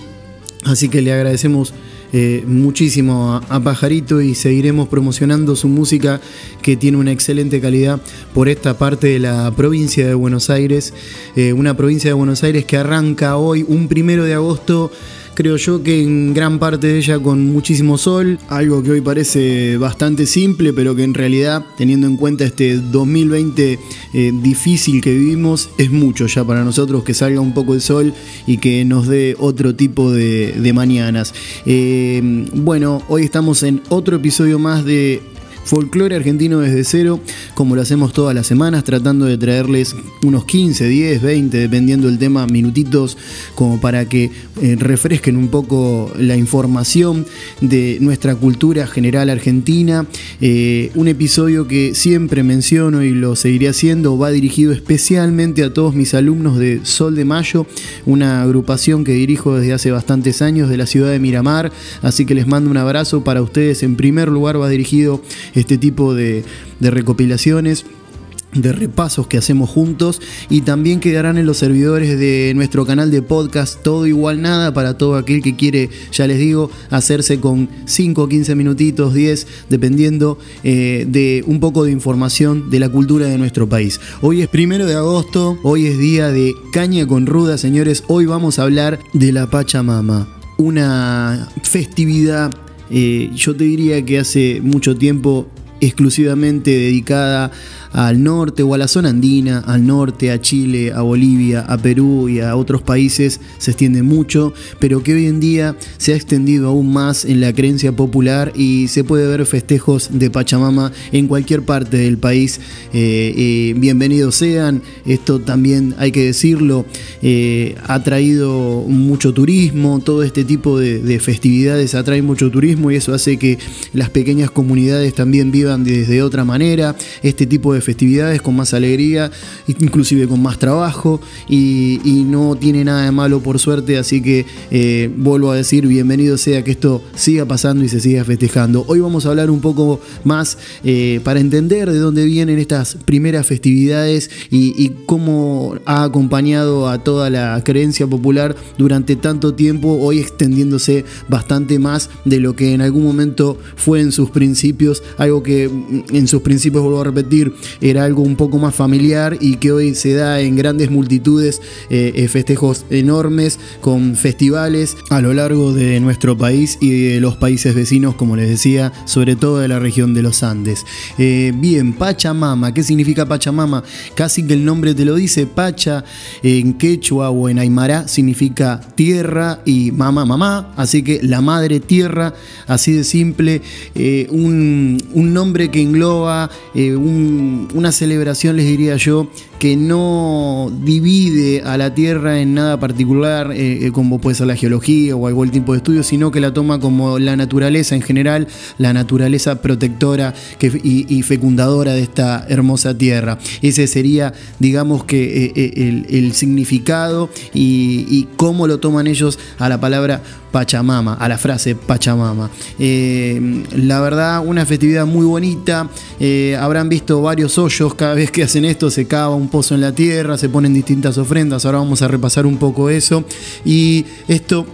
Así que le agradecemos eh, muchísimo a, Pajarito y seguiremos promocionando su música que tiene una excelente calidad por esta parte de la provincia de Buenos Aires. Eh, una provincia de Buenos Aires que arranca hoy, un primero de agosto creo yo que en gran parte de ella con muchísimo sol, algo que hoy parece bastante simple, pero que en realidad, teniendo en cuenta este 2020 eh, difícil que vivimos, es mucho ya para nosotros que salga un poco el sol y que nos dé otro tipo de, mañanas. Eh, bueno, hoy estamos en otro episodio más de Folclore argentino desde cero, como lo hacemos todas las semanas, tratando de traerles unos 15, 10, 20, dependiendo del tema, minutitos, como para que eh, refresquen un poco la información de nuestra cultura general argentina. Eh, un episodio que siempre menciono y lo seguiré haciendo, va dirigido especialmente a todos mis alumnos de Sol de Mayo, una agrupación que dirijo desde hace bastantes años de la ciudad de Miramar, así que les mando un abrazo para ustedes. En primer lugar va dirigido este tipo de, recopilaciones de repasos que hacemos juntos y también quedarán en los servidores de nuestro canal de podcast todo igual nada para todo aquel que quiere, ya les digo, hacerse con 5 15 minutitos, 10, dependiendo eh, de un poco de información de la cultura de nuestro país. Hoy es primero de agosto, hoy es día de caña con ruda, señores, hoy vamos a hablar de la Pachamama, una festividad eh, yo te diría que hace mucho tiempo exclusivamente dedicada al norte o a la zona andina, al norte, a Chile, a Bolivia, a Perú y a otros países se extiende mucho, pero que hoy en día se ha extendido aún más en la creencia popular y se puede ver festejos de Pachamama en cualquier parte del país. Eh, eh, bienvenidos sean, esto también hay que decirlo, eh, ha traído mucho turismo, todo este tipo de, de festividades atrae mucho turismo y eso hace que las pequeñas comunidades también vivan desde otra manera, este tipo de festividades con más alegría, inclusive con más trabajo y, no tiene nada de malo por suerte, así que eh, vuelvo a decir, bienvenido sea que esto siga pasando y se siga festejando. Hoy vamos a hablar un poco más eh, para entender de dónde vienen estas primeras festividades y, cómo ha acompañado a toda la creencia popular durante tanto tiempo, hoy extendiéndose bastante más de lo que en algún momento fue en sus principios, algo que mm, en sus principios, vuelvo a repetir, era algo un poco más familiar y que hoy se da en grandes multitudes, eh, eh, festejos enormes con festivales a lo largo de nuestro país y de los países vecinos, como les decía, sobre todo de la región de los Andes. Eh, bien, Pachamama, ¿qué significa Pachamama? Casi que el nombre te lo dice, Pacha en quechua o en aymara significa tierra y mamá, mamá, así que la madre tierra, así de simple, un, un, nombre que engloba un una celebración, les diría yo, que no divide a la Tierra en nada particular, eh, eh, como puede ser la geología o algún tipo de estudio, sino que la toma como la naturaleza en general, la naturaleza protectora y, fecundadora de esta hermosa Tierra. Ese sería, digamos que, eh, el, significado y, y cómo lo toman ellos a la palabra Pachamama, a la frase Pachamama. Eh, la verdad, una festividad muy bonita. Eh, habrán visto varios hoyos cada vez que hacen esto, se cava un pozo en la tierra, se ponen distintas ofrendas. Ahora vamos a repasar un poco eso. Y esto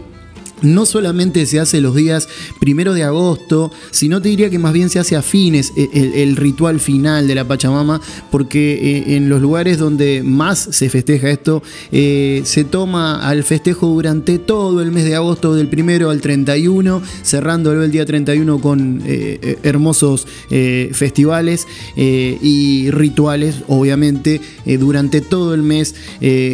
no solamente se hace los días primero de agosto, sino te diría que más bien se hace a fines eh, el, ritual final de la Pachamama, porque eh, en los lugares donde más se festeja esto, eh, se toma al festejo durante todo el mes de agosto, del primero al 31, cerrándolo el día 31 con hermosos festivales y rituales, obviamente, durante todo el mes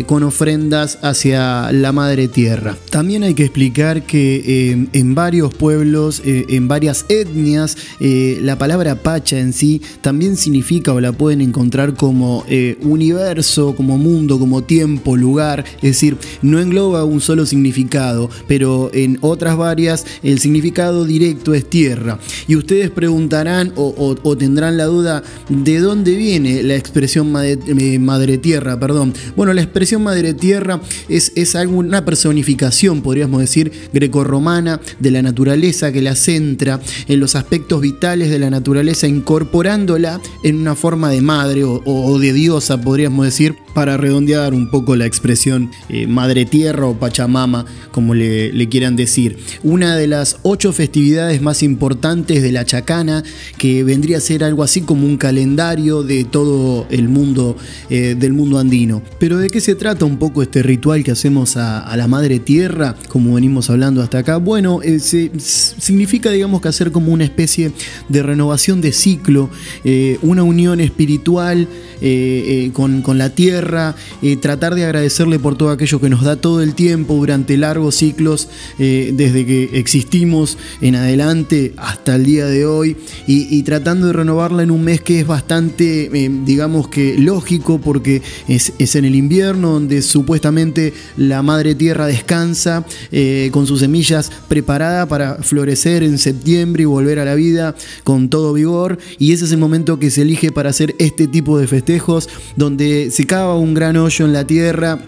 con ofrendas hacia la Madre Tierra. También hay que explicar que eh, en varios pueblos, eh, en varias etnias, eh, la palabra pacha en sí también significa o la pueden encontrar como universo, como mundo, como tiempo, lugar. Es decir, no engloba un solo significado, pero en otras varias el significado directo es tierra. Y ustedes preguntarán o, tendrán la duda de dónde viene la expresión madre, tierra. Perdón. Bueno, la expresión madre tierra es, es una personificación, podríamos decir, grecorromana de la naturaleza que la centra en los aspectos vitales de la naturaleza, incorporándola en una forma de madre o, de diosa, podríamos decir, para redondear un poco la expresión eh, Madre Tierra o Pachamama, como le, quieran decir. Una de las ocho festividades más importantes de la Chacana, que vendría a ser algo así como un calendario de todo el mundo, eh, del mundo andino. Pero ¿de qué se trata un poco este ritual que hacemos a, la Madre Tierra, como venimos hablando hasta acá? Bueno, eh, significa, digamos, que hacer como una especie de renovación de ciclo, una unión espiritual con, con la tierra, eh, tratar de agradecerle por todo aquello que nos da todo el tiempo durante largos ciclos, eh, desde que existimos en adelante hasta el día de hoy, y, tratando de renovarla en un mes que es bastante, eh, digamos que lógico, porque es, en el invierno donde supuestamente la madre tierra descansa sus semillas preparada para florecer en septiembre y volver a la vida con todo vigor, y ese es el momento que se elige para hacer este tipo de festejos, donde se cava un gran hoyo en la tierra.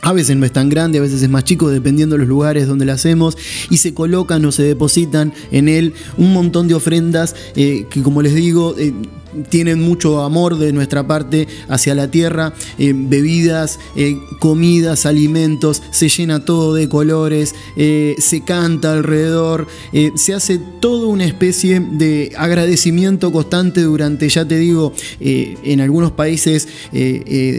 A veces no es tan grande, a veces es más chico, dependiendo de los lugares donde lo hacemos, y se colocan o se depositan en él un montón de ofrendas eh, que, como les digo, eh, tienen mucho amor de nuestra parte hacia la tierra, eh, bebidas, eh, comidas, alimentos, se llena todo de colores, eh, se canta alrededor, se hace toda una especie de agradecimiento constante durante, ya te digo, en algunos países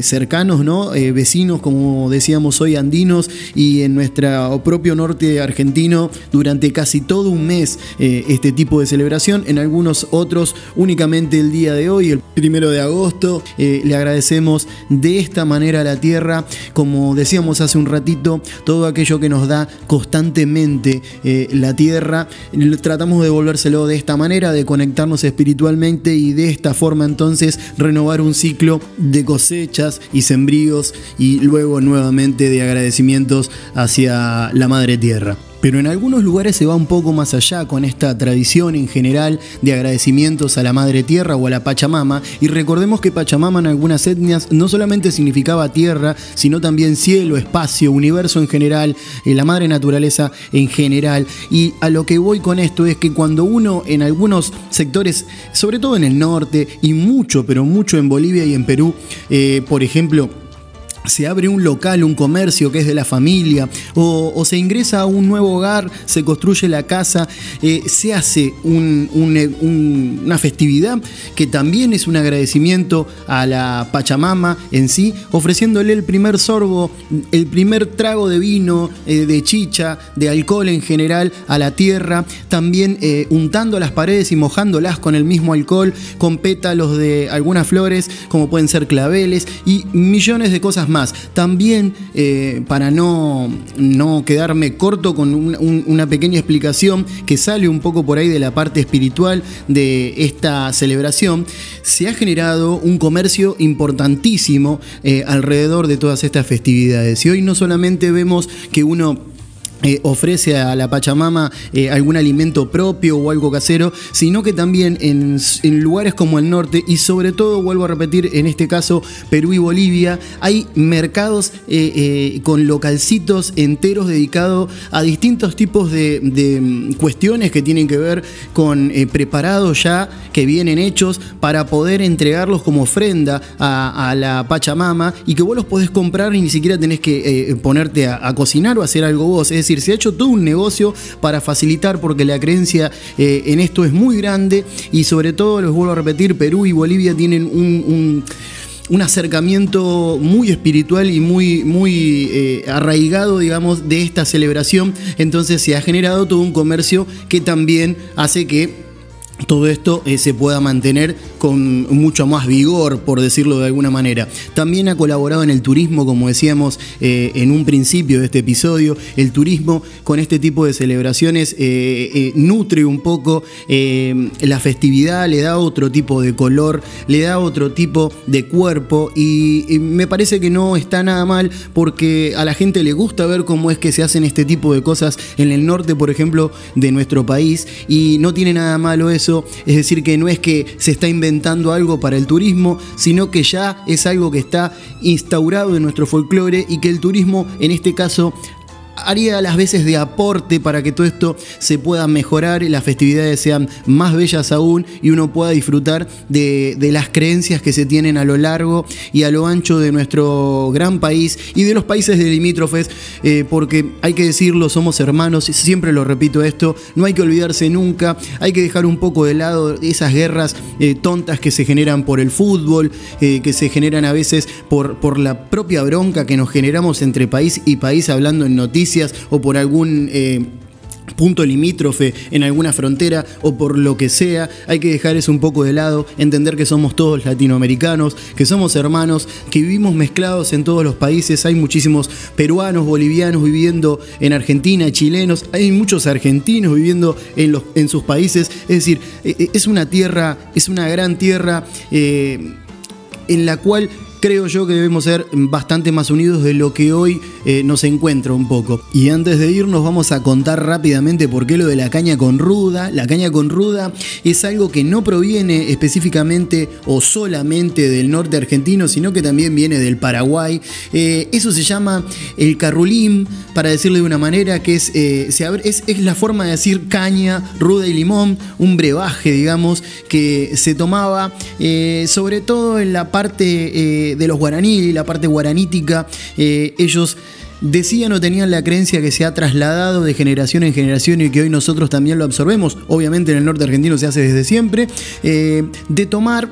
cercanos, ¿no? vecinos, como decíamos hoy, andinos, y en nuestro propio norte argentino, durante casi todo un mes este tipo de celebración, en algunos otros únicamente el día de hoy, el primero de agosto. Eh, le agradecemos de esta manera a la tierra, como decíamos hace un ratito, todo aquello que nos da constantemente eh, la tierra. Tratamos de devolvérselo de esta manera, de conectarnos espiritualmente y de esta forma entonces renovar un ciclo de cosechas y sembríos y luego nuevamente de agradecimientos hacia la madre tierra. Pero en algunos lugares se va un poco más allá con esta tradición en general de agradecimientos a la Madre Tierra o a la Pachamama. Y recordemos que Pachamama en algunas etnias no solamente significaba tierra, sino también cielo, espacio, universo en general, eh, la Madre Naturaleza en general. Y a lo que voy con esto es que cuando uno en algunos sectores, sobre todo en el norte y mucho, pero mucho en Bolivia y en Perú, eh, por ejemplo, se abre un local, un comercio que es de la familia, o, se ingresa a un nuevo hogar, se construye la casa, eh, se hace una festividad que también es un agradecimiento a la Pachamama en sí, ofreciéndole el primer sorbo, el primer trago de vino, eh, de chicha, de alcohol en general a la tierra, también eh, untando las paredes y mojándolas con el mismo alcohol, con pétalos de algunas flores, como pueden ser claveles y millones de cosas más. También, eh, para no, no, quedarme corto con una pequeña explicación que sale un poco por ahí de la parte espiritual de esta celebración, se ha generado un comercio importantísimo eh, alrededor de todas estas festividades. Y hoy no solamente vemos que uno eh, ofrece a la Pachamama eh, algún alimento propio o algo casero, sino que también en, lugares como el norte y sobre todo, vuelvo a repetir, en este caso Perú y Bolivia, hay mercados eh, con localcitos enteros dedicados a distintos tipos de, mm, cuestiones que tienen que ver con preparados ya, que vienen hechos para poder entregarlos como ofrenda a, la Pachamama y que vos los podés comprar y ni siquiera tenés que ponerte a, cocinar o hacer algo vos. Es decir, se ha hecho todo un negocio para facilitar porque la creencia eh, en esto es muy grande y sobre todo, les vuelvo a repetir, Perú y Bolivia tienen un, acercamiento muy espiritual y muy, muy eh, arraigado, digamos, de esta celebración. Entonces se ha generado todo un comercio que también hace que todo esto eh, se pueda mantener con mucho más vigor, por decirlo de alguna manera. También ha colaborado en el turismo, como decíamos eh, en un principio de este episodio. El turismo con este tipo de celebraciones eh, nutre un poco la festividad, le da otro tipo de color, le da otro tipo de cuerpo y, y me parece que no está nada mal porque a la gente le gusta ver cómo es que se hacen este tipo de cosas en el norte, por ejemplo, de nuestro país y no tiene nada malo eso es decir, que no es que se está inventando algo para el turismo, sino que ya es algo que está instaurado en nuestro folclore y que el turismo en este caso haría las veces de aporte para que todo esto se pueda mejorar y las festividades sean más bellas aún y uno pueda disfrutar de, las creencias que se tienen a lo largo y a lo ancho de nuestro gran país y de los países de limítrofes, eh, porque hay que decirlo, somos hermanos, siempre lo repito esto, no hay que olvidarse nunca, hay que dejar un poco de lado esas guerras eh, tontas que se generan por el fútbol, eh, que se generan a veces por, por la propia bronca que nos generamos entre país y país hablando en noticias o por algún punto limítrofe en alguna frontera o por lo que sea, hay que dejar eso un poco de lado, entender que somos todos latinoamericanos, que somos hermanos, que vivimos mezclados en todos los países, hay muchísimos peruanos, bolivianos viviendo en Argentina, chilenos, hay muchos argentinos viviendo en, los, en sus países, es decir, e, e, es una tierra, es una gran tierra eh, en la cual creo yo que debemos ser bastante más unidos de lo que hoy eh, nos encuentra un poco. Y antes de irnos vamos a contar rápidamente por qué lo de la caña con ruda. La caña con ruda es algo que no proviene específicamente o solamente del norte argentino, sino que también viene del Paraguay. Eh, eso se llama el carrulín, para decirlo de una manera, que eh, es, es la forma de decir caña, ruda y limón, un brebaje, digamos, que se tomaba sobre todo en la parte de, los guaraní, la parte guaranítica, eh, ellos decían o tenían la creencia que se ha trasladado de generación en generación y que hoy nosotros también lo absorbemos, obviamente en el norte argentino se hace desde siempre, eh, de tomar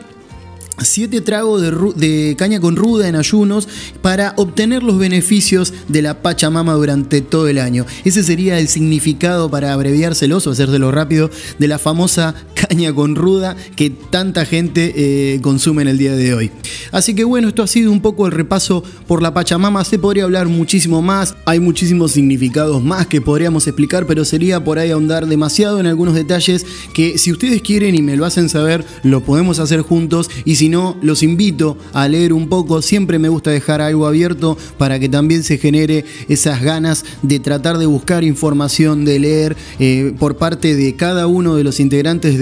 siete tragos de, caña con ruda en ayunos para obtener los beneficios de la Pachamama durante todo el año. Ese sería el significado, para abreviárselos o hacérselo rápido, de la famosa caña con ruda que tanta gente eh, consume en el día de hoy. Así que bueno, esto ha sido un poco el repaso por la Pachamama. Se podría hablar muchísimo más, hay muchísimos significados más que podríamos explicar, pero sería por ahí ahondar demasiado en algunos detalles que si ustedes quieren y me lo hacen saber, lo podemos hacer juntos y si no, los invito a leer un poco. Siempre me gusta dejar algo abierto para que también se genere esas ganas de tratar de buscar información, de leer eh, por parte de cada uno de los integrantes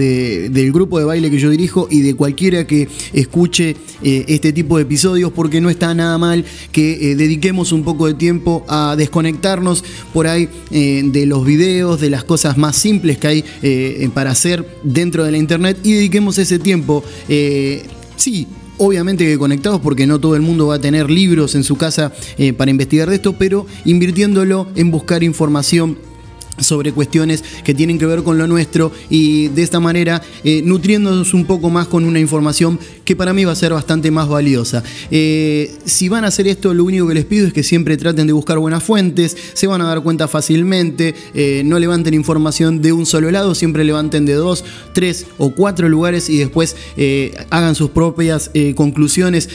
del grupo de baile que yo dirijo y de cualquiera que escuche eh, este tipo de episodios, porque no está nada mal que eh, dediquemos un poco de tiempo a desconectarnos por ahí de los videos, de las cosas más simples que hay para hacer dentro de la internet y dediquemos ese tiempo Sí, obviamente que conectados porque no todo el mundo va a tener libros en su casa eh, para investigar de esto, pero invirtiéndolo en buscar información sobre cuestiones que tienen que ver con lo nuestro y de esta manera eh, nutriéndonos un poco más con una información que para mí va a ser bastante más valiosa. Eh, si van a hacer esto, lo único que les pido es que siempre traten de buscar buenas fuentes, se van a dar cuenta fácilmente, eh, no levanten información de un solo lado, siempre levanten de dos, tres o cuatro lugares y después hagan sus propias conclusiones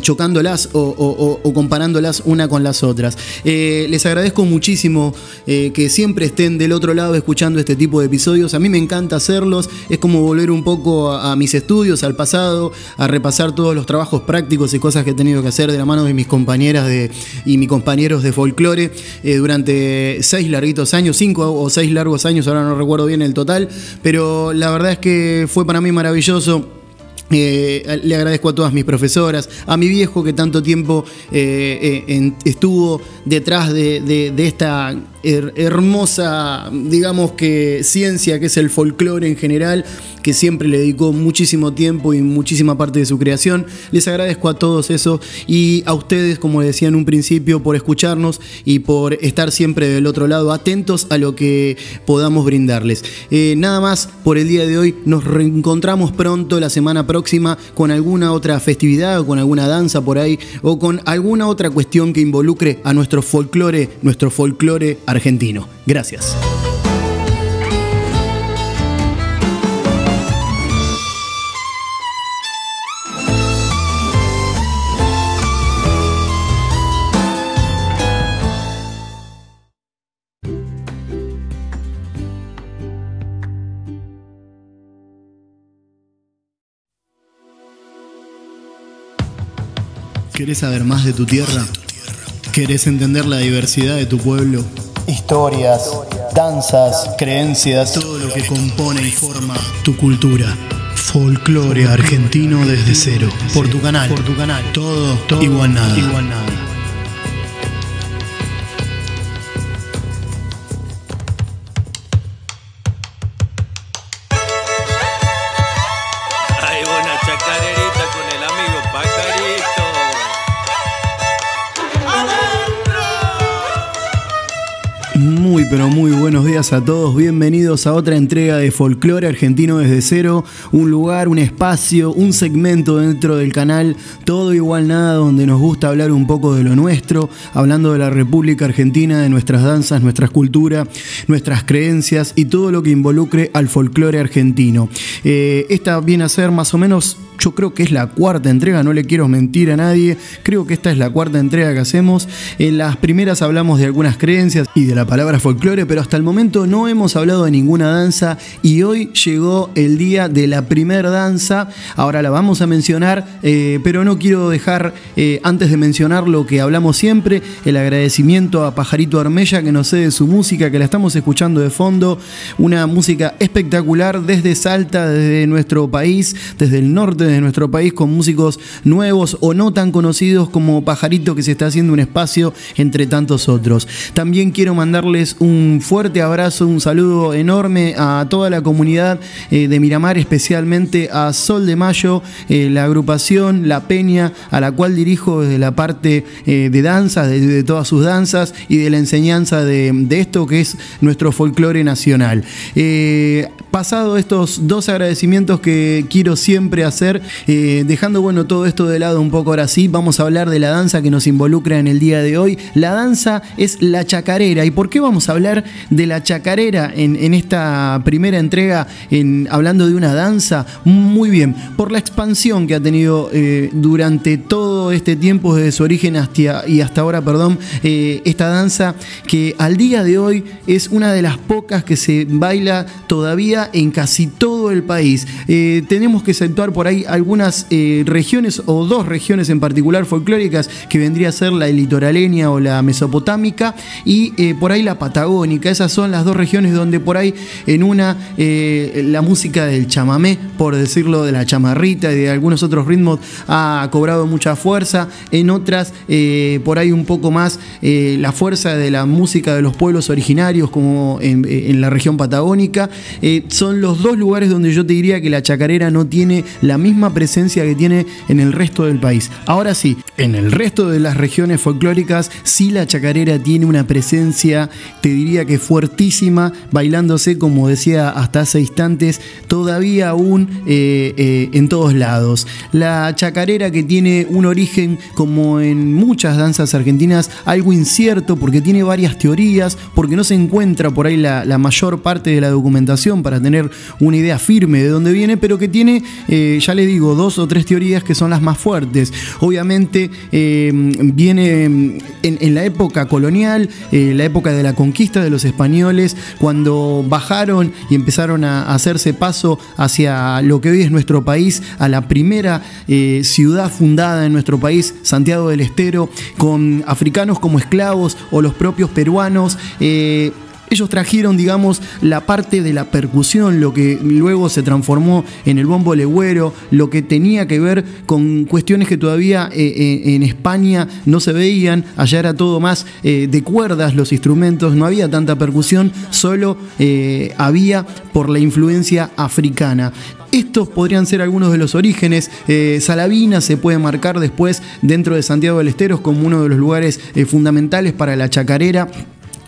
chocándolas o, comparándolas una con las otras. les agradezco muchísimo que siempre estén del otro lado escuchando este tipo de episodios. A mí me encanta hacerlos, es como volver un poco a, mis estudios, al pasado, a repasar todos los trabajos prácticos y cosas que he tenido que hacer de la mano de mis compañeras de, y mis compañeros de folclore eh, durante seis larguitos años, cinco o seis largos años, ahora no recuerdo bien el total, pero la verdad es que fue para mí maravilloso. Eh, le agradezco a todas mis profesoras, a mi viejo que tanto tiempo eh, estuvo detrás de, esta hermosa, digamos que ciencia que es el folclore en general, que siempre le dedicó muchísimo tiempo y muchísima parte de su creación. Les agradezco a todos eso y a ustedes, como decía en un principio, por escucharnos y por estar siempre del otro lado, atentos a lo que podamos brindarles. nada más por el día de hoy, nos reencontramos pronto la semana próxima con alguna otra festividad o con alguna danza por ahí o con alguna otra cuestión que involucre a nuestro folclore, nuestro folclore. Gracias. ¿Querés saber más de tu tierra? ¿Querés entender la diversidad de tu pueblo? Historias, danzas, creencias, todo lo que compone y forma tu cultura. Folclore argentino desde cero. Por tu canal. Por tu canal. Todo, igual nada. Igual nada. Pero muy buenos días a todos. Bienvenidos a otra entrega de Folclore Argentino desde cero. Un lugar, un espacio, un segmento dentro del canal Todo Igual Nada, donde nos gusta hablar un poco de lo nuestro, hablando de la República Argentina, de nuestras danzas, nuestra cultura, nuestras creencias y todo lo que involucre al folclore argentino. Eh, esta viene a ser más o menos yo creo que es la cuarta entrega, no le quiero mentir a nadie, creo que esta es la cuarta entrega que hacemos. En las primeras hablamos de algunas creencias y de la palabra folclore, pero hasta el momento no hemos hablado de ninguna danza y hoy llegó el día de la primera danza, ahora la vamos a mencionar, eh, pero no quiero dejar eh, antes de mencionar lo que hablamos siempre, el agradecimiento a Pajarito Armella que nos cede su música, que la estamos escuchando de fondo, una música espectacular desde Salta, desde nuestro país, desde el norte de nuestro país con músicos nuevos o no tan conocidos como Pajarito que se está haciendo un espacio entre tantos otros. También quiero mandarles un fuerte abrazo, un saludo enorme a toda la comunidad eh, de Miramar, especialmente a Sol de Mayo, eh, la agrupación La Peña, a la cual dirijo desde la parte eh, de danzas, de, todas sus danzas y de la enseñanza de, de esto que es nuestro folclore nacional. pasado estos dos agradecimientos que quiero siempre hacer, eh, dejando bueno todo esto de lado un poco ahora sí, vamos a hablar de la danza que nos involucra en el día de hoy. La danza es la chacarera. ¿Y por qué vamos a hablar de la chacarera en, esta primera entrega, en, hablando de una danza? Muy bien, por la expansión que ha tenido eh, durante todo este tiempo, desde su origen hasta, y hasta ahora, perdón, eh, esta danza que al día de hoy es una de las pocas que se baila todavía en casi todo el país. tenemos que exceptuar por ahí algunas eh, regiones o dos regiones en particular folclóricas que vendría a ser la litoraleña o la mesopotámica y eh, por ahí la patagónica. Esas son las dos regiones donde por ahí en una eh, la música del chamamé, por decirlo de la chamarrita y de algunos otros ritmos ha cobrado mucha fuerza, en otras por ahí un poco más la fuerza de la música de los pueblos originarios como en, en la región patagónica. son los dos lugares donde yo te diría que la chacarera no tiene la misma presencia que tiene en el resto del país. Ahora sí, en el resto de las regiones folclóricas, sí la chacarera tiene una presencia, te diría que fuertísima, bailándose, como decía hasta hace instantes, todavía aún eh, eh, en todos lados. La chacarera que tiene un origen, como en muchas danzas argentinas, algo incierto, porque tiene varias teorías, porque no se encuentra por ahí la, mayor parte de la documentación para tener una idea firme de dónde viene, pero que tiene, eh, ya les digo, dos o tres teorías que son las más fuertes. Obviamente eh, viene en, la época colonial, eh, la época de la conquista de los españoles, cuando bajaron y empezaron a hacerse paso hacia lo que hoy es nuestro país, a la primera eh, ciudad fundada en nuestro país, Santiago del Estero, con africanos como esclavos o los propios peruanos. Ellos trajeron, digamos, la parte de la percusión, lo que luego se transformó en el bombo legüero, lo que tenía que ver con cuestiones que todavía eh, eh, en España no se veían, allá era todo más eh, de cuerdas los instrumentos, no había tanta percusión, solo había por la influencia africana. Estos podrían ser algunos de los orígenes. Salavina se puede marcar después dentro de Santiago del Esteros como uno de los lugares fundamentales para la chacarera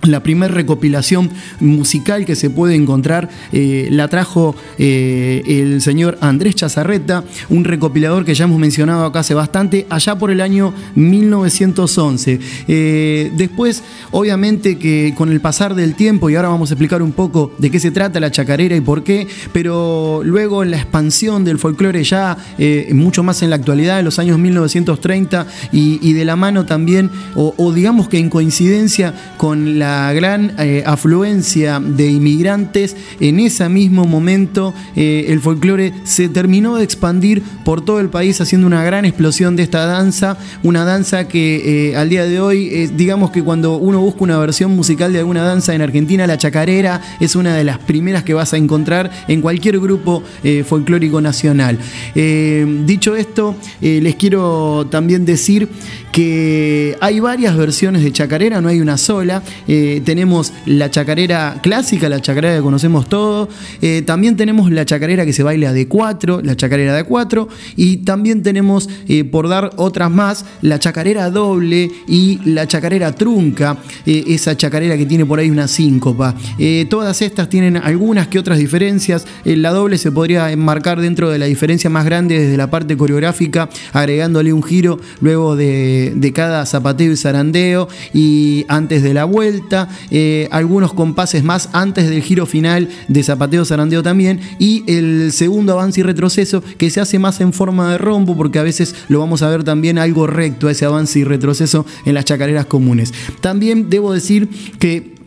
la primera recopilación musical que se puede encontrar eh, la trajo eh, el señor Andrés Chazarreta, un recopilador que ya hemos mencionado acá hace bastante, allá por el año 1911. Eh, después, obviamente que con el pasar del tiempo, y ahora vamos a explicar un poco de qué se trata la chacarera y por qué, pero luego la expansión del folclore ya mucho más en la actualidad, en los años 1930, y, de la mano también, o digamos que en coincidencia con la gran eh, afluencia de inmigrantes, en ese mismo momento eh, el folclore se terminó de expandir por todo el país haciendo una gran explosión de esta danza, una danza que eh, al día de hoy, digamos que cuando uno busca una versión musical de alguna danza en Argentina, la chacarera es una de las primeras que vas a encontrar en cualquier grupo folclórico nacional. dicho esto, les quiero también decir que hay varias versiones de chacarera, no hay una sola. tenemos la chacarera clásica, la chacarera que conocemos todos. también tenemos la chacarera que se baila de cuatro, la chacarera de cuatro. Y también tenemos, por dar otras más, la chacarera doble y la chacarera trunca, esa chacarera que tiene por ahí una síncopa. todas estas tienen algunas que otras diferencias. la doble se podría enmarcar dentro de la diferencia más grande desde la parte coreográfica, agregándole un giro luego de, cada zapateo y zarandeo y antes de la vuelta, eh, algunos compases más antes del giro final de zapateo zarandeo también y el segundo avance y retroceso que se hace más en forma de rombo porque a veces lo vamos a ver también algo recto ese avance y retroceso en las chacareras comunes. También debo decir que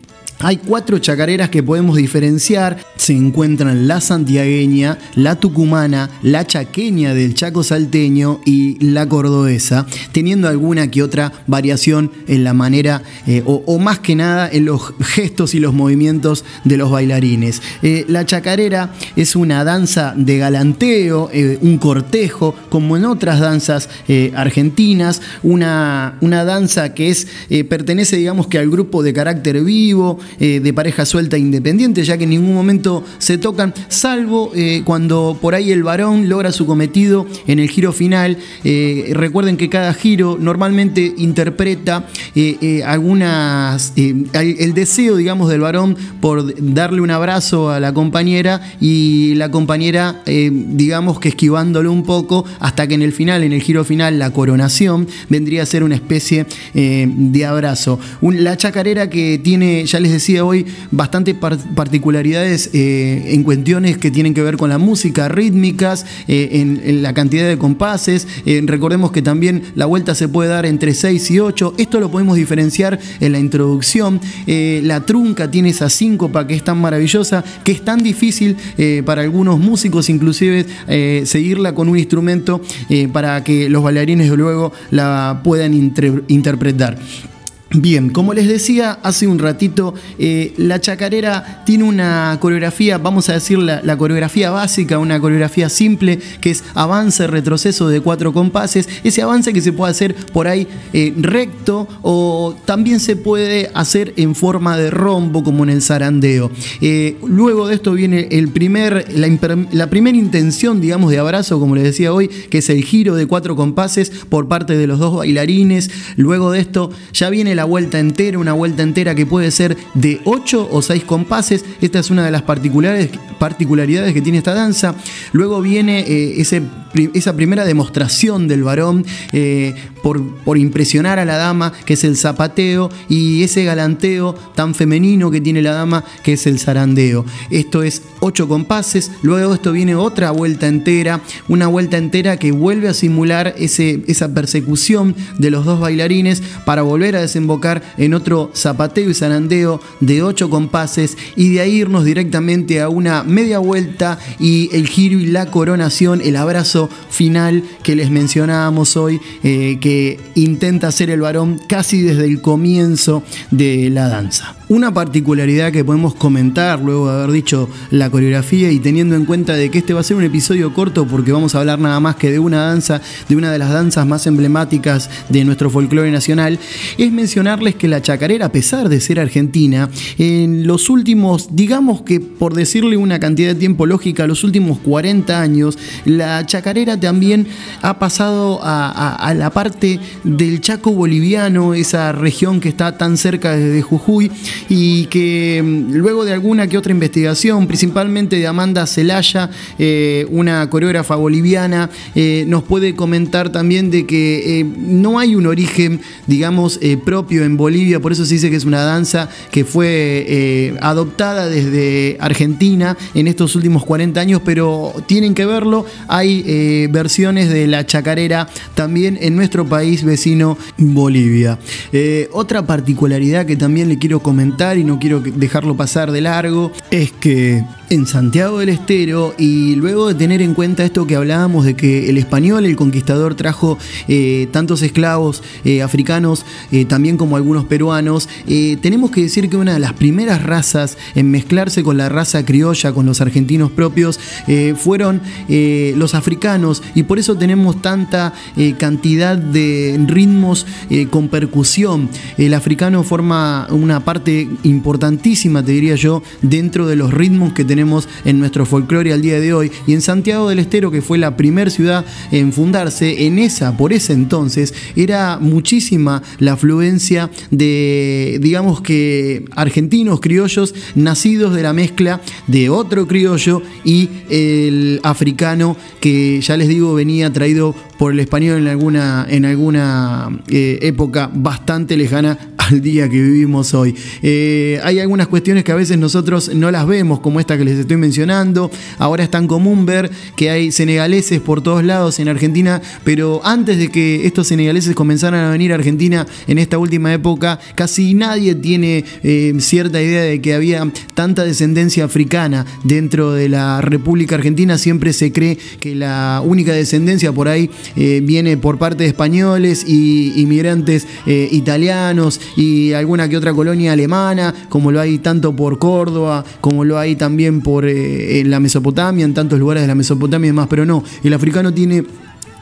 hay cuatro chacareras que podemos diferenciar. Se encuentran la santiagueña, la tucumana, la chaqueña del Chaco salteño y la cordobesa, teniendo alguna que otra variación en la manera eh, o, más que nada en los gestos y los movimientos de los bailarines. Eh, la chacarera es una danza de galanteo, eh, un cortejo, como en otras danzas argentinas, una, una danza que es, pertenece digamos que al grupo de carácter vivo, eh, de pareja suelta independiente, ya que en ningún momento se tocan, salvo eh, cuando por ahí el varón logra su cometido en el giro final. Eh, recuerden que cada giro normalmente interpreta algunas, el deseo, digamos, del varón por darle un abrazo a la compañera y la compañera, digamos que esquivándolo un poco, hasta que en el final, en el giro final, la coronación vendría a ser una especie de abrazo. la chacarera que tiene, ya les decía, decía hoy, bastantes particularidades eh, en cuestiones que tienen que ver con la música, rítmicas, eh, en, la cantidad de compases. Eh, recordemos que también la vuelta se puede dar entre 6 y 8. Esto lo podemos diferenciar en la introducción. la trunca tiene esa síncopa que es tan maravillosa, que es tan difícil para algunos músicos inclusive seguirla con un instrumento para que los bailarines luego la puedan interpretar. Bien, como les decía hace un ratito, eh, la chacarera tiene una coreografía, vamos a decir la, coreografía básica, una coreografía simple, que es avance, retroceso de cuatro compases. Ese avance que se puede hacer por ahí eh, recto o también se puede hacer en forma de rombo, como en el zarandeo. Eh, luego de esto viene el primer, la, primera intención, digamos, de abrazo, como les decía hoy, que es el giro de cuatro compases por parte de los dos bailarines. Luego de esto ya viene la vuelta entera, una vuelta entera que puede ser de 8 o 6 compases. Esta es una de las particularidades, que tiene esta danza. Luego viene eh, esa primera demostración del varón eh, por, por, impresionar a la dama, que es el zapateo, y ese galanteo tan femenino que tiene la dama, que es el zarandeo. Esto es 8 compases. Luego esto viene otra vuelta entera, una vuelta entera que vuelve a simular ese, esa persecución de los dos bailarines para volver a desembocar en otro zapateo y zarandeo de 8 compases y de ahí irnos directamente a una media vuelta y el giro y la coronación, el abrazo final que les mencionábamos hoy, eh, que intenta hacer el varón casi desde el comienzo de la danza. Una particularidad que podemos comentar luego de haber dicho la coreografía y teniendo en cuenta de que este va a ser un episodio corto porque vamos a hablar nada más que de una danza, de una de las danzas más emblemáticas de nuestro folclore nacional, es mencionarles que la chacarera, a pesar de ser argentina, en los últimos, digamos que por decirle una cantidad de tiempo lógica, los últimos 40 años, la chacarera también ha pasado a, a la parte del Chaco boliviano, esa región que está tan cerca desde Jujuy, y que mm, luego de alguna que otra investigación, principalmente de Amanda Celaya, eh, una coreógrafa boliviana, eh, nos puede comentar también de que eh, no hay un origen, digamos, propio en Bolivia, por eso se dice que es una danza que fue adoptada desde Argentina en estos últimos 40 años, pero tienen que verlo, hay versiones de la chacarera también en nuestro país vecino Bolivia. otra particularidad que también le quiero comentar, y no quiero dejarlo pasar de largo, es que en Santiago del Estero y luego de tener en cuenta esto que hablábamos de que el español, el conquistador, trajo eh, tantos esclavos eh, africanos, eh, también como algunos peruanos, tenemos que decir que una de las primeras razas en mezclarse con la raza criolla, con los argentinos propios, fueron los africanos y por eso tenemos tanta cantidad de ritmos con percusión. El africano forma una parte importantísima, te diría yo, dentro de los ritmos que tenemos en nuestro folclore al día de hoy. Y en Santiago del Estero, que fue la primera ciudad en fundarse, en esa, por ese entonces, era muchísima la afluencia de, digamos que, argentinos criollos nacidos de la mezcla de otro criollo y el africano que ya les digo venía traído por el español en alguna, en alguna eh, época bastante lejana al día que vivimos hoy. Eh, hay algunas cuestiones que a veces nosotros no las vemos, como esta que les estoy mencionando. Ahora es tan común ver que hay senegaleses por todos lados en Argentina, pero antes de que estos senegaleses comenzaran a venir a Argentina en esta última época, casi nadie tiene eh, cierta idea de que había tanta descendencia africana dentro de la República Argentina. Siempre se cree que la única descendencia por ahí eh, viene por parte de españoles y inmigrantes italianos y alguna que otra colonia alemana, como lo hay tanto por Córdoba, como lo hay también por eh, la Mesopotamia, en tantos lugares de la Mesopotamia y demás, pero no, el africano tiene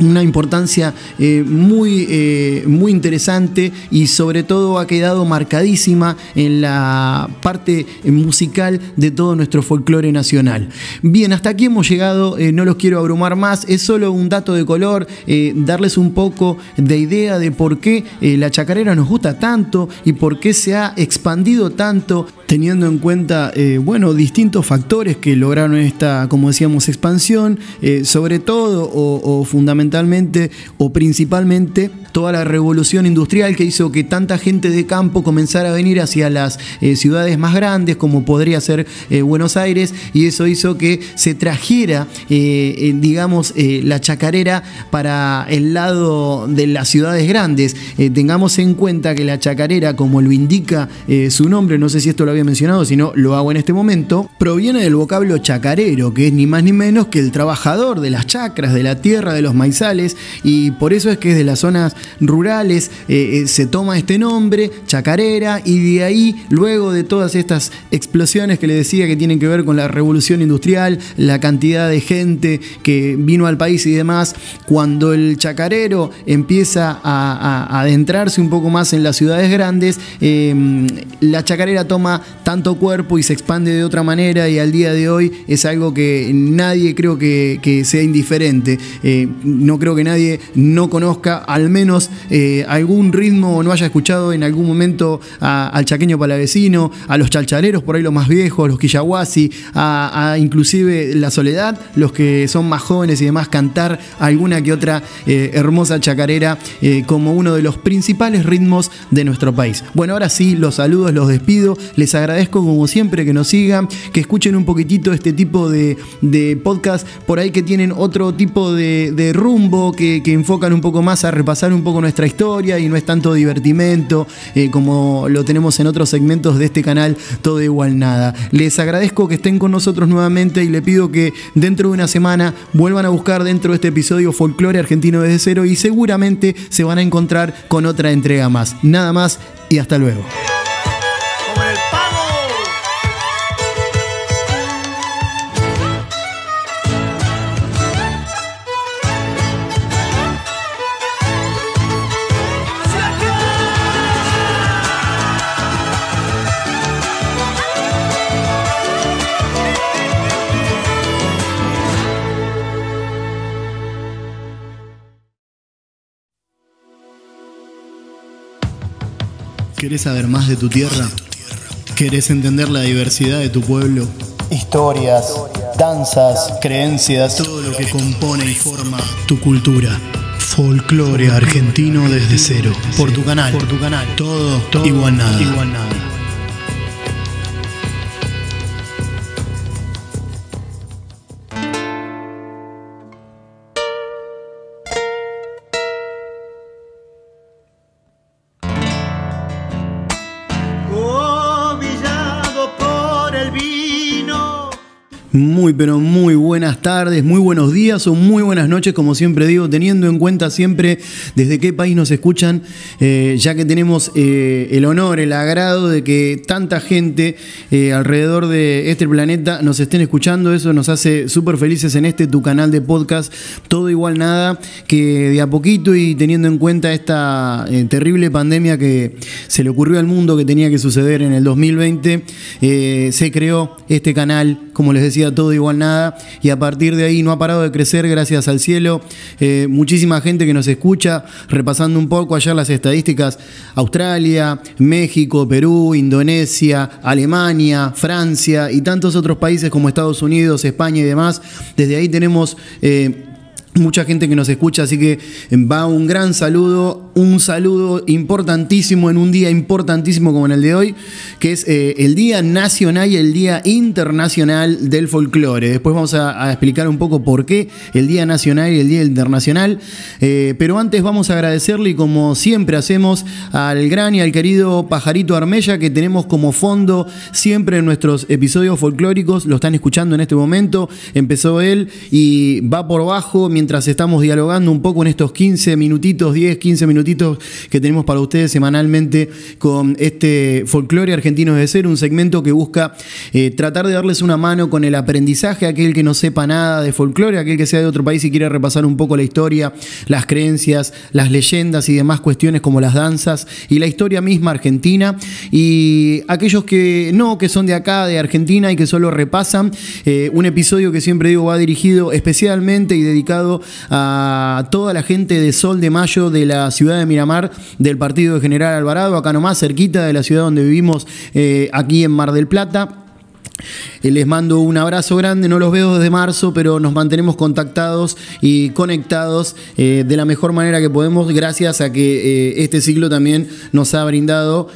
una importancia eh, muy, eh, muy interesante y sobre todo ha quedado marcadísima en la parte musical de todo nuestro folclore nacional. Bien, hasta aquí hemos llegado, eh, no los quiero abrumar más, es solo un dato de color, darles un poco de idea de por qué la chacarera nos gusta tanto y por qué se ha expandido tanto teniendo en cuenta, bueno, distintos factores que lograron esta, como decíamos, expansión, sobre todo o, o fundamentalmente o principalmente toda la revolución industrial que hizo que tanta gente de campo comenzara a venir hacia las eh, ciudades más grandes como podría ser eh, Buenos Aires y eso hizo que se trajera eh, digamos la chacarera para el lado de las ciudades grandes. Tengamos en cuenta que la chacarera como lo indica su nombre no sé si esto lo había mencionado si no lo hago en este momento proviene del vocablo chacarero que es ni más ni menos que el trabajador de las chacras de la tierra de los y por eso es que es de las zonas rurales, eh, eh, se toma este nombre, Chacarera, y de ahí, luego de todas estas explosiones que le decía que tienen que ver con la revolución industrial, la cantidad de gente que vino al país y demás, cuando el chacarero empieza a, adentrarse un poco más en las ciudades grandes, em, la chacarera toma tanto cuerpo y se expande de otra manera y al día de hoy es algo que nadie creo que, sea indiferente. Eh, no creo que nadie no conozca al menos eh, algún ritmo no haya escuchado en algún momento al chaqueño palavecino, a los chalchaleros, por ahí los más viejos, los quillahuasi, a, inclusive la soledad, los que son más jóvenes y demás, cantar alguna que otra eh, hermosa chacarera eh, como uno de los principales ritmos de nuestro país. Bueno, ahora sí, los saludos, los despido, les agradezco como siempre que nos sigan, que escuchen un poquitito este tipo de, podcast por ahí que tienen otro tipo de, rumbo, que, que enfocan un poco más a repasar un poco nuestra historia y no es tanto divertimento eh, como lo tenemos en otros segmentos de este canal, todo igual nada. Les agradezco que estén con nosotros nuevamente y le pido que dentro de una semana vuelvan a buscar dentro de este episodio Folclore Argentino desde cero y seguramente se van a encontrar con otra entrega más. Nada más y hasta luego. ¿Querés saber más de tu tierra? ¿Querés entender la diversidad de tu pueblo? Historias, danzas, creencias, todo lo que compone y forma tu cultura. Folclore argentino desde cero. Por tu canal. Por tu canal. Todo, todo igual nada. Igual nada. Pero muy buenas tardes, muy buenos días o muy buenas noches, como siempre digo, teniendo en cuenta siempre desde qué país nos escuchan, eh, ya que tenemos eh, el honor, el agrado de que tanta gente eh, alrededor de este planeta nos estén escuchando. Eso nos hace súper felices en este tu canal de podcast, todo igual nada, que de a poquito y teniendo en cuenta esta terrible pandemia que se le ocurrió al mundo que tenía que suceder en el 2020, se creó este canal, como les decía todo igual nada, y a partir de ahí no ha parado de crecer gracias al cielo. Eh, muchísima gente que nos escucha, repasando un poco ayer las estadísticas, Australia, México, Perú, Indonesia, Alemania, Francia y tantos otros países como Estados Unidos, España y demás. Desde ahí tenemos... Eh, mucha gente que nos escucha, así que va un gran saludo, un saludo importantísimo en un día importantísimo como en el de hoy, que es eh, el Día Nacional y el Día Internacional del Folclore. Después vamos a, explicar un poco por qué el Día Nacional y el Día Internacional, eh, pero antes vamos a agradecerle, como siempre hacemos, al gran y al querido Pajarito Armella, que tenemos como fondo siempre en nuestros episodios folclóricos, lo están escuchando en este momento, empezó él y va por bajo mientras estamos dialogando un poco en estos 15 minutitos, 10, 15 minutitos que tenemos para ustedes semanalmente con este folclore argentino de ser, un segmento que busca eh, tratar de darles una mano con el aprendizaje a aquel que no sepa nada de folclore, aquel que sea de otro país y quiere repasar un poco la historia, las creencias, las leyendas y demás cuestiones como las danzas y la historia misma argentina. Y aquellos que no, que son de acá, de Argentina y que solo repasan, eh, un episodio que siempre digo va dirigido especialmente y dedicado a toda la gente de Sol de Mayo de la ciudad de Miramar, del partido de General Alvarado, acá nomás, cerquita de la ciudad donde vivimos, eh, aquí en Mar del Plata. Eh, les mando un abrazo grande, no los veo desde marzo, pero nos mantenemos contactados y conectados eh, de la mejor manera que podemos, gracias a que eh, este ciclo también nos ha brindado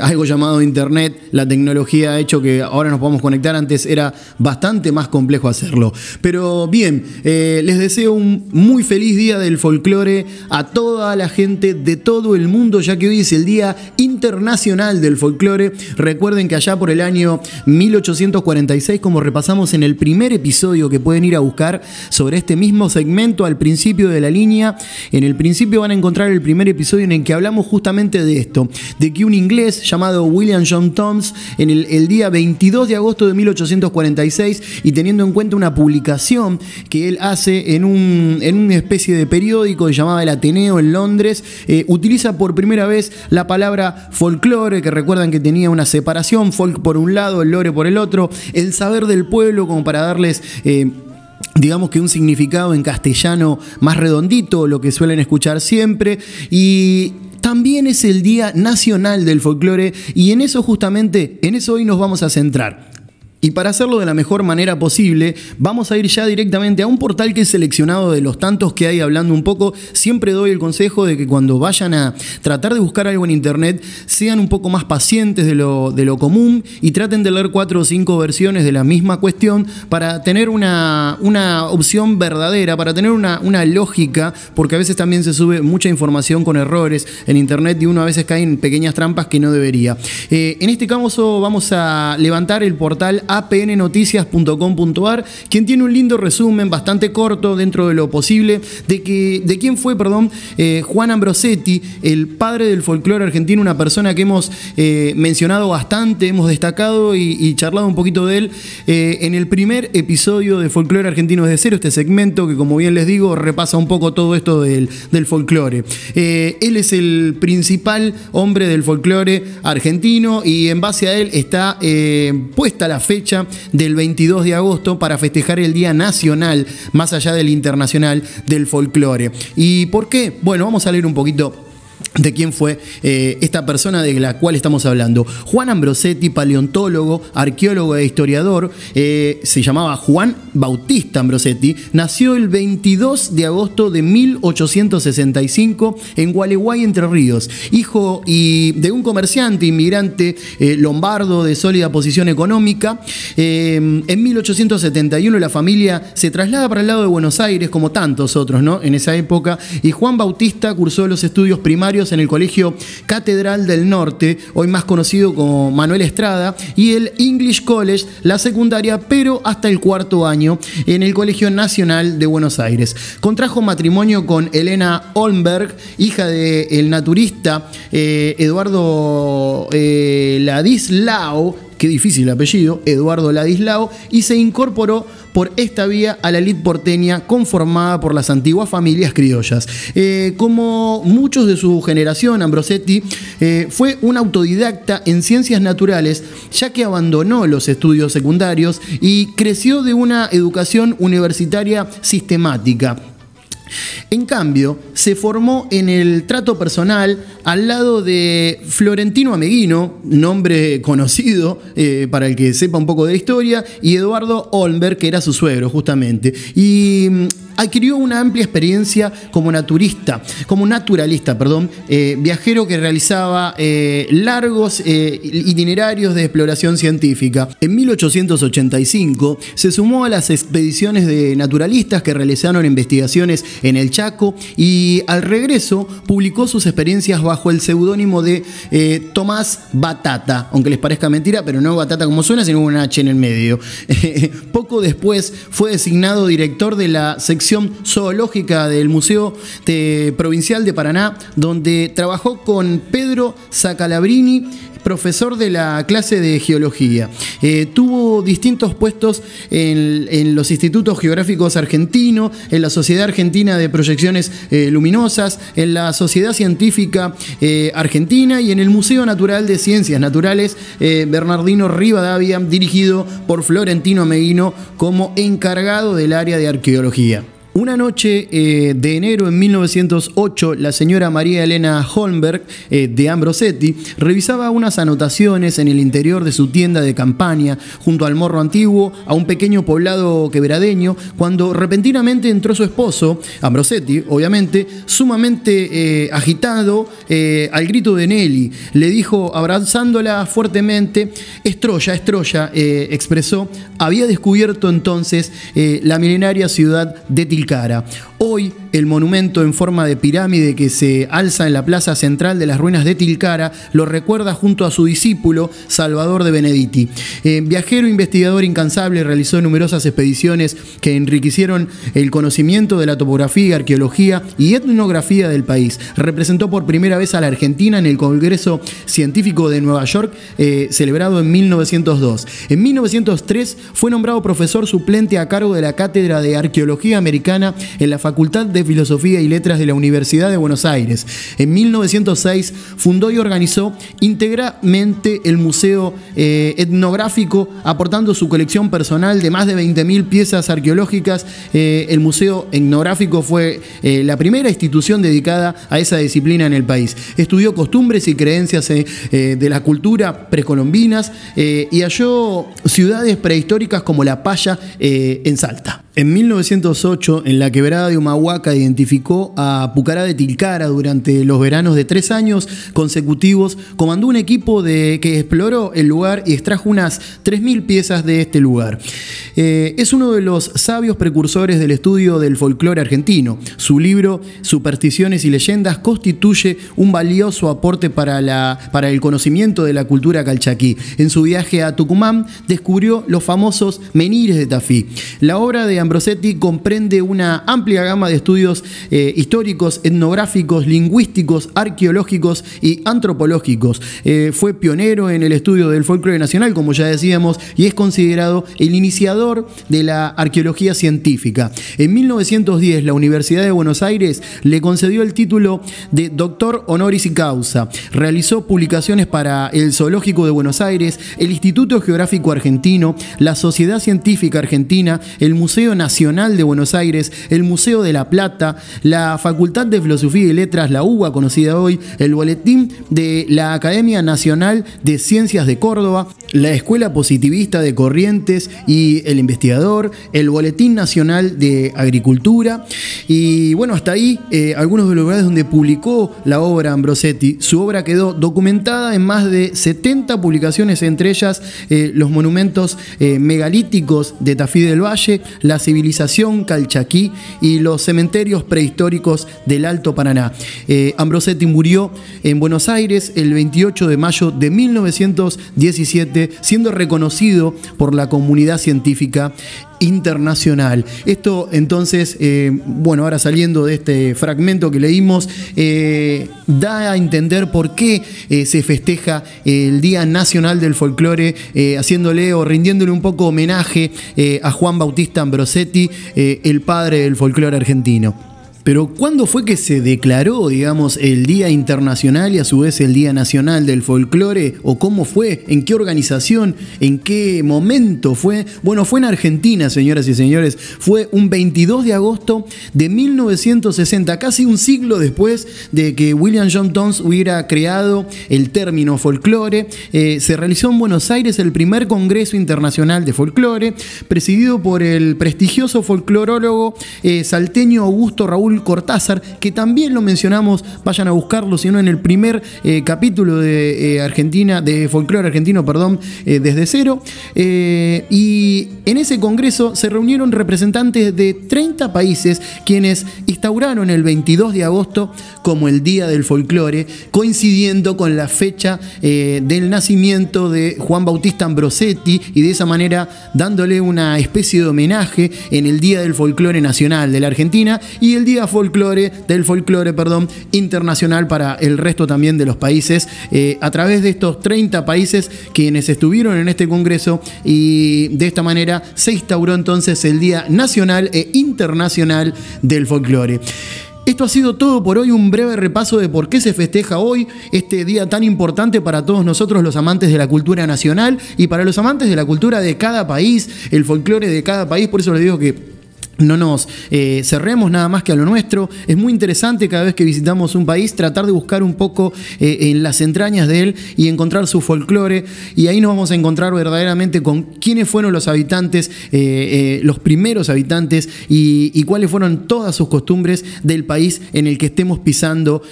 algo llamado Internet. La tecnología ha hecho que ahora nos podamos conectar, antes era bastante más complejo hacerlo. Pero bien, les deseo un muy feliz día del folclore a toda la gente de todo el mundo, ya que hoy es el Día Internacional del Folclore. Recuerden que allá por el año 1840 46, como repasamos en el primer episodio que pueden ir a buscar sobre este mismo segmento al principio de la línea. En el principio van a encontrar el primer episodio en el que hablamos justamente de esto, de que un inglés llamado William John Toms, en el, día 22 de agosto de 1846, y teniendo en cuenta una publicación que él hace en, un, en una especie de periódico llamado El Ateneo en Londres, eh, utiliza por primera vez la palabra folclore, que recuerdan que tenía una separación, folk por un lado, el lore por el otro, el saber del pueblo como para darles... Eh, digamos que un significado en castellano más redondito, lo que suelen escuchar siempre, y también es el Día Nacional del Folclore y en eso justamente, en eso hoy nos vamos a centrar. Y para hacerlo de la mejor manera posible, vamos a ir ya directamente a un portal que es seleccionado de los tantos que hay hablando un poco. Siempre doy el consejo de que cuando vayan a tratar de buscar algo en internet, sean un poco más pacientes de lo, de lo común y traten de leer cuatro o cinco versiones de la misma cuestión para tener una, una opción verdadera, para tener una, una lógica, porque a veces también se sube mucha información con errores en internet y uno a veces cae en pequeñas trampas que no debería. Eh, en este caso vamos a levantar el portal apnnoticias.com.ar, quien tiene un lindo resumen bastante corto dentro de lo posible de, que, de quién fue, perdón, eh, Juan Ambrosetti, el padre del folclore argentino, una persona que hemos eh, mencionado bastante, hemos destacado y, charlado un poquito de él eh, en el primer episodio de Folclore Argentino desde cero, este segmento que como bien les digo repasa un poco todo esto del, del folclore. él es el principal hombre del folclore argentino y en base a él está puesta la del 22 de agosto para festejar el Día Nacional, más allá del internacional, del folclore. ¿Y por qué? Bueno, vamos a leer un poquito de quién fue eh, esta persona de la cual estamos hablando. Juan Ambrosetti, paleontólogo, arqueólogo e historiador, eh, se llamaba Juan Bautista Ambrosetti, nació el 22 de agosto de 1865 en Gualeguay, Entre Ríos, hijo y de un comerciante inmigrante eh, lombardo de sólida posición económica. en 1871 la familia se traslada para el lado de Buenos Aires, como tantos otros ¿no? en esa época, y Juan Bautista cursó los estudios primarios en el Colegio Catedral del Norte, hoy más conocido como Manuel Estrada, y el English College, la secundaria, pero hasta el cuarto año en el Colegio Nacional de Buenos Aires. Contrajo matrimonio con Elena Olmberg, hija del naturista eh, Eduardo eh, Ladislao, qué difícil el apellido, Eduardo Ladislao, y se incorporó por esta vía a la elite porteña conformada por las antiguas familias criollas. Eh, como muchos de su generación, Ambrosetti eh, fue un autodidacta en ciencias naturales, ya que abandonó los estudios secundarios y creció de una educación universitaria sistemática. En cambio, se formó en el trato personal al lado de Florentino Ameguino, nombre conocido eh, para el que sepa un poco de historia, y Eduardo Olmberg, que era su suegro justamente. Y mm, adquirió una amplia experiencia como naturista, como naturalista, perdón, eh, viajero que realizaba eh, largos eh, itinerarios de exploración científica. En 1885 se sumó a las expediciones de naturalistas que realizaron investigaciones en el Chaco y al regreso publicó sus experiencias bajo el seudónimo de Tomás Batata, aunque les parezca mentira, pero no Batata como suena, sino una H en el medio. poco después fue designado director de la sección zoológica del Museo Provincial de Paraná, donde trabajó con Pedro Zacalabrini, profesor de la clase de geología. Eh, tuvo distintos puestos en, los institutos geográficos argentinos, en la Sociedad Argentina de Proyecciones eh, Luminosas, en la Sociedad Científica eh, Argentina y en el Museo Natural de Ciencias Naturales Bernardino Rivadavia, dirigido por Florentino Meguino como encargado del área de arqueología. Una noche eh, de enero en 1908, la señora María Elena Holmberg eh, de Ambrosetti revisaba unas anotaciones en el interior de su tienda de campaña, junto al morro antiguo, a un pequeño poblado quebradeño, cuando repentinamente entró su esposo, Ambrosetti, obviamente, sumamente eh, agitado, al grito de Nelly. Le dijo, abrazándola fuertemente, es Troya, es Troya, expresó, había descubierto entonces la milenaria ciudad de Tilcara cara. Hoy el monumento en forma de pirámide que se alza en la plaza central de las ruinas de Tilcara lo recuerda junto a su discípulo Salvador de Benedetti. Eh, viajero investigador incansable, realizó numerosas expediciones que enriquecieron el conocimiento de la topografía, arqueología y etnografía del país. Representó por primera vez a la Argentina en el Congreso Científico de Nueva York, eh, celebrado en 1902. En 1903 fue nombrado profesor suplente a cargo de la Cátedra de Arqueología Americana en la Facultad de Filosofía y Letras de la Universidad de Buenos Aires. En 1906 fundó y organizó íntegramente el Museo eh, Etnográfico, aportando su colección personal de más de 20.000 piezas arqueológicas. Eh, el Museo Etnográfico fue eh, la primera institución dedicada a esa disciplina en el país. Estudió costumbres y creencias de la cultura precolombinas y halló ciudades prehistóricas como La Paya en Salta. En 1908, en la quebrada de Humahuaca, identificó a Pucará de Tilcara durante los veranos de tres años consecutivos. Comandó un equipo de, que exploró el lugar y extrajo unas 3.000 piezas de este lugar. Eh, es uno de los sabios precursores del estudio del folclore argentino. Su libro, Supersticiones y Leyendas, constituye un valioso aporte para, la, para el conocimiento de la cultura calchaquí. En su viaje a Tucumán, descubrió los famosos menires de Tafí. La obra de Ambrosetti comprende una amplia gama de estudios eh, históricos, etnográficos, lingüísticos, arqueológicos y antropológicos. Eh, fue pionero en el estudio del folclore nacional, como ya decíamos, y es considerado el iniciador de la arqueología científica. En 1910, la Universidad de Buenos Aires le concedió el título de doctor honoris causa. Realizó publicaciones para el Zoológico de Buenos Aires, el Instituto Geográfico Argentino, la Sociedad Científica Argentina, el Museo Nacional de Buenos Aires, el Museo de la Plata, la Facultad de Filosofía y Letras, la UBA conocida hoy, el Boletín de la Academia Nacional de Ciencias de Córdoba, la Escuela Positivista de Corrientes y el Investigador, el Boletín Nacional de Agricultura y bueno, hasta ahí eh, algunos de los lugares donde publicó la obra Ambrosetti. Su obra quedó documentada en más de 70 publicaciones, entre ellas eh, los monumentos eh, megalíticos de Tafí del Valle, las civilización calchaquí y los cementerios prehistóricos del Alto Paraná. Eh, Ambrosetti murió en Buenos Aires el 28 de mayo de 1917, siendo reconocido por la comunidad científica internacional. Esto entonces, eh, bueno, ahora saliendo de este fragmento que leímos, eh, da a entender por qué eh, se festeja el Día Nacional del Folclore, haciéndole o rindiéndole un poco homenaje a Juan Bautista Ambrosetti, el padre del folclore argentino. Pero ¿cuándo fue que se declaró, digamos, el Día Internacional y a su vez el Día Nacional del Folclore? ¿O cómo fue? ¿En qué organización? ¿En qué momento fue? Bueno, fue en Argentina, señoras y señores. Fue un 22 de agosto de 1960, casi un siglo después de que William John Tons hubiera creado el término folclore. Eh, se realizó en Buenos Aires el primer Congreso Internacional de Folclore, presidido por el prestigioso folclorólogo eh, salteño Augusto Raúl Cortázar, que también lo mencionamos, vayan a buscarlo, sino en el primer eh, capítulo de eh, Argentina, de folclore argentino, perdón, eh, desde cero. y en ese congreso se reunieron representantes de 30 países quienes instauraron el 22 de agosto como el Día del Folclore, coincidiendo con la fecha del nacimiento de Juan Bautista Ambrosetti y de esa manera dándole una especie de homenaje en el Día del Folclore Nacional de la Argentina y el Día folclore, del folclore, perdón, internacional para el resto también de los países, eh, a través de estos 30 países quienes estuvieron en este congreso y de esta manera se instauró entonces el Día Nacional e Internacional del Folclore. Esto ha sido todo por hoy, un breve repaso de por qué se festeja hoy este día tan importante para todos nosotros los amantes de la cultura nacional y para los amantes de la cultura de cada país, el folclore de cada país, por eso les digo que no nos eh, cerremos nada más que a lo nuestro. Es muy interesante cada vez que visitamos un país tratar de buscar un poco eh, en las entrañas de él y encontrar su folclore. Y ahí nos vamos a encontrar verdaderamente con quiénes fueron los habitantes, eh, los primeros habitantes y, cuáles fueron todas sus costumbres del país en el que estemos pisando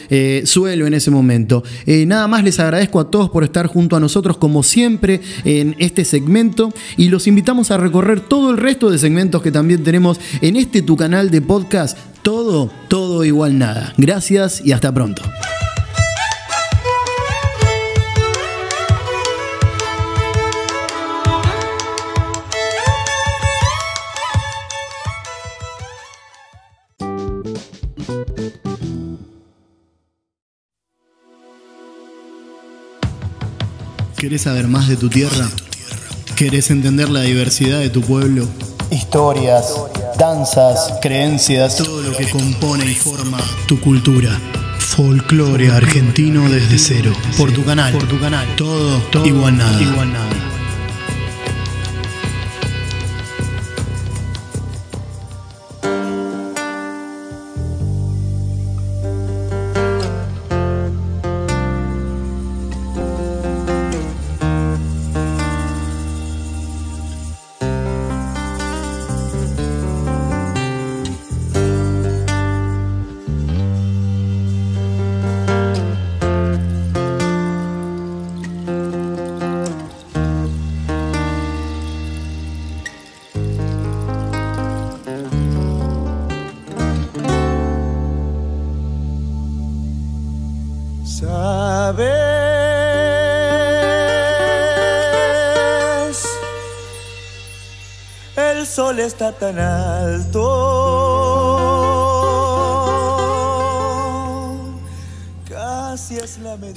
suelo en ese momento. nada más les agradezco a todos por estar junto a nosotros como siempre en este segmento y los invitamos a recorrer todo el resto de segmentos que también tenemos en este tu canal de podcast, todo, todo igual nada. Gracias y hasta pronto. ¿Querés saber más de tu tierra? ¿Querés entender la diversidad de tu pueblo? Historias danzas, creencias, todo lo que compone y forma tu cultura. Folclore argentino desde cero. Por tu canal. Por tu canal. Todo, todo igual nada. Igual nada. Sol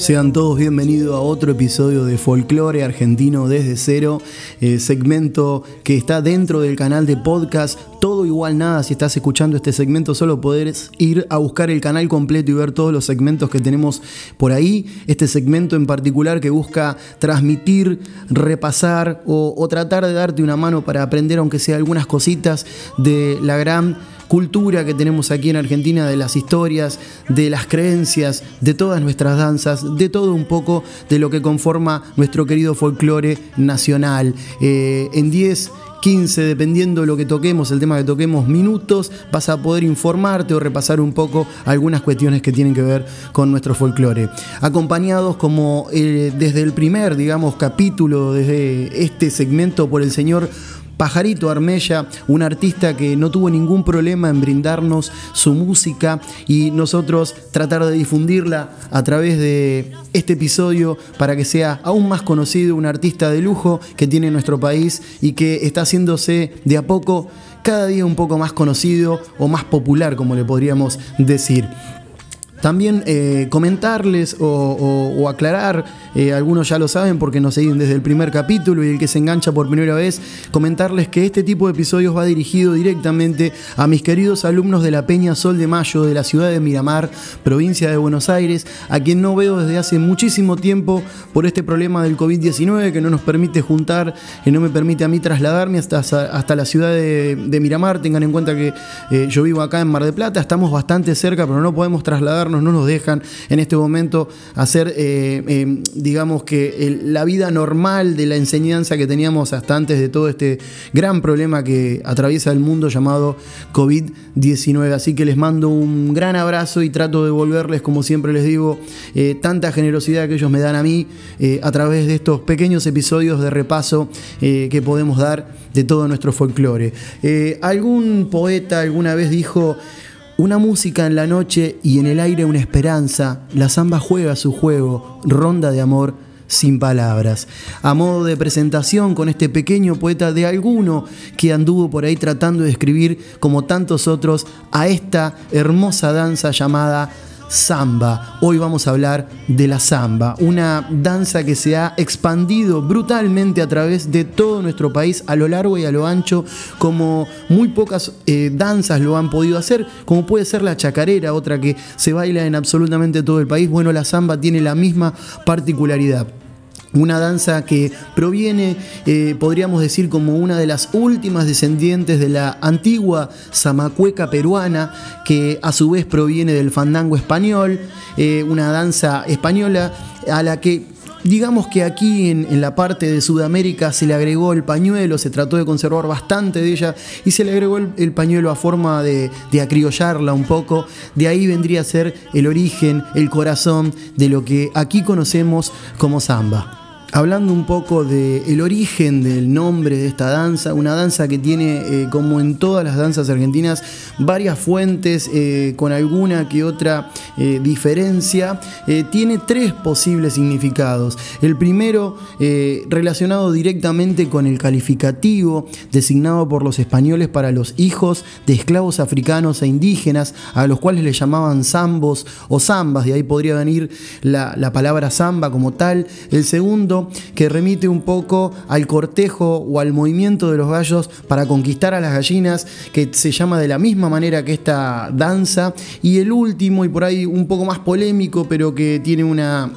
Sean todos bienvenidos a otro episodio de Folklore Argentino desde cero, eh, segmento que está dentro del canal de podcast. Todo igual nada, si estás escuchando este segmento, solo podés ir a buscar el canal completo y ver todos los segmentos que tenemos por ahí. Este segmento en particular que busca transmitir, repasar o, o tratar de darte una mano para aprender, aunque sea algunas cositas de la gran cultura que tenemos aquí en Argentina, de las historias, de las creencias, de todas nuestras danzas, de todo un poco de lo que conforma nuestro querido folclore nacional. Eh, en 10 15, dependiendo de lo que toquemos, el tema que toquemos, minutos, vas a poder informarte o repasar un poco algunas cuestiones que tienen que ver con nuestro folclore. Acompañados como eh, desde el primer, digamos, capítulo, desde este segmento por el señor Pajarito Armella, un artista que no tuvo ningún problema en brindarnos su música y nosotros tratar de difundirla a través de este episodio para que sea aún más conocido, un artista de lujo que tiene nuestro país y que está haciéndose de a poco cada día un poco más conocido o más popular, como le podríamos decir. También eh, comentarles o, aclarar, eh, algunos ya lo saben porque nos siguen desde el primer capítulo y el que se engancha por primera vez, comentarles que este tipo de episodios va dirigido directamente a mis queridos alumnos de la Peña Sol de Mayo de la ciudad de Miramar, provincia de Buenos Aires, a quien no veo desde hace muchísimo tiempo por este problema del COVID-19 que no nos permite juntar, que no me permite a mí trasladarme hasta, hasta la ciudad de, Miramar. Tengan en cuenta que eh, yo vivo acá en Mar de Plata, estamos bastante cerca, pero no podemos trasladar no nos dejan en este momento hacer, eh, eh, digamos que la vida normal de la enseñanza que teníamos hasta antes de todo este gran problema que atraviesa el mundo llamado COVID-19. Así que les mando un gran abrazo y trato de devolverles, como siempre les digo, eh, tanta generosidad que ellos me dan a mí a través de estos pequeños episodios de repaso que podemos dar de todo nuestro folclore. algún poeta alguna vez dijo, una música en la noche y en el aire una esperanza, la samba juega su juego, ronda de amor sin palabras. A modo de presentación con este pequeño poeta de alguno que anduvo por ahí tratando de escribir, como tantos otros, a esta hermosa danza llamada samba. Hoy vamos a hablar de la samba, una danza que se ha expandido brutalmente a través de todo nuestro país a lo largo y a lo ancho, como muy pocas eh, danzas lo han podido hacer, como puede ser la chacarera, otra que se baila en absolutamente todo el país. Bueno, la samba tiene la misma particularidad. Una danza que proviene, eh, podríamos decir, como una de las últimas descendientes de la antigua zamacueca peruana, que a su vez proviene del fandango español, eh, una danza española a la que Digamos que aquí en, la parte de Sudamérica se le agregó el pañuelo, se trató de conservar bastante de ella y se le agregó el, pañuelo a forma de, de, acriollarla un poco. De ahí vendría a ser el origen, el corazón de lo que aquí conocemos como samba hablando un poco del origen del nombre de esta danza, una danza que tiene, eh, como en todas las danzas argentinas, varias fuentes eh, con alguna que otra eh, diferencia, tiene tres posibles significados. El primero, relacionado directamente con el calificativo designado por los españoles para los hijos de esclavos africanos e indígenas, a los cuales le llamaban zambos o zambas, de ahí podría venir la, la palabra zamba como tal. El segundo, que remite un poco al cortejo o al movimiento de los gallos para conquistar a las gallinas, que se llama de la misma manera que esta danza. Y el último, y por ahí un poco más polémico, pero que tiene una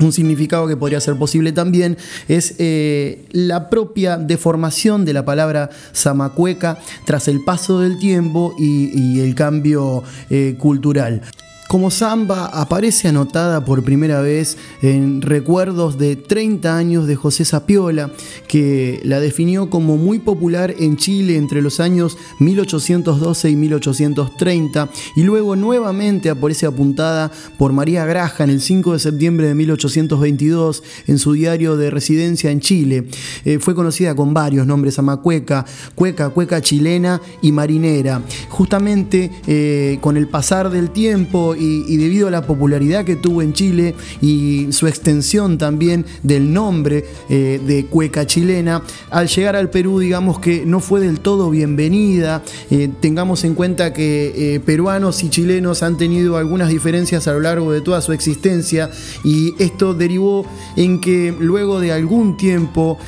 un significado que podría ser posible también es eh, la propia deformación de la palabra zamacueca tras el paso del tiempo y, el cambio eh, cultural. Como samba aparece anotada por primera vez en recuerdos de 30 años de José Sapiola, que la definió como muy popular en Chile entre los años 1812 y 1830, y luego nuevamente aparece apuntada por María Graja en el 5 de septiembre de 1822 en su diario de residencia en Chile. Eh, fue conocida con varios nombres, amacueca, cueca, cueca chilena y marinera. Justamente eh, con el pasar del tiempo y, debido a la popularidad que tuvo en Chile y su extensión también del nombre eh, de cueca chilena, al llegar al Perú digamos que no fue del todo bienvenida. Eh, tengamos en cuenta que eh, peruanos y chilenos han tenido algunas diferencias a lo largo de toda su existencia y esto derivó en que luego de algún tiempo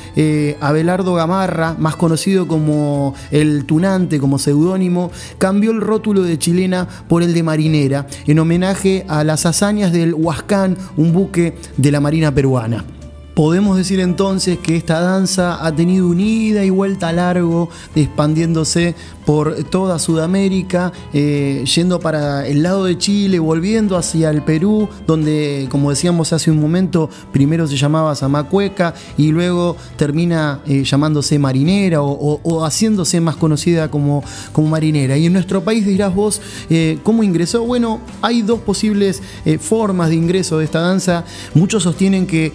Abelardo Gamarra, más conocido como el Tunante, como seudónimo, cambió el rótulo de chilena por el de marinera en homenaje a las hazañas del Huascán, un buque de la Marina peruana. Podemos decir entonces que esta danza ha tenido un ida y vuelta largo, expandiéndose por toda Sudamérica, eh, yendo para el lado de Chile, volviendo hacia el Perú, donde, como decíamos hace un momento, primero se llamaba Zamacueca y luego termina eh, llamándose Marinera o, haciéndose más conocida como, como Marinera. Y en nuestro país dirás vos, eh, ¿cómo ingresó? Bueno, hay dos posibles formas de ingreso de esta danza. Muchos sostienen que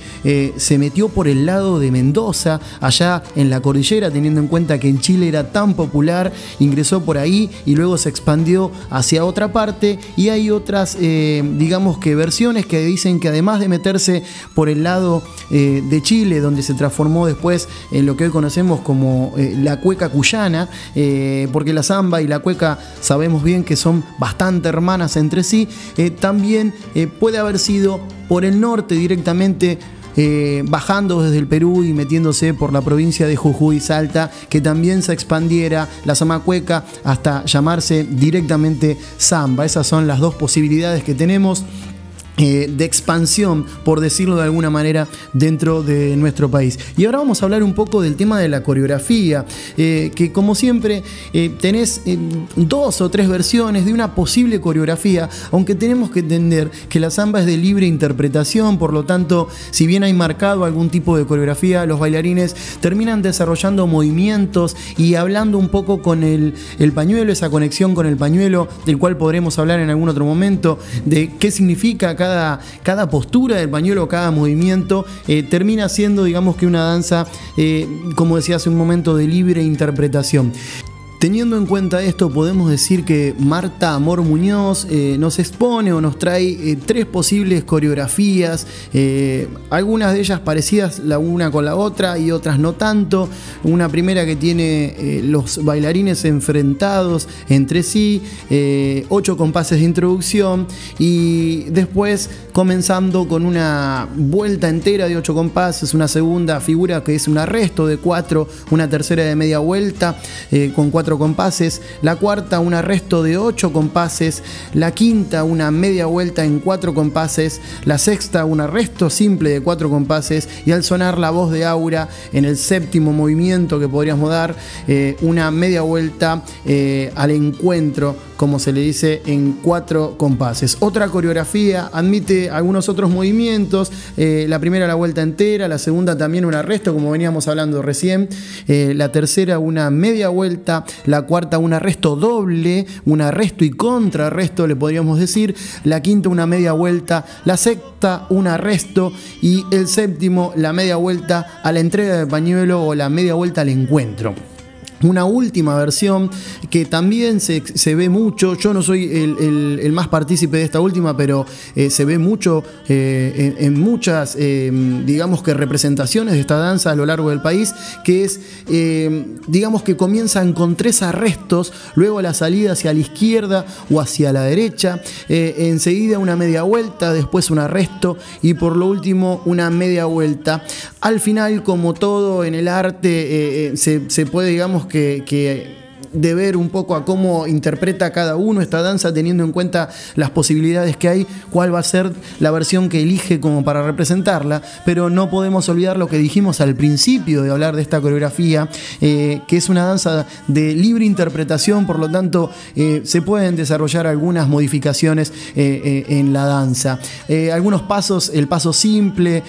se metió por el lado de Mendoza, allá en la cordillera, teniendo en cuenta que en Chile era tan popular, ingresó por ahí y luego se expandió hacia otra parte. Y hay otras, eh, digamos que versiones que dicen que además de meterse por el lado eh, de Chile, donde se transformó después en lo que hoy conocemos como la cueca cuyana, porque la samba y la cueca sabemos bien que son bastante hermanas entre sí, también puede haber sido por el norte directamente eh, bajando desde el Perú y metiéndose por la provincia de Jujuy y Salta, que también se expandiera la Zamacueca hasta llamarse directamente Zamba. Esas son las dos posibilidades que tenemos. Eh, de expansión, por decirlo de alguna manera, dentro de nuestro país. Y ahora vamos a hablar un poco del tema de la coreografía, eh, que como siempre eh, tenés dos o tres versiones de una posible coreografía, aunque tenemos que entender que la samba es de libre interpretación, por lo tanto, si bien hay marcado algún tipo de coreografía, los bailarines terminan desarrollando movimientos y hablando un poco con el, el pañuelo, esa conexión con el pañuelo, del cual podremos hablar en algún otro momento, de qué significa cada cada, postura del pañuelo, cada movimiento, eh, termina siendo, digamos que una danza, eh, como decía hace un momento, de libre interpretación. Teniendo en cuenta esto, podemos decir que Marta Amor Muñoz eh, nos expone o nos trae eh, tres posibles coreografías, eh, algunas de ellas parecidas la una con la otra y otras no tanto. Una primera que tiene los bailarines enfrentados entre sí, ocho compases de introducción y después comenzando con una vuelta entera de ocho compases, una segunda figura que es un arresto de cuatro, una tercera de media vuelta con cuatro compases, la cuarta un arresto de 8 compases, la quinta una media vuelta en 4 compases, la sexta un arresto simple de 4 compases y al sonar la voz de Aura en el séptimo movimiento que podríamos dar, eh, una media vuelta eh, al encuentro como se le dice, en cuatro compases. Otra coreografía admite algunos otros movimientos, eh, la primera la vuelta entera, la segunda también un arresto, como veníamos hablando recién, eh, la tercera una media vuelta, la cuarta un arresto doble, un arresto y contrarresto le podríamos decir, la quinta una media vuelta, la sexta un arresto y el séptimo la media vuelta a la entrega de pañuelo o la media vuelta al encuentro una última versión que también se, ve mucho, yo no soy el, más partícipe de esta última, pero eh, se ve mucho eh, en, muchas, eh, digamos que representaciones de esta danza a lo largo del país, que es, digamos que comienzan con tres arrestos, luego la salida hacia la izquierda o hacia la derecha, enseguida una media vuelta, después un arresto y por lo último una media vuelta. Al final, como todo en el arte, se, se puede, digamos, que, de ver un poco a cómo interpreta cada uno esta danza, teniendo en cuenta las posibilidades que hay, cuál va a ser la versión que elige como para representarla, pero no podemos olvidar lo que dijimos al principio de hablar de esta coreografía, eh, que es una danza de libre interpretación, por lo tanto eh, se pueden desarrollar algunas modificaciones eh, en la danza. algunos pasos, el paso simple,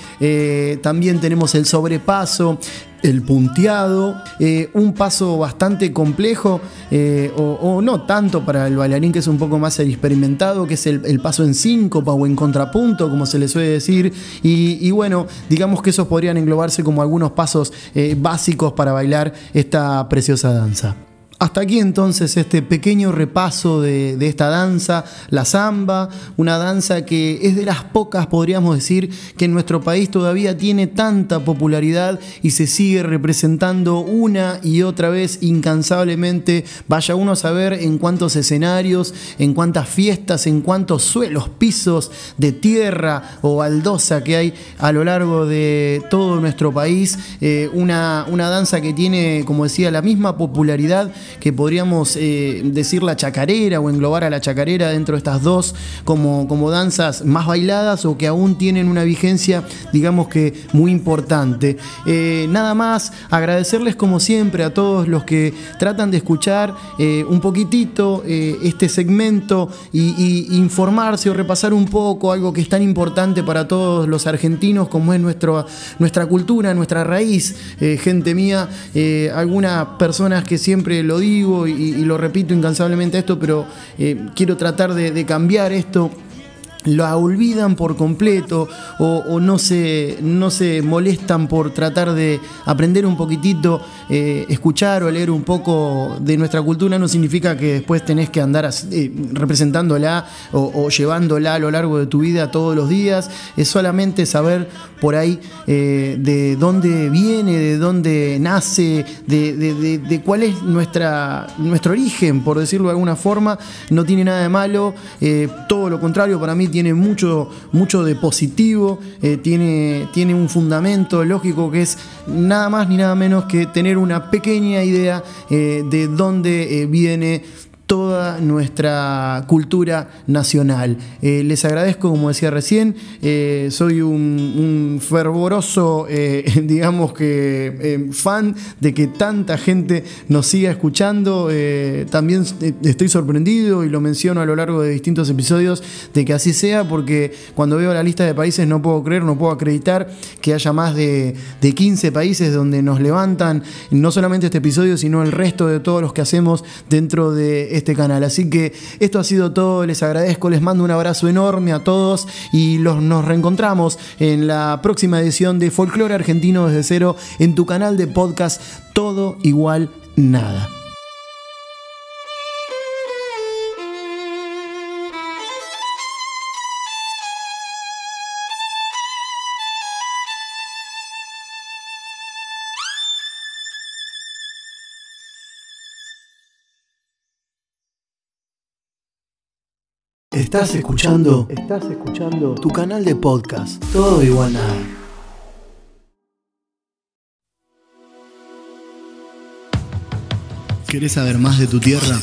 también tenemos el sobrepaso, el punteado, eh, un paso bastante complejo, eh, o, no tanto para el bailarín que es un poco más experimentado, que es el, paso en síncopa o en contrapunto, como se le suele decir, y, bueno, digamos que esos podrían englobarse como algunos pasos eh, básicos para bailar esta preciosa danza. Hasta aquí entonces este pequeño repaso de, esta danza, la samba, una danza que es de las pocas, podríamos decir, que en nuestro país todavía tiene tanta popularidad y se sigue representando una y otra vez incansablemente. Vaya uno a saber en cuántos escenarios, en cuántas fiestas, en cuántos suelos, pisos de tierra o baldosa que hay a lo largo de todo nuestro país. Eh, una, una danza que tiene, como decía, la misma popularidad que podríamos eh, decir la chacarera o englobar a la chacarera dentro de estas dos como, como danzas más bailadas o que aún tienen una vigencia, digamos que muy importante. Eh, nada más, agradecerles como siempre a todos los que tratan de escuchar eh, un poquitito este segmento y, informarse o repasar un poco algo que es tan importante para todos los argentinos como es nuestro, nuestra cultura, nuestra raíz, gente mía, algunas personas que siempre lo digo y, lo repito incansablemente esto, pero eh, quiero tratar de, cambiar esto la olvidan por completo o, no, se, no se molestan por tratar de aprender un poquitito, eh, escuchar o leer un poco de nuestra cultura, no significa que después tenés que andar eh, representándola o, llevándola a lo largo de tu vida todos los días. Es solamente saber por ahí eh, de dónde viene, de dónde nace, de, cuál es nuestra, nuestro origen, por decirlo de alguna forma. No tiene nada de malo, todo lo contrario, para mí tiene mucho, mucho de positivo, eh, tiene, tiene un fundamento lógico que es nada más ni nada menos que tener una pequeña idea eh, de dónde eh, viene toda nuestra cultura nacional. Eh, les agradezco, como decía recién, eh, soy un, fervoroso, eh, digamos que, fan de que tanta gente nos siga escuchando. también estoy sorprendido y lo menciono a lo largo de distintos episodios de que así sea, porque cuando veo la lista de países no puedo creer, no puedo acreditar que haya más de, de 15 países donde nos levantan no solamente este episodio, sino el resto de todos los que hacemos dentro de este canal. Así que esto ha sido todo, les agradezco, les mando un abrazo enorme a todos y los, nos reencontramos en la próxima edición de Folklore Argentino desde cero en tu canal de podcast Todo Igual Nada. Estás escuchando, estás escuchando tu canal de podcast, todo igual nada. ¿Querés saber más de tu tierra?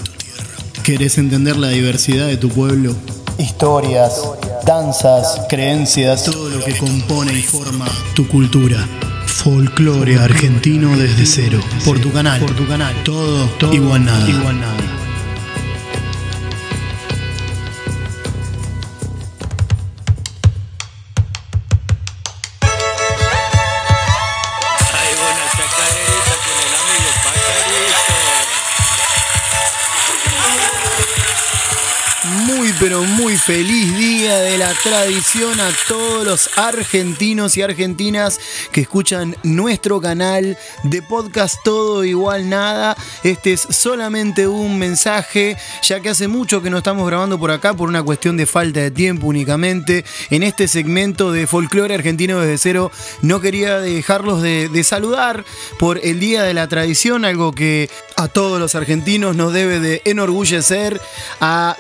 ¿Querés entender la diversidad de tu pueblo? Historias, danzas, creencias, todo lo que compone y forma tu cultura. Folclore argentino desde cero. Por tu canal. Por tu canal. Todo, todo igual nada. Igual nada. Pero muy feliz día de la tradición a todos los argentinos y argentinas que escuchan nuestro canal de podcast Todo Igual Nada. Este es solamente un mensaje, ya que hace mucho que no estamos grabando por acá por una cuestión de falta de tiempo únicamente. En este segmento de folclore argentino desde cero, no quería dejarlos de, saludar por el Día de la Tradición, algo que a todos los argentinos nos debe de enorgullecer. A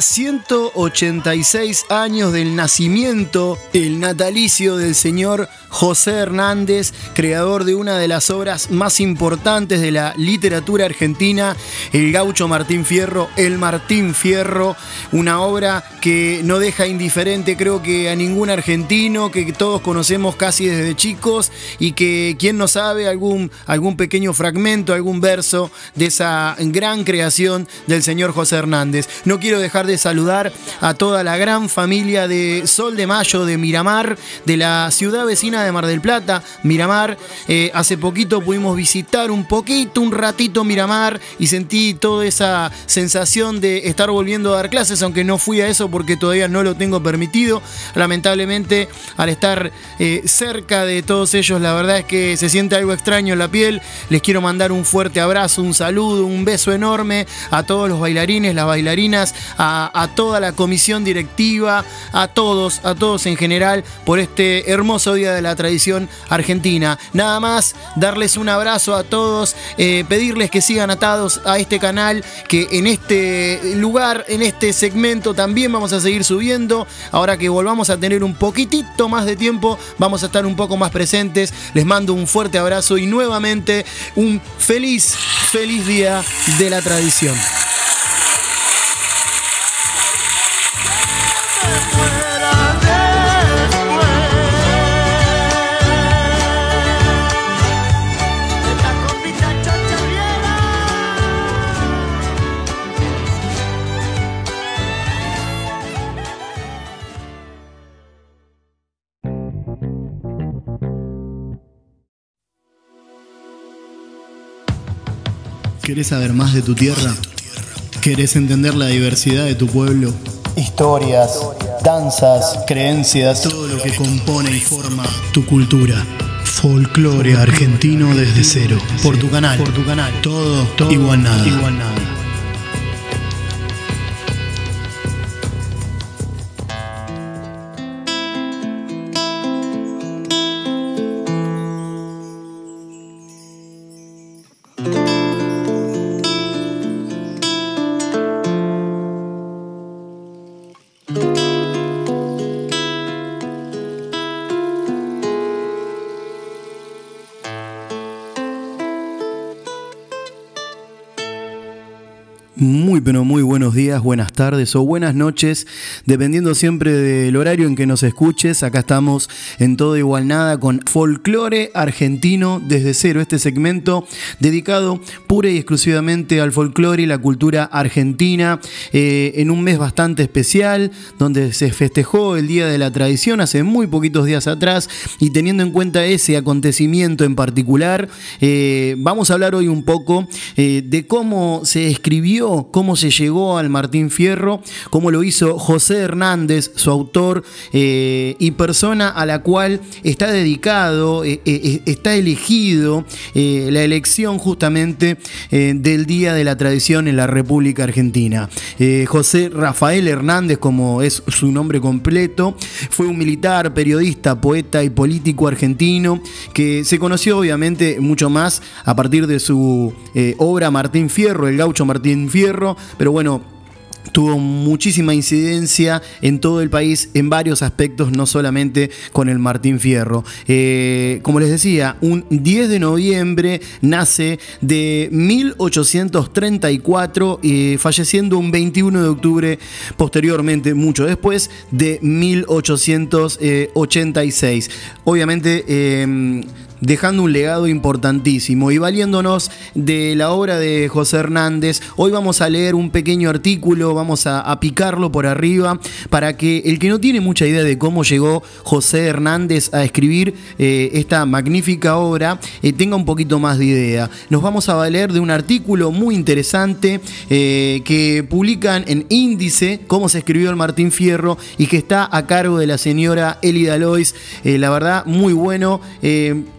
186 años del nacimiento, el natalicio del señor José Hernández, creador de una de las obras más importantes de la literatura argentina, el gaucho Martín Fierro, el Martín Fierro, una obra que no deja indiferente creo que a ningún argentino, que todos conocemos casi desde chicos y que quien no sabe algún, algún pequeño fragmento, algún verso de esa gran creación del señor José Hernández. No quiero dejar de saludar a toda la gran familia de Sol de Mayo de Miramar, de la ciudad vecina de Mar del Plata, Miramar. Eh, hace poquito pudimos visitar un poquito, un ratito Miramar y sentí toda esa sensación de estar volviendo a dar clases, aunque no fui a eso porque todavía no lo tengo permitido. Lamentablemente, al estar eh, cerca de todos ellos, la verdad es que se siente algo extraño en la piel. Les quiero mandar un fuerte abrazo, un saludo, un beso enorme a todos los bailarines, las bailarinas, a, a toda la comisión directiva, a todos, a todos en general, por este hermoso día de la tradición argentina. Nada más darles un abrazo a todos, eh, pedirles que sigan atados a este canal, que en este lugar, en este segmento también vamos a seguir subiendo. Ahora que volvamos a tener un poquitito más de tiempo, vamos a estar un poco más presentes. Les mando un fuerte abrazo y nuevamente un feliz, feliz día de la tradición. ¿Querés saber más de tu tierra? ¿Querés entender la diversidad de tu pueblo? Historias, danzas, creencias, todo lo que compone y forma tu cultura. Folclore argentino desde cero. Por tu canal. Por tu canal. Todo, todo igual nada. Igual nada. Buenas tardes o buenas noches, dependiendo siempre del horario en que nos escuches. Acá estamos en Todo Igual Nada con Folclore Argentino desde cero, este segmento dedicado pura y exclusivamente al folclore y la cultura argentina, eh, en un mes bastante especial, donde se festejó el Día de la Tradición hace muy poquitos días atrás, y teniendo en cuenta ese acontecimiento en particular, eh, vamos a hablar hoy un poco eh, de cómo se escribió cómo se llegó al Martín Fierro, cómo lo hizo José Hernández, su autor eh, y persona a la cual está dedicado, eh, eh, está elegido la elección justamente del Día de la Tradición en la República Argentina. José Rafael Hernández, como es su nombre completo, fue un militar, periodista, poeta y político argentino que se conoció obviamente mucho más a partir de su obra Martín Fierro, el gaucho Martín Fierro, pero bueno, tuvo muchísima incidencia en todo el país en varios aspectos, no solamente con el Martín Fierro. Eh, como les decía, un 10 de noviembre nace de 1834, y falleciendo un 21 de octubre posteriormente, mucho después, de 1886. Obviamente, eh, dejando un legado importantísimo y valiéndonos de la obra de José Hernández. Hoy vamos a leer un pequeño artículo, vamos a, picarlo por arriba para que el que no tiene mucha idea de cómo llegó José Hernández a escribir eh, esta magnífica obra eh, tenga un poquito más de idea. Nos vamos a valer de un artículo muy interesante eh, que publican en Índice, cómo se escribió el Martín Fierro y que está a cargo de la señora Elida Lois. la verdad, muy bueno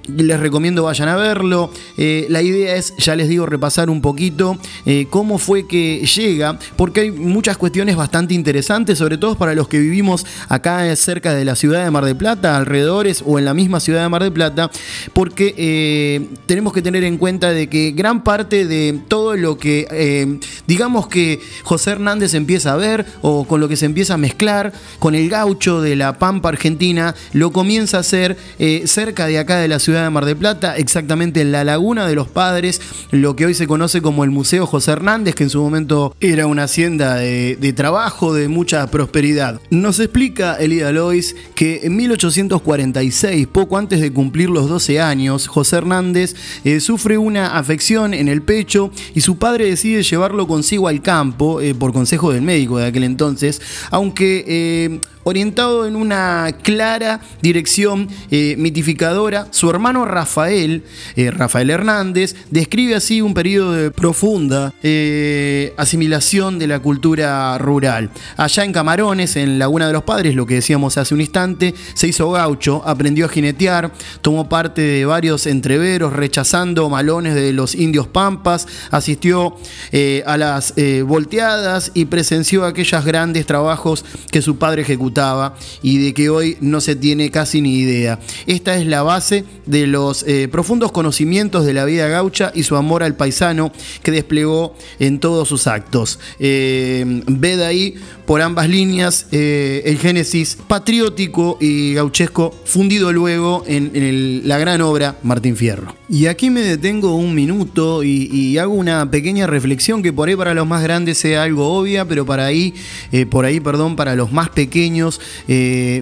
les recomiendo vayan a verlo. Eh, la idea es, ya les digo, repasar un poquito eh, cómo fue que llega, porque hay muchas cuestiones bastante interesantes, sobre todo para los que vivimos acá cerca de la ciudad de Mar del Plata, alrededores o en la misma ciudad de Mar del Plata, porque eh, tenemos que tener en cuenta de que gran parte de todo lo que, digamos que José Hernández empieza a ver o con lo que se empieza a mezclar con el gaucho de la Pampa Argentina, lo comienza a hacer cerca de acá de la ciudad de Mar del Plata, exactamente en la Laguna de los Padres, lo que hoy se conoce como el Museo José Hernández, que en su momento era una hacienda de, trabajo, de mucha prosperidad. Nos explica Elida Lois que en 1846, poco antes de cumplir los 12 años, José Hernández eh, sufre una afección en el pecho y su padre decide llevarlo consigo al campo, eh, por consejo del médico de aquel entonces, aunque eh, orientado en una clara dirección mitificadora, su hermano Rafael, eh, Rafael Hernández, describe así un periodo de profunda eh, asimilación de la cultura rural. Allá en Camarones, en Laguna de los Padres, lo que decíamos hace un instante, se hizo gaucho, aprendió a jinetear, tomó parte de varios entreveros, rechazando malones de los indios pampas, asistió eh, a las volteadas y presenció aquellos grandes trabajos que su padre y de que hoy no se tiene casi ni idea. Esta es la base de los eh, profundos conocimientos de la vida gaucha y su amor al paisano que desplegó en todos sus actos. Eh, ve de ahí por ambas líneas eh, el génesis patriótico y gauchesco fundido luego en, la gran obra Martín Fierro. Y aquí me detengo un minuto y, hago una pequeña reflexión que por ahí para los más grandes sea algo obvia, pero para ahí, por ahí, perdón, para los más pequeños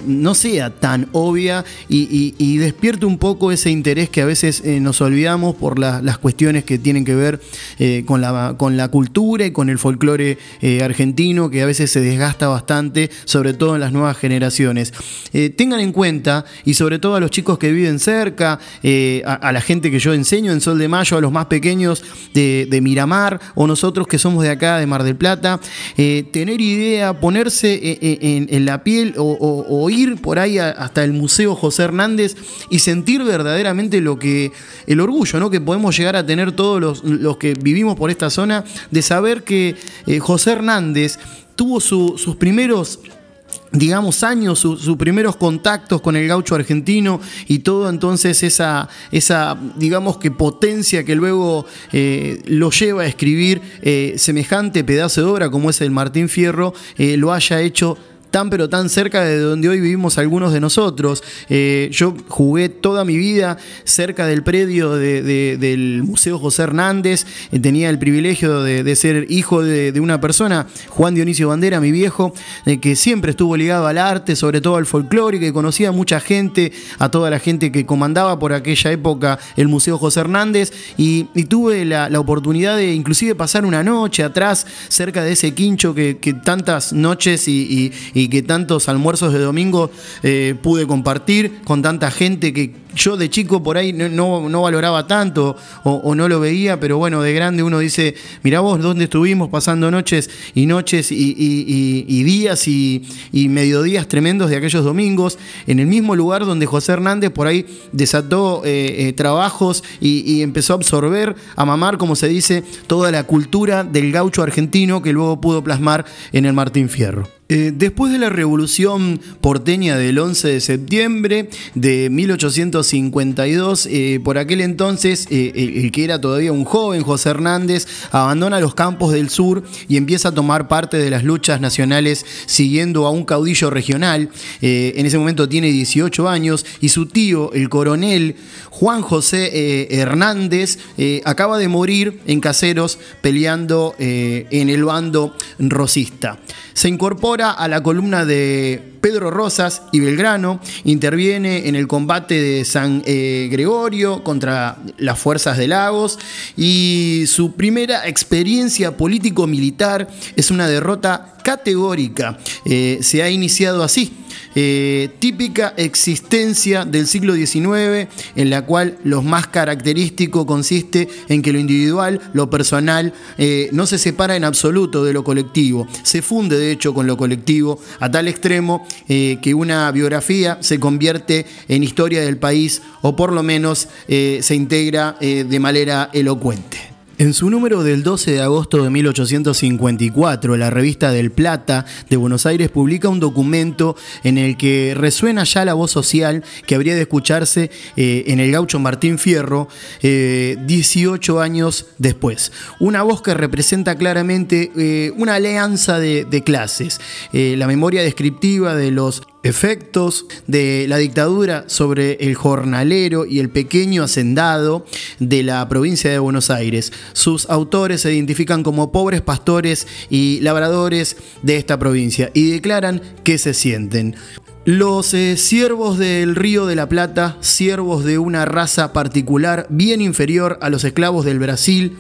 no sea tan obvia y, y despierto un poco ese interés que a veces eh, nos olvidamos por las cuestiones que tienen que ver eh, con, la, con la cultura y con el folclore eh, argentino, que a veces se desgasta bastante, sobre todo en las nuevas generaciones. Eh, tengan en cuenta, y sobre todo a los chicos que viven cerca, eh, a, la gente que yo enseño en Sol de Mayo, a los más pequeños de, Miramar, o nosotros que somos de acá, de Mar del Plata, tener idea, ponerse en, la piel o, ir por ahí hasta el Museo José Hernández y sentir verdaderamente lo que, el orgullo ¿no? que podemos llegar a tener todos los que vivimos por esta zona, de saber que José Hernández tuvo sus primeros digamos, años, sus primeros contactos con el gaucho argentino y todo entonces esa, esa digamos que potencia que luego eh, lo lleva a escribir eh, semejante pedazo de obra como es el Martín Fierro, eh, lo haya hecho tan pero tan cerca de donde hoy vivimos algunos de nosotros. Eh, yo jugué toda mi vida cerca del predio del Museo José Hernández, eh, tenía el privilegio de, ser hijo de, una persona, Juan Dionisio Bandera, mi viejo, eh, que siempre estuvo ligado al arte, sobre todo al folclore, que conocía a mucha gente, a toda la gente que comandaba por aquella época el Museo José Hernández, y, tuve la, oportunidad de inclusive pasar una noche atrás, cerca de ese quincho que, tantas noches y y que tantos almuerzos de domingo eh, pude compartir con tanta gente que yo de chico por ahí no, valoraba tanto o, no lo veía, pero bueno, de grande uno dice, mira vos dónde estuvimos pasando noches y noches y, días y, mediodías tremendos de aquellos domingos, en el mismo lugar donde José Hernández por ahí desató eh, eh, trabajos y, empezó a absorber, a mamar, como se dice, toda la cultura del gaucho argentino que luego pudo plasmar en el Martín Fierro. Eh, después de la revolución porteña del 11 de septiembre de 1852, eh, por aquel entonces eh, el, que era todavía un joven, José Hernández, abandona los campos del sur y empieza a tomar parte de las luchas nacionales siguiendo a un caudillo regional. en ese momento tiene 18 años y su tío, el coronel Juan José Hernández, acaba de morir en Caseros peleando en el bando rosista. Se incorpora a la columna de Pedro Rosas y Belgrano, interviene en el combate de San eh, Gregorio contra las fuerzas de Lagos y su primera experiencia político-militar es una derrota categórica. Eh, se ha iniciado así eh, típica existencia del siglo XIX, en la cual lo más característico consiste en que lo individual, lo personal, no se separa en absoluto de lo colectivo, se funde de hecho con lo colectivo a tal extremo eh, que una biografía se convierte en historia del país o por lo menos se integra de manera elocuente. En su número del 12 de agosto de 1854, la revista del Plata de Buenos Aires publica un documento en el que resuena ya la voz social que habría de escucharse eh, en el gaucho Martín Fierro 18 eh, años después. Una voz que representa claramente eh, una alianza de, de clases, la memoria descriptiva de los efectos de la dictadura sobre el jornalero y el pequeño hacendado de la provincia de Buenos Aires. Sus autores se identifican como pobres pastores y labradores de esta provincia y declaran que se sienten. Los eh, siervos del Río de la Plata, siervos de una raza particular bien inferior a los esclavos del Brasil,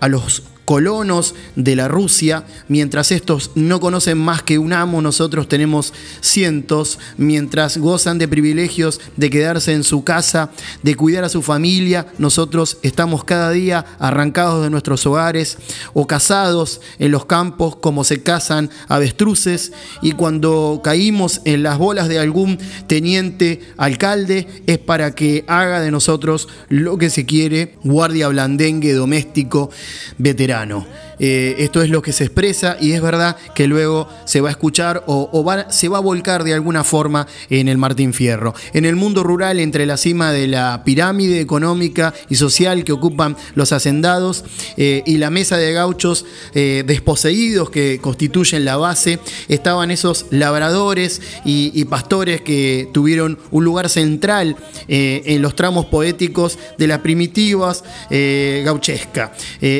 a los colonos de la Rusia, mientras estos no conocen más que un amo, nosotros tenemos cientos, mientras gozan de privilegios de quedarse en su casa, de cuidar a su familia, nosotros estamos cada día arrancados de nuestros hogares o casados en los campos como se cazan avestruces. Y cuando caímos en las bolas de algún teniente alcalde es para que haga de nosotros lo que se quiere, guardia blandengue doméstico veterano verano. Eh, esto es lo que se expresa y es verdad que luego se va a escuchar o, se va a volcar de alguna forma en el Martín Fierro. En el mundo rural, entre la cima de la pirámide económica y social que ocupan los hacendados eh, y la mesa de gauchos eh, desposeídos que constituyen la base, estaban esos labradores y, pastores que tuvieron un lugar central en los tramos poéticos de las primitivas gauchesca.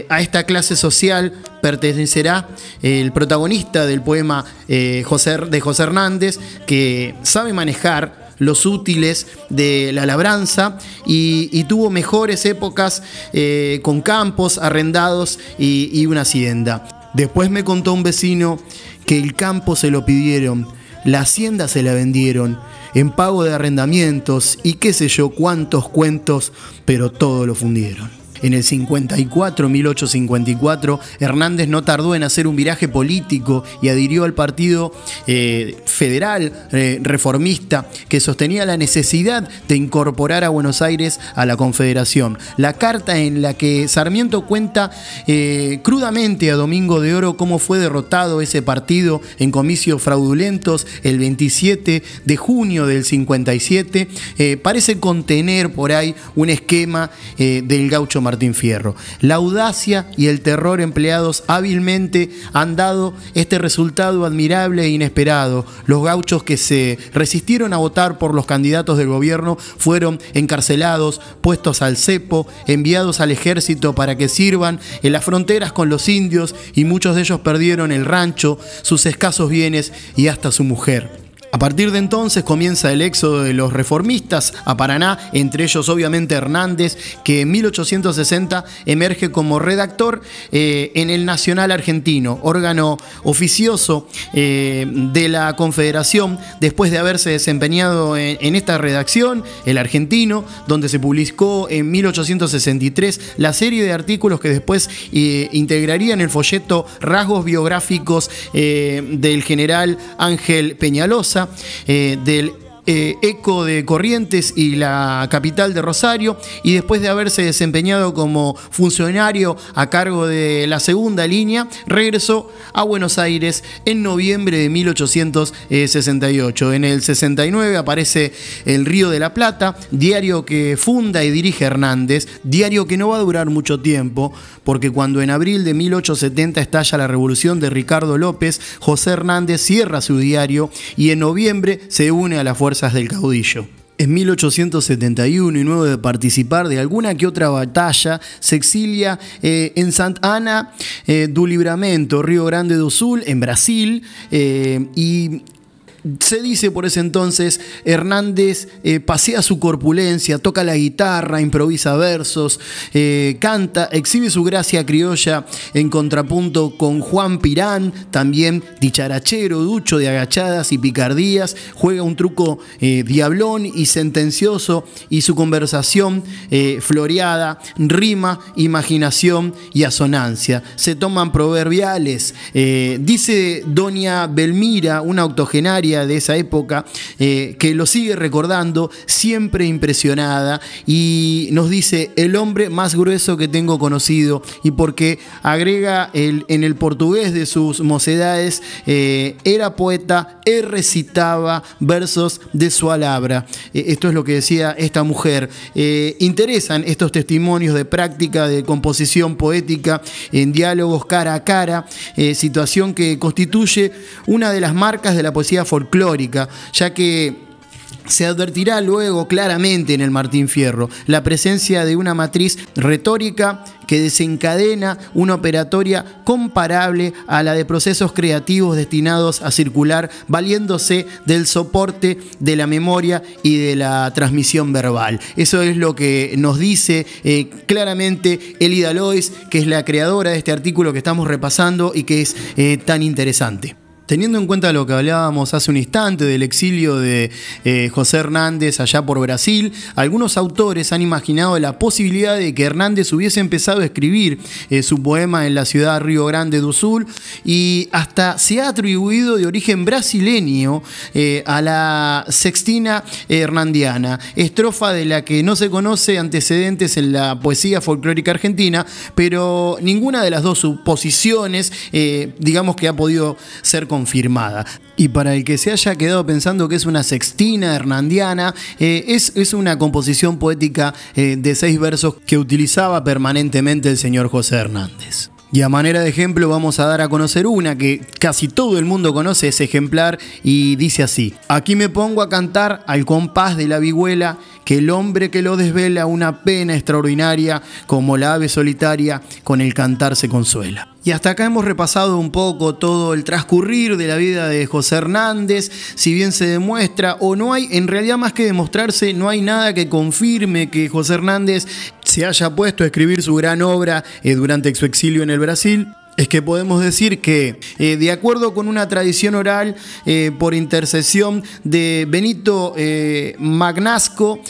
a esta clase social pertenecerá el protagonista del poema eh, de José Hernández, que sabe manejar los útiles de la labranza y, tuvo mejores épocas eh, con campos arrendados y, una hacienda. Después me contó un vecino que el campo se lo pidieron, la hacienda se la vendieron, en pago de arrendamientos y qué sé yo cuántos cuentos, pero todo lo fundieron. En el 54, 1854, Hernández no tardó en hacer un viraje político y adhirió al Partido eh, Federal eh, Reformista que sostenía la necesidad de incorporar a Buenos Aires a la Confederación. La carta en la que Sarmiento cuenta eh, crudamente a Domingo de Oro cómo fue derrotado ese partido en comicios fraudulentos el 27 de junio del 57, parece contener por ahí un esquema del gaucho Martín Martín Fierro. La audacia y el terror empleados hábilmente han dado este resultado admirable e inesperado. Los gauchos que se resistieron a votar por los candidatos del gobierno fueron encarcelados, puestos al cepo, enviados al ejército para que sirvan en las fronteras con los indios y muchos de ellos perdieron el rancho, sus escasos bienes y hasta su mujer. A partir de entonces comienza el éxodo de los reformistas a Paraná, entre ellos obviamente Hernández, que en 1860 emerge como redactor eh, en el Nacional Argentino, órgano oficioso eh, de la Confederación, después de haberse desempeñado en, esta redacción, El Argentino, donde se publicó en 1863 la serie de artículos que después eh, integrarían el folleto Rasgos Biográficos del general Ángel Peñalosa eh, del eh, Eco de Corrientes y la capital de Rosario, y después de haberse desempeñado como funcionario a cargo de la segunda línea, regresó a Buenos Aires en noviembre de 1868. En el 69 aparece El Río de la Plata, diario que funda y dirige Hernández, diario que no va a durar mucho tiempo, porque cuando en abril de 1870 estalla la revolución de Ricardo López, José Hernández cierra su diario y en noviembre se une a la fuerza del caudillo. En 1871 y luego de participar de alguna que otra batalla, se exilia eh, en Santa Ana eh, do Libramento, Río Grande do Sul, en Brasil, eh, y se dice por ese entonces, Hernández eh, pasea su corpulencia, toca la guitarra, improvisa versos, eh, canta, exhibe su gracia criolla en contrapunto con Juan Pirán, también dicharachero, ducho de agachadas y picardías, juega un truco eh, diablón y sentencioso y su conversación floreada rima, imaginación y asonancia. Se toman proverbiales. dice doña Belmira, una octogenaria, de esa época, eh, que lo sigue recordando, siempre impresionada, y nos dice el hombre más grueso que tengo conocido, y porque agrega el, en el portugués de sus mocedades, eh, era poeta, él recitaba versos de su alabra. Eh, esto es lo que decía esta mujer. interesan estos testimonios de práctica de composición poética en diálogos cara a cara, situación que constituye una de las marcas de la poesía folclórica ya que se advertirá luego claramente en el Martín Fierro la presencia de una matriz retórica que desencadena una operatoria comparable a la de procesos creativos destinados a circular valiéndose del soporte de la memoria y de la transmisión verbal. Eso es lo que nos dice eh, claramente Elida Lois, que es la creadora de este artículo que estamos repasando y que es eh, tan interesante. Teniendo en cuenta lo que hablábamos hace un instante del exilio de eh, José Hernández allá por Brasil, algunos autores han imaginado la posibilidad de que Hernández hubiese empezado a escribir eh, su poema en la ciudad Río Grande do Sul y hasta se ha atribuido de origen brasileño eh, a la sextina hernandiana, estrofa de la que no se conoce antecedentes en la poesía folclórica argentina, pero ninguna de las dos suposiciones, digamos que ha podido ser confirmada. Y para el que se haya quedado pensando que es una sextina hernandiana, eh, es, es, una composición poética eh, de seis versos que utilizaba permanentemente el señor José Hernández. Y a manera de ejemplo vamos a dar a conocer una que casi todo el mundo conoce ese ejemplar y dice así, aquí me pongo a cantar al compás de la vihuela que el hombre que lo desvela una pena extraordinaria como la ave solitaria con el cantar se consuela. Y hasta acá hemos repasado un poco todo el transcurrir de la vida de José Hernández, si bien se demuestra o no hay, en realidad más que demostrarse, no hay nada que confirme que José Hernández se haya puesto a escribir su gran obra eh, durante su exilio en el Brasil. Es que podemos decir que, eh, de acuerdo con una tradición oral eh, por intercesión de Benito eh, Magnasco,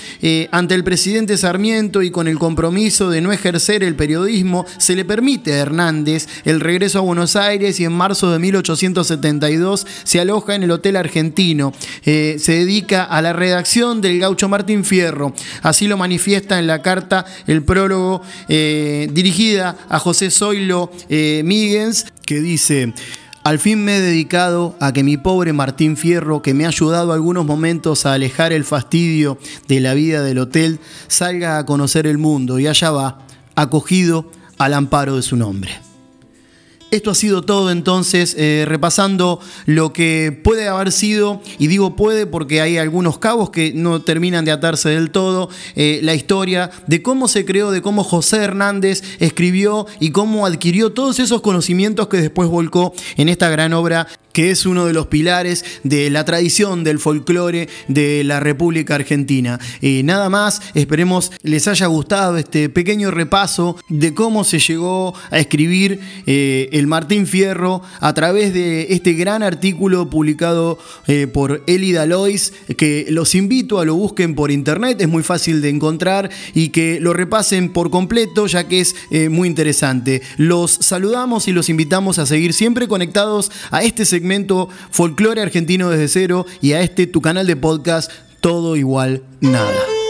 ante el presidente Sarmiento y con el compromiso de no ejercer el periodismo, se le permite a Hernández el regreso a Buenos Aires y en marzo de 1872 se aloja en el Hotel Argentino. se dedica a la redacción del gaucho Martín Fierro. Así lo manifiesta en la carta el prólogo dirigida a José Zoilo que dice, al fin me he dedicado a que mi pobre Martín Fierro, que me ha ayudado algunos momentos a alejar el fastidio de la vida del hotel, salga a conocer el mundo y allá va, acogido al amparo de su nombre. Esto ha sido todo entonces, eh, repasando lo que puede haber sido, y digo puede porque hay algunos cabos que no terminan de atarse del todo, eh, la historia de cómo se creó, de cómo José Hernández escribió y cómo adquirió todos esos conocimientos que después volcó en esta gran obra que es uno de los pilares de la tradición del folclore de la República Argentina. Eh, nada más, esperemos les haya gustado este pequeño repaso de cómo se llegó a escribir el Martín Fierro a través de este gran artículo publicado eh, por Elida Lois, que los invito a lo busquen por internet, es muy fácil de encontrar y que lo repasen por completo ya que es eh, muy interesante. Los saludamos y los invitamos a seguir siempre conectados a este segmento Folclore Argentino desde cero y a este tu canal de podcast Todo Igual Nada.